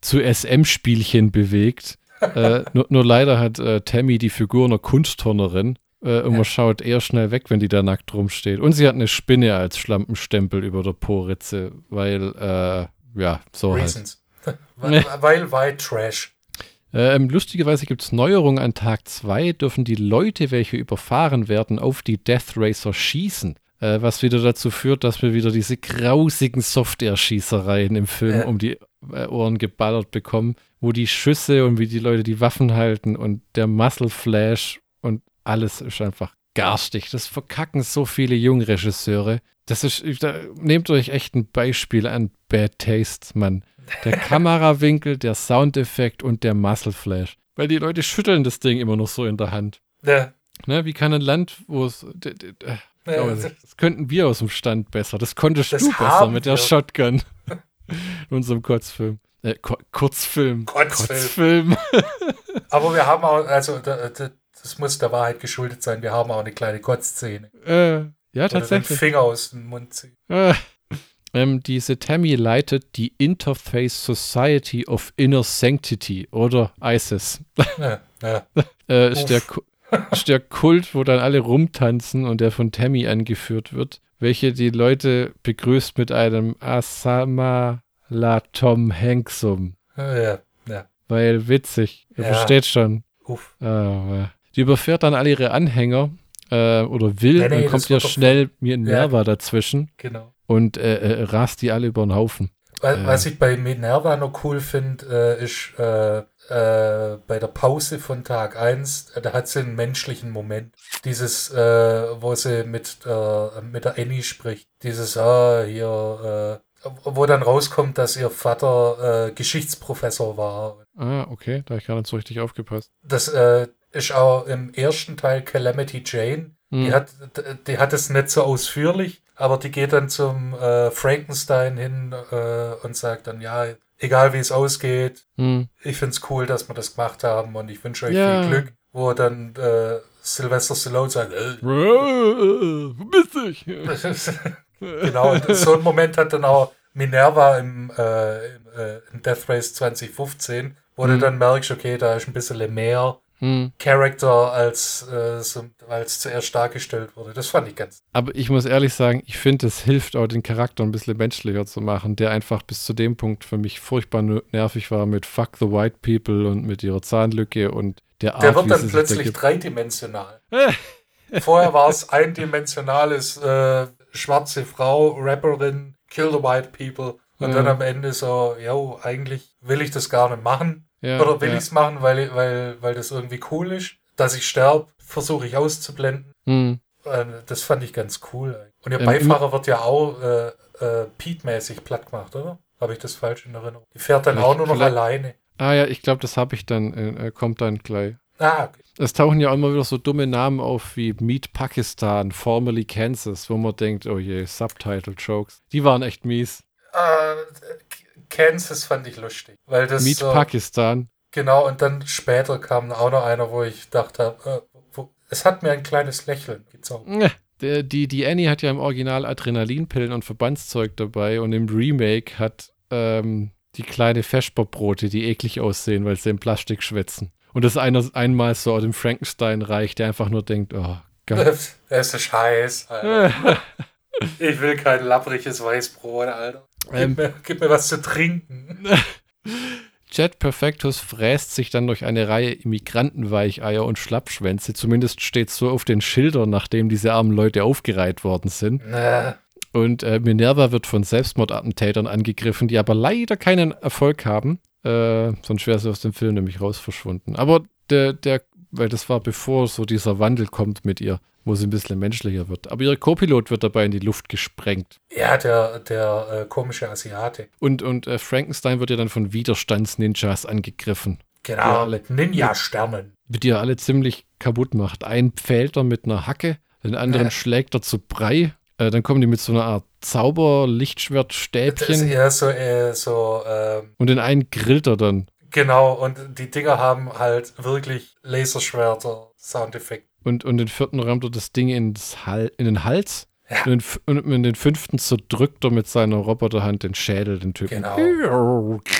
zu SM-Spielchen bewegt. Äh, nur, nur leider hat äh, Tammy die Figur einer Kunstturnerin äh, und Ja. man schaut eher schnell weg, wenn die da nackt rumsteht. Und sie hat eine Spinne als Schlampenstempel über der Poritze, weil, äh, ja, so halt. Reasons. weil, weil White Trash. Ähm, lustigerweise gibt es Neuerungen an Tag 2, dürfen die Leute, welche überfahren werden, auf die Death Racer schießen. Äh, was wieder dazu führt, dass wir wieder diese grausigen Software-Schießereien im Film Ja. um die äh, Ohren geballert bekommen, wo die Schüsse und wie die Leute die Waffen halten und der Muscle Flash und alles ist einfach garstig. Das verkacken so viele Jungregisseure. Das ist, da, nehmt euch echt ein Beispiel an Bad Taste, Mann. Der Kamerawinkel, der Soundeffekt und der Muscle Flash. Weil die Leute schütteln das Ding immer noch so in der Hand. Ja, Ne, wie kann ein Land, wo es. ja, Oh, das, das könnten wir aus dem Stand besser. Das konntest Das du besser mit der wir. Shotgun. In unserem Kurzfilm. Äh, Ku- Kurzfilm. Kurzfilm. Kurzfilm. Aber wir haben auch, also da, da, das muss der Wahrheit geschuldet sein, wir haben auch eine kleine Kotzszene. äh, ja, Oder den tatsächlich. Finger aus dem Mund ziehen. Äh, ähm, diese Tammy leitet die Interface Society of Inner Sanctity oder ISIS. Ja, ja. Äh, ist, der, ist der Kult, wo dann alle rumtanzen und der von Tammy angeführt wird, welche die Leute begrüßt mit einem Asama La Tom Hanksum. ja, ja. Weil witzig, ihr Ja. versteht schon. Uff. Ah, ja. Die überfährt dann alle ihre Anhänger äh, oder will, Nee, nee, dann kommt ja schnell Minerva Ja. dazwischen Genau. und äh, äh, rast die alle über den Haufen. Was, Äh. was ich bei Minerva noch cool finde, äh, ist äh, äh, bei der Pause von Tag 1, da hat sie einen menschlichen Moment. Dieses, äh, wo sie mit, mit der Annie spricht. Dieses, ah, hier, äh, wo dann rauskommt, dass ihr Vater äh, Geschichtsprofessor war. Ah, okay, da hab ich gar nicht so richtig aufgepasst. Das äh, ist auch im ersten Teil Calamity Jane. Hm. Die hat, die hat es nicht so ausführlich, aber die geht dann zum äh, Frankenstein hin äh, und sagt dann, ja, egal wie es ausgeht, Hm. ich find's cool, dass wir das gemacht haben und ich wünsche euch Ja. viel Glück. Wo dann äh, Sylvester Stallone sagt, äh, Wo bist ich? genau, und so einen Moment hat dann auch Minerva im, äh, im, äh, im Death Race 2015, wo du Mhm. dann merkst, okay, da ist ein bisschen mehr Hm. Charakter, als, äh, so, als zuerst dargestellt wurde. Das fand ich ganz. Aber ich muss ehrlich sagen, ich finde, es hilft auch, den Charakter ein bisschen menschlicher zu machen, der einfach bis zu dem Punkt für mich furchtbar ner- nervig war mit Fuck the White People und mit ihrer Zahnlücke und der Art, Der wird dann plötzlich dreidimensional. Vorher war es eindimensionales äh, schwarze Frau, Rapperin, Kill the White People. Und Ja. dann am Ende so, yo, eigentlich will ich das gar nicht machen. Ja, Oder will ja. ich es machen, weil, weil, weil das irgendwie cool ist. Dass ich sterbe, versuche ich auszublenden. Hm. Äh, Das fand ich ganz cool. Und ihr Ähm, Beifahrer wird ja auch äh, äh, Pete-mäßig platt gemacht, oder? Habe ich das falsch in Erinnerung? Die fährt dann auch nur noch alleine. Ah ja, ich glaube, das habe ich dann, äh, kommt dann gleich. Ah, okay. Es tauchen ja immer wieder so dumme Namen auf wie Meet Pakistan, formerly Kansas, wo man denkt, oh je, Subtitle-Jokes. Die waren echt mies. Äh, Kansas fand ich lustig. Weil das Meet so, Pakistan. Genau, und dann später kam auch noch einer, wo ich dachte, äh, wo, es hat mir ein kleines Lächeln gezogen. Äh, Der, die, die Annie hat ja im Original Adrenalinpillen und Verbandszeug dabei und im Remake hat ähm, die kleine Feschperbrote, die eklig aussehen, weil sie im Plastik schwitzen. Und das einer einmal so aus dem Frankenstein-Reich, der einfach nur denkt, oh Gott. Es ist heiß, Alter. Ich will kein lappriges Weißbrot, Alter. Gib, ähm, mir, gib mir was zu trinken. Jet Perfectus fräst sich dann durch eine Reihe Immigrantenweicheier und Schlappschwänze. Zumindest steht so auf den Schildern, nachdem diese armen Leute aufgereiht worden sind. Und äh, Minerva wird von Selbstmordattentätern angegriffen, die aber leider keinen Erfolg haben. Äh, sonst wäre sie aus dem Film nämlich raus verschwunden. Aber der, der, weil das war bevor so dieser Wandel kommt mit ihr, wo sie ein bisschen menschlicher wird. Aber ihr Co-Pilot wird dabei in die Luft gesprengt. ja, der, der äh, komische Asiate. Und, und äh, Frankenstein wird ja dann von Widerstandsninjas angegriffen. Genau, Ja, Ninja-Sternen. die er alle ziemlich kaputt macht. Einen pfählt er mit einer Hacke, den anderen Ja. schlägt er zu Brei. Äh, dann kommen die mit so einer Art Zauber-Lichtschwertstäbchen eher so, äh, so ähm, und den einen grillt er dann. Genau, und die Dinger haben halt wirklich Laserschwerter, Soundeffekt. Und, und den vierten rammt er das Ding ins Hal in den Hals. Ja. Und, den, f- und in den fünften zerdrückt er mit seiner Roboterhand den Schädel, den Typen. Genau.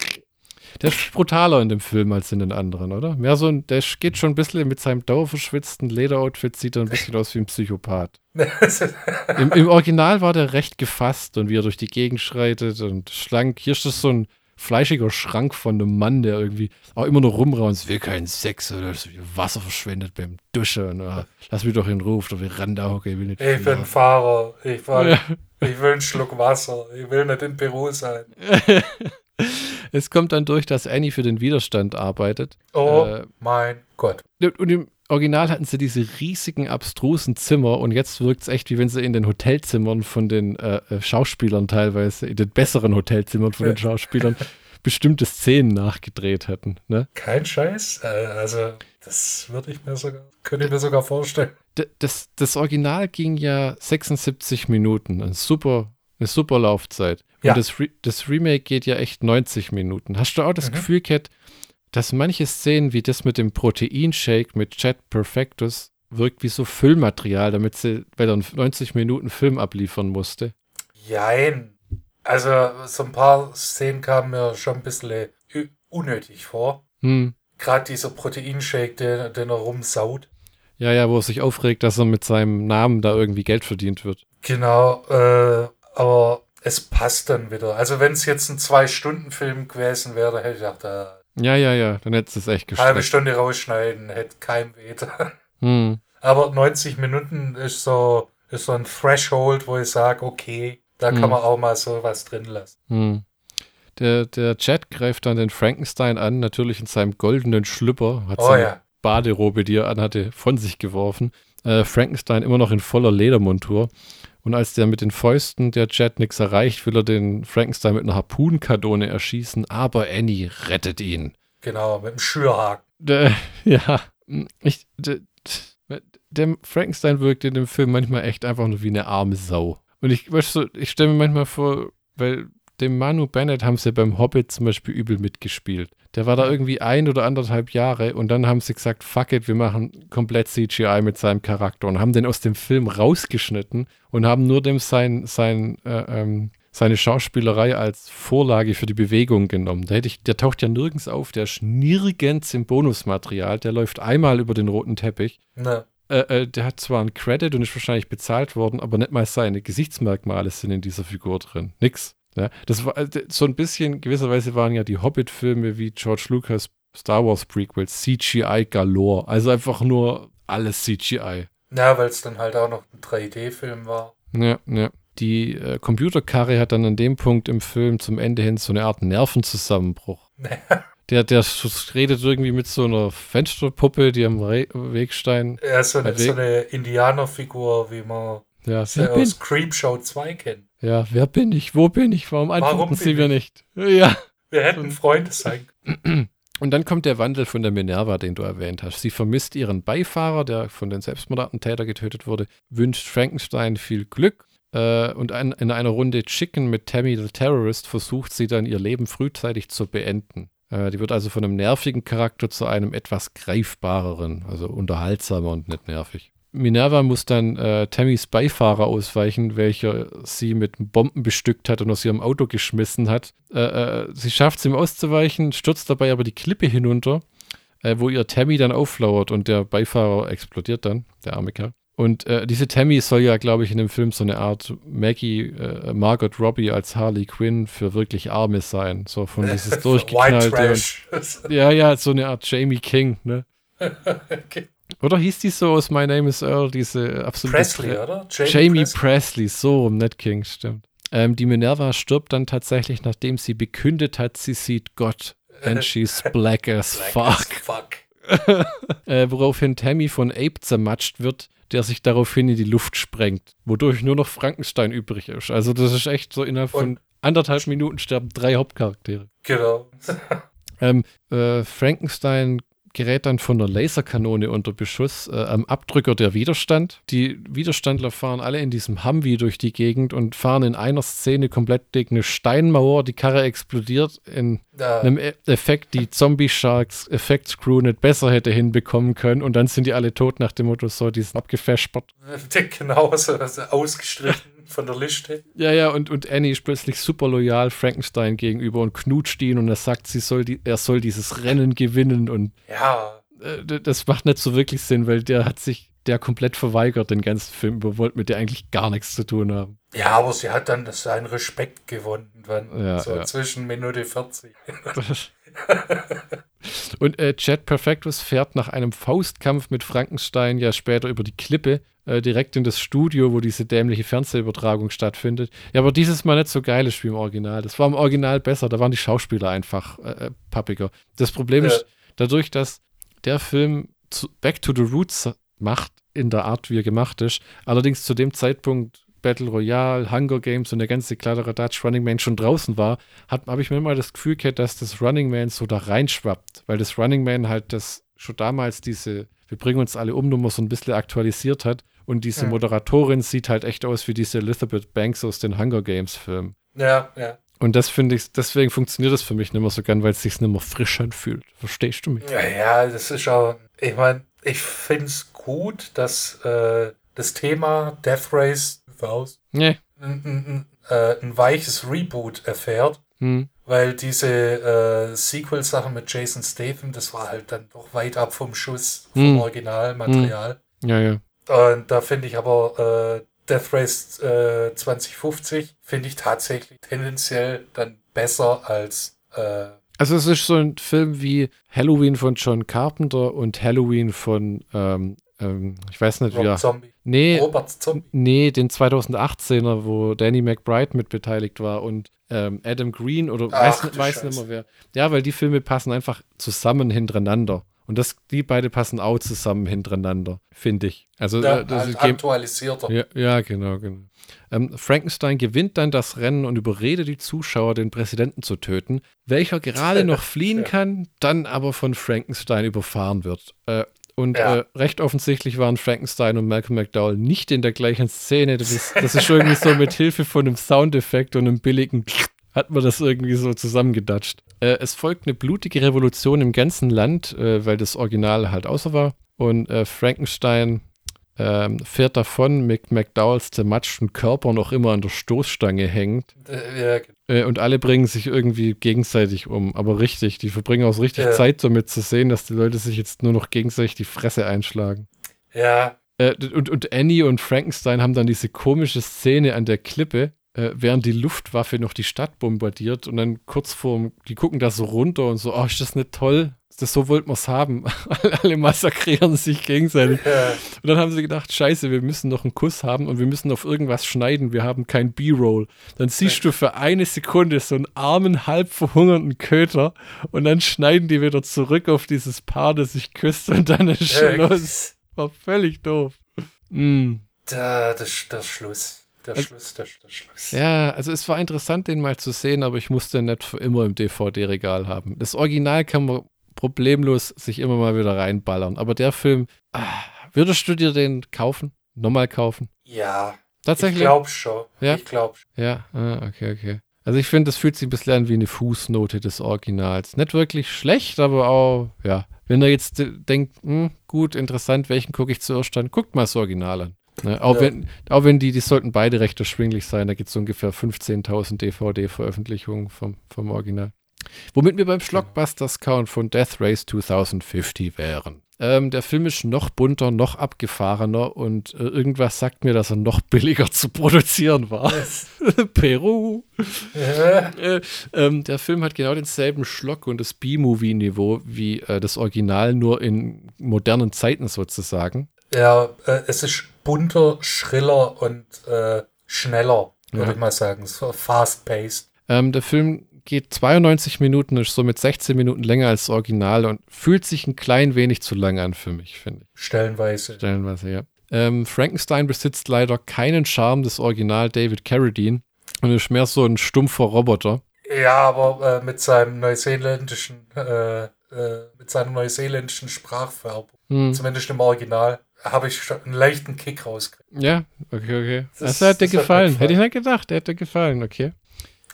Der ist brutaler in dem Film als in den anderen, oder? Mehr so ein, der geht schon ein bisschen mit seinem dauerverschwitzten Lederoutfit, sieht er ein bisschen aus wie ein Psychopath. Im, Im Original war der recht gefasst und wie er durch die Gegend schreitet und schlank. Hier ist das so ein fleischiger Schrank von einem Mann, der irgendwie auch immer noch rumraunzt, es will keinen Sex oder Wasser verschwendet beim Duschen. Oder, lass mich doch in Ruhe auf der Veranda hocken, ich will nicht ich bin. Fahrer, ich, will, Ja. ich will einen Schluck Wasser, ich will nicht in Peru sein. Es kommt dann durch, dass Annie für den Widerstand arbeitet. Oh Äh, mein Gott. Und im Original hatten sie diese riesigen, abstrusen Zimmer und jetzt wirkt es echt, wie wenn sie in den Hotelzimmern von den äh, äh, Schauspielern teilweise, in den besseren Hotelzimmern von den. Schauspielern, bestimmte Szenen nachgedreht hätten. Ne? Kein Scheiß. Äh, also, das würde ich mir sogar, könnte ich mir sogar vorstellen. Das, das Original ging ja 76 Minuten, ein super, eine super Laufzeit. Und Ja. das, Re das Remake geht ja echt 90 Minuten. Hast du auch das Mhm. Gefühl, Kat, dass manche Szenen wie das mit dem Proteinshake mit Chat Perfectus wirkt wie so Füllmaterial, damit sie, weil er einen 90 Minuten Film abliefern musste? Jein. Also, so ein paar Szenen kamen mir schon ein bisschen ü- unnötig vor. Hm. Gerade dieser Proteinshake, den, den er rumsaut. Ja, ja, wo er sich aufregt, dass er mit seinem Namen da irgendwie Geld verdient wird. Genau, äh, aber es passt dann wieder. Also, wenn es jetzt ein Zwei-Stunden-Film gewesen wäre, hätte ich gedacht, äh, Ja, ja, ja, dann hätte es echt halbe gestreckt. Stunde rausschneiden, hätte keinem weh. Hm. Aber 90 Minuten ist so, ist so ein Threshold, wo ich sage, okay, da kann Hm. man auch mal so was drin lassen. Hm. Der, der Chat greift dann den Frankenstein an, natürlich in seinem goldenen Schlüpper, hat Oh seine ja. Baderobe, die er anhatte, von sich geworfen. Äh, Frankenstein immer noch in voller Ledermontur. Und als der mit den Fäusten der Jet nichts erreicht, will er den Frankenstein mit einer Harpunkanone erschießen, aber Annie rettet ihn. Genau, mit dem Schürhaken. Der, ja, ich, der, der Frankenstein wirkt in dem Film manchmal echt einfach nur wie eine arme Sau. Und Und ich, weißt du, ich stelle mir manchmal vor, weil dem Manu Bennett haben sie beim Hobbit zum Beispiel übel mitgespielt. Der war da irgendwie ein oder anderthalb Jahre und dann haben sie gesagt, fuck it, wir machen komplett CGI mit seinem Charakter und haben den aus dem Film rausgeschnitten und haben nur dem sein, sein, äh, ähm, seine Schauspielerei als Vorlage für die Bewegung genommen. Der, ich, der taucht ja nirgends auf, der ist nirgends im Bonusmaterial, der läuft einmal über den roten Teppich. Ne. Äh, äh, der hat zwar einen Credit und ist wahrscheinlich bezahlt worden, aber nicht mal seine Gesichtsmerkmale sind in dieser Figur drin. Nix. Ja, das war äh, so ein bisschen, gewisserweise waren ja die Hobbit-Filme wie George Lucas Star Wars Prequels CGI galore. Also einfach nur alles CGI. Ja, weil es dann halt auch noch ein 3D-Film war. Ja, ja. Die äh, Computerkarre hat dann an dem Punkt im Film zum Ende hin so eine Art Nervenzusammenbruch. der, der redet irgendwie mit so einer Fensterpuppe, die am Re Wegstein. Ja, so eine, so eine Indianerfigur, wie man ja, sie aus Creepshow 2 kennt. Ja, wer bin ich? Wo bin ich? Warum antworten Warum sie mir nicht? Ja. Wir hätten Freunde sein können. Und dann kommt der Wandel von der Minerva, den du erwähnt hast. Sie vermisst ihren Beifahrer, der von den Selbstmordattentätern getötet wurde, wünscht Frankenstein viel Glück äh, und ein, in einer Runde Chicken mit Tammy the Terrorist versucht sie dann ihr Leben frühzeitig zu beenden. Äh, die wird also von einem nervigen Charakter zu einem etwas greifbareren, also unterhaltsamer und nicht nervig. Minerva muss dann äh, Tammys Beifahrer ausweichen, welcher sie mit Bomben bestückt hat und aus ihrem Auto geschmissen hat. Äh, äh, sie schafft es ihm auszuweichen, stürzt dabei aber die Klippe hinunter, äh, wo ihr Tammy dann auflauert und der Beifahrer explodiert dann, der arme Kerl. Und äh, diese Tammy soll ja, glaube ich, in dem Film so eine Art Maggie, äh, Margot Robbie als Harley Quinn für wirklich Arme sein. So von dieses durchgeknallte. Und, ja, ja, so eine Art Jamie King, ne? okay. Oder hieß die so aus My Name is Earl, diese absolute. Presley, oder? Jamie, Jamie Presley. Presley. so um Ned King, stimmt. Ähm, die Minerva stirbt dann tatsächlich, nachdem sie bekündet hat, sie sieht Gott. And she's black as black fuck. As fuck. äh, woraufhin Tammy von Ape zermatscht wird, der sich daraufhin in die Luft sprengt, wodurch nur noch Frankenstein übrig ist. Also das ist echt so innerhalb Und von anderthalb Minuten sterben drei Hauptcharaktere. Genau. ähm, äh, Frankenstein gerät dann von der Laserkanone unter Beschuss äh, am Abdrücker der Widerstand. Die Widerstandler fahren alle in diesem Humvee durch die Gegend und fahren in einer Szene komplett gegen eine Steinmauer. Die Karre explodiert in ja. einem e Effekt, die Zombie Sharks Effekt Crew nicht besser hätte hinbekommen können. Und dann sind die alle tot nach dem Motto, so, die sind abgefespert. Genau, so also ausgestrichen von der Liste. Ja, ja, und, und Annie ist plötzlich super loyal Frankenstein gegenüber und knutscht ihn und er sagt, sie soll die, er soll dieses Rennen gewinnen und ja. Äh, das macht nicht so wirklich Sinn, weil der hat sich der komplett verweigert, den ganzen Film über, wollte mit der eigentlich gar nichts zu tun haben. Ja, aber sie hat dann seinen Respekt gewonnen, wenn ja, so ja. zwischen Minute 40. Und äh, Chad Perfectus fährt nach einem Faustkampf mit Frankenstein ja später über die Klippe äh, direkt in das Studio, wo diese dämliche Fernsehübertragung stattfindet. Ja, aber dieses Mal nicht so geil ist wie im Original. Das war im Original besser, da waren die Schauspieler einfach äh, äh pappiger. Das Problem ja. ist, dadurch, dass der Film zu, Back to the Roots macht, in der Art, wie er gemacht ist, allerdings zu dem Zeitpunkt Battle Royale, Hunger Games und der ganze Kladderadatsch Running Man schon draußen war, habe ich mir immer das Gefühl gehabt, dass das Running Man so da reinschwappt, weil das Running Man halt das schon damals diese Wir bringen uns alle um Nummer so ein bisschen aktualisiert hat und diese ja. Moderatorin sieht halt echt aus wie diese Elizabeth Banks aus den Hunger Games Filmen. Ja, ja. Und das finde ich, deswegen funktioniert das für mich nicht mehr so gern, weil es sich nicht mehr frisch anfühlt. Verstehst du mich? Ja, ja, das ist auch, ich meine, ich finde es gut, dass äh, das Thema Death Race raus. Nee. Ein, ein, äh, ein, weiches Reboot erfährt. Hm. Weil diese äh, Sequel-Sache mit Jason Statham, das war halt dann doch weit ab vom Schuss vom hm. Originalmaterial. Hm. Ja, ja. Und da finde ich aber äh, Death Race äh, 2050 finde ich tatsächlich tendenziell dann besser als. Äh, also es ist so ein Film wie Halloween von John Carpenter und Halloween von ähm, ähm, ich weiß nicht, wie Zombie. Nee, Robert Zombie. Nee, den 2018er, wo Danny McBride mit beteiligt war und ähm, Adam Green oder Ach, weiß, nicht, weiß nicht mehr wer. Ja, weil die Filme passen einfach zusammen hintereinander. Und das, die beide passen auch zusammen hintereinander, finde ich. Also ja, das halt ist aktualisierter. Ja, ja, genau, genau. Ähm, Frankenstein gewinnt dann das Rennen und überredet die Zuschauer, den Präsidenten zu töten, welcher gerade noch fliehen ja. kann, dann aber von Frankenstein überfahren wird. Äh, Und Ja. äh, recht offensichtlich waren Frankenstein und Malcolm McDowell nicht in der gleichen Szene. Das ist, das ist irgendwie so mit Hilfe von einem Soundeffekt und einem billigen hat man das irgendwie so zusammengedatscht. Äh, es folgt eine blutige Revolution im ganzen Land, äh, weil das Original halt außer war. Und äh, Frankenstein ähm, fährt davon mit McDowells zermatschten Körper noch immer an der Stoßstange hängt. Äh, ja, Äh, und alle bringen sich irgendwie gegenseitig um. Aber richtig, die verbringen auch so richtig Ja. Zeit damit zu sehen, dass die Leute sich jetzt nur noch gegenseitig die Fresse einschlagen. ja, Äh, und, und Annie und Frankenstein haben dann diese komische Szene an der Klippe, äh, während die Luftwaffe noch die Stadt bombardiert und dann kurz vorm, die gucken da so runter und so, oh, ist das nicht toll? Das so wollten wir es haben. Alle massakrieren sich gegenseitig. ja, Und dann haben sie gedacht, scheiße, wir müssen noch einen Kuss haben und wir müssen auf irgendwas schneiden. Wir haben kein B-Roll. Dann siehst du für eine Sekunde so einen armen, halb verhungerten Köter und dann schneiden die wieder zurück auf dieses Paar, das sich küsst und dann ist ja. Schluss. War völlig doof. Mm. Da, das, der Schluss. Der Also- Schluss, der, der Schluss. Ja, also es war interessant, den mal zu sehen, aber ich musste ihn nicht für immer im DVD-Regal haben. Das Original kann man problemlos sich immer mal wieder reinballern. Aber der Film, ah, würdest du dir den kaufen? Nochmal kaufen? Ja, ich Tatsächlich? glaube schon. Ja? Ich glaube schon. Ja, ah, okay, okay. Also ich finde, das fühlt sich ein bisschen an wie eine Fußnote des Originals. Nicht wirklich schlecht, aber auch, ja. Wenn ihr jetzt denkt, hm, gut, interessant, welchen gucke ich zuerst an, guckt mal das Original an. Ne? Auch, Ja. wenn, auch wenn die, die sollten beide recht erschwinglich sein, da gibt es ungefähr 15.000 DVD-Veröffentlichungen vom, vom Original. Womit wir beim Schlockbusters-Count von Death Race 2050 wären. Ähm, der Film ist noch bunter, noch abgefahrener und äh, irgendwas sagt mir, dass er noch billiger zu produzieren war. Peru. Äh, ähm, der Film hat genau denselben Schlock und das B-Movie-Niveau wie äh, das Original, nur in modernen Zeiten sozusagen. ja äh, es ist bunter, schriller und äh, schneller, würde Ja. ich mal sagen. So fast-paced. Ähm, der Film geht 92 Minuten, ist somit 16 Minuten länger als das Original und fühlt sich ein klein wenig zu lang an für mich, finde ich. Stellenweise. Stellenweise, ja. Ähm, Frankenstein besitzt leider keinen Charme des Original David Carradine und ist mehr so ein stumpfer Roboter. Ja, aber äh, mit seinem neuseeländischen, äh, äh, mit seiner neuseeländischen Sprachfärbung, Hm. zumindest im Original, habe ich schon einen leichten Kick rausgekriegt. Ja, okay, okay. Das- Das, hat dir das hat mir gefallen. gefallen. Hätte ich nicht gedacht, hätte dir gefallen, okay.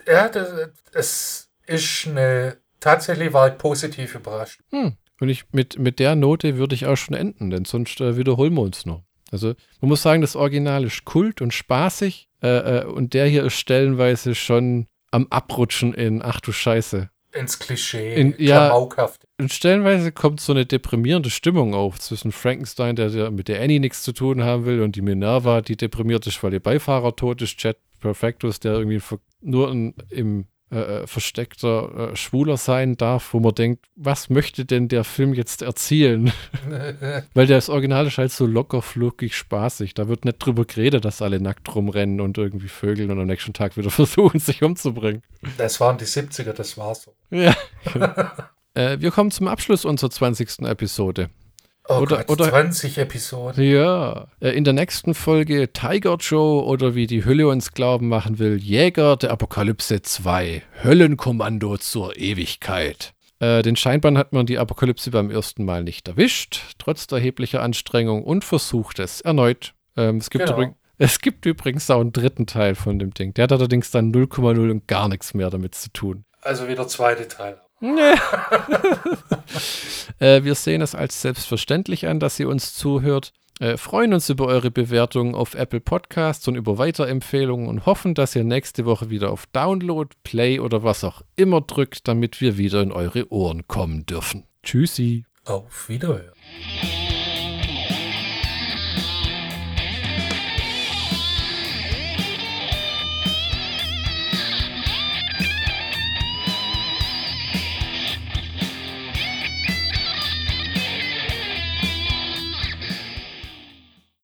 Ja, das, es ist eine, tatsächlich war ich positiv überrascht. Hm. Und ich, mit, mit der Note würde ich auch schon enden, denn sonst äh, wiederholen wir uns noch. Also, man muss sagen, das Original ist kult und spaßig äh, äh, und der hier ist stellenweise schon am Abrutschen in, ach du Scheiße. Ins Klischee, In- ja. klamaukhaft. Und stellenweise kommt so eine deprimierende Stimmung auf zwischen Frankenstein, der, der mit der Annie nichts zu tun haben will, und die Minerva, die deprimiert ist, weil ihr Beifahrer tot ist, Jet Perfectus, der irgendwie ver- nur ein, im äh, äh, versteckter äh, Schwuler sein darf, wo man denkt, was möchte denn der Film jetzt erzielen? Weil das Original ist halt so locker, fluckig, spaßig. Da wird nicht drüber geredet, dass alle nackt rumrennen und irgendwie vögeln und am nächsten Tag wieder versuchen, sich umzubringen. Das waren die 70er, das war so. Ja. äh, wir kommen zum Abschluss unserer 20. Episode. Oh Oder- Gott, oder- 20 Episoden. Ja. Äh, in der nächsten Folge Tiger Joe oder wie die Hülle uns glauben machen will, Jäger der Apokalypse 2. Höllenkommando zur Ewigkeit. Äh, den Scheinbahn hat man die Apokalypse beim ersten Mal nicht erwischt, trotz erheblicher Anstrengung und versucht es erneut. Ähm, es, gibt Genau. übrig, es gibt übrigens auch einen dritten Teil von dem Ding. Der hat allerdings dann 0,0 und gar nichts mehr damit zu tun. Also wieder zweite Teil. Nee. äh, wir sehen es als selbstverständlich an, dass ihr uns zuhört. Äh, freuen uns über eure Bewertungen auf Apple Podcasts und über Weiterempfehlungen und hoffen, dass ihr nächste Woche wieder auf Download, Play oder was auch immer drückt, damit wir wieder in eure Ohren kommen dürfen. Tschüssi. Auf Wiederhören.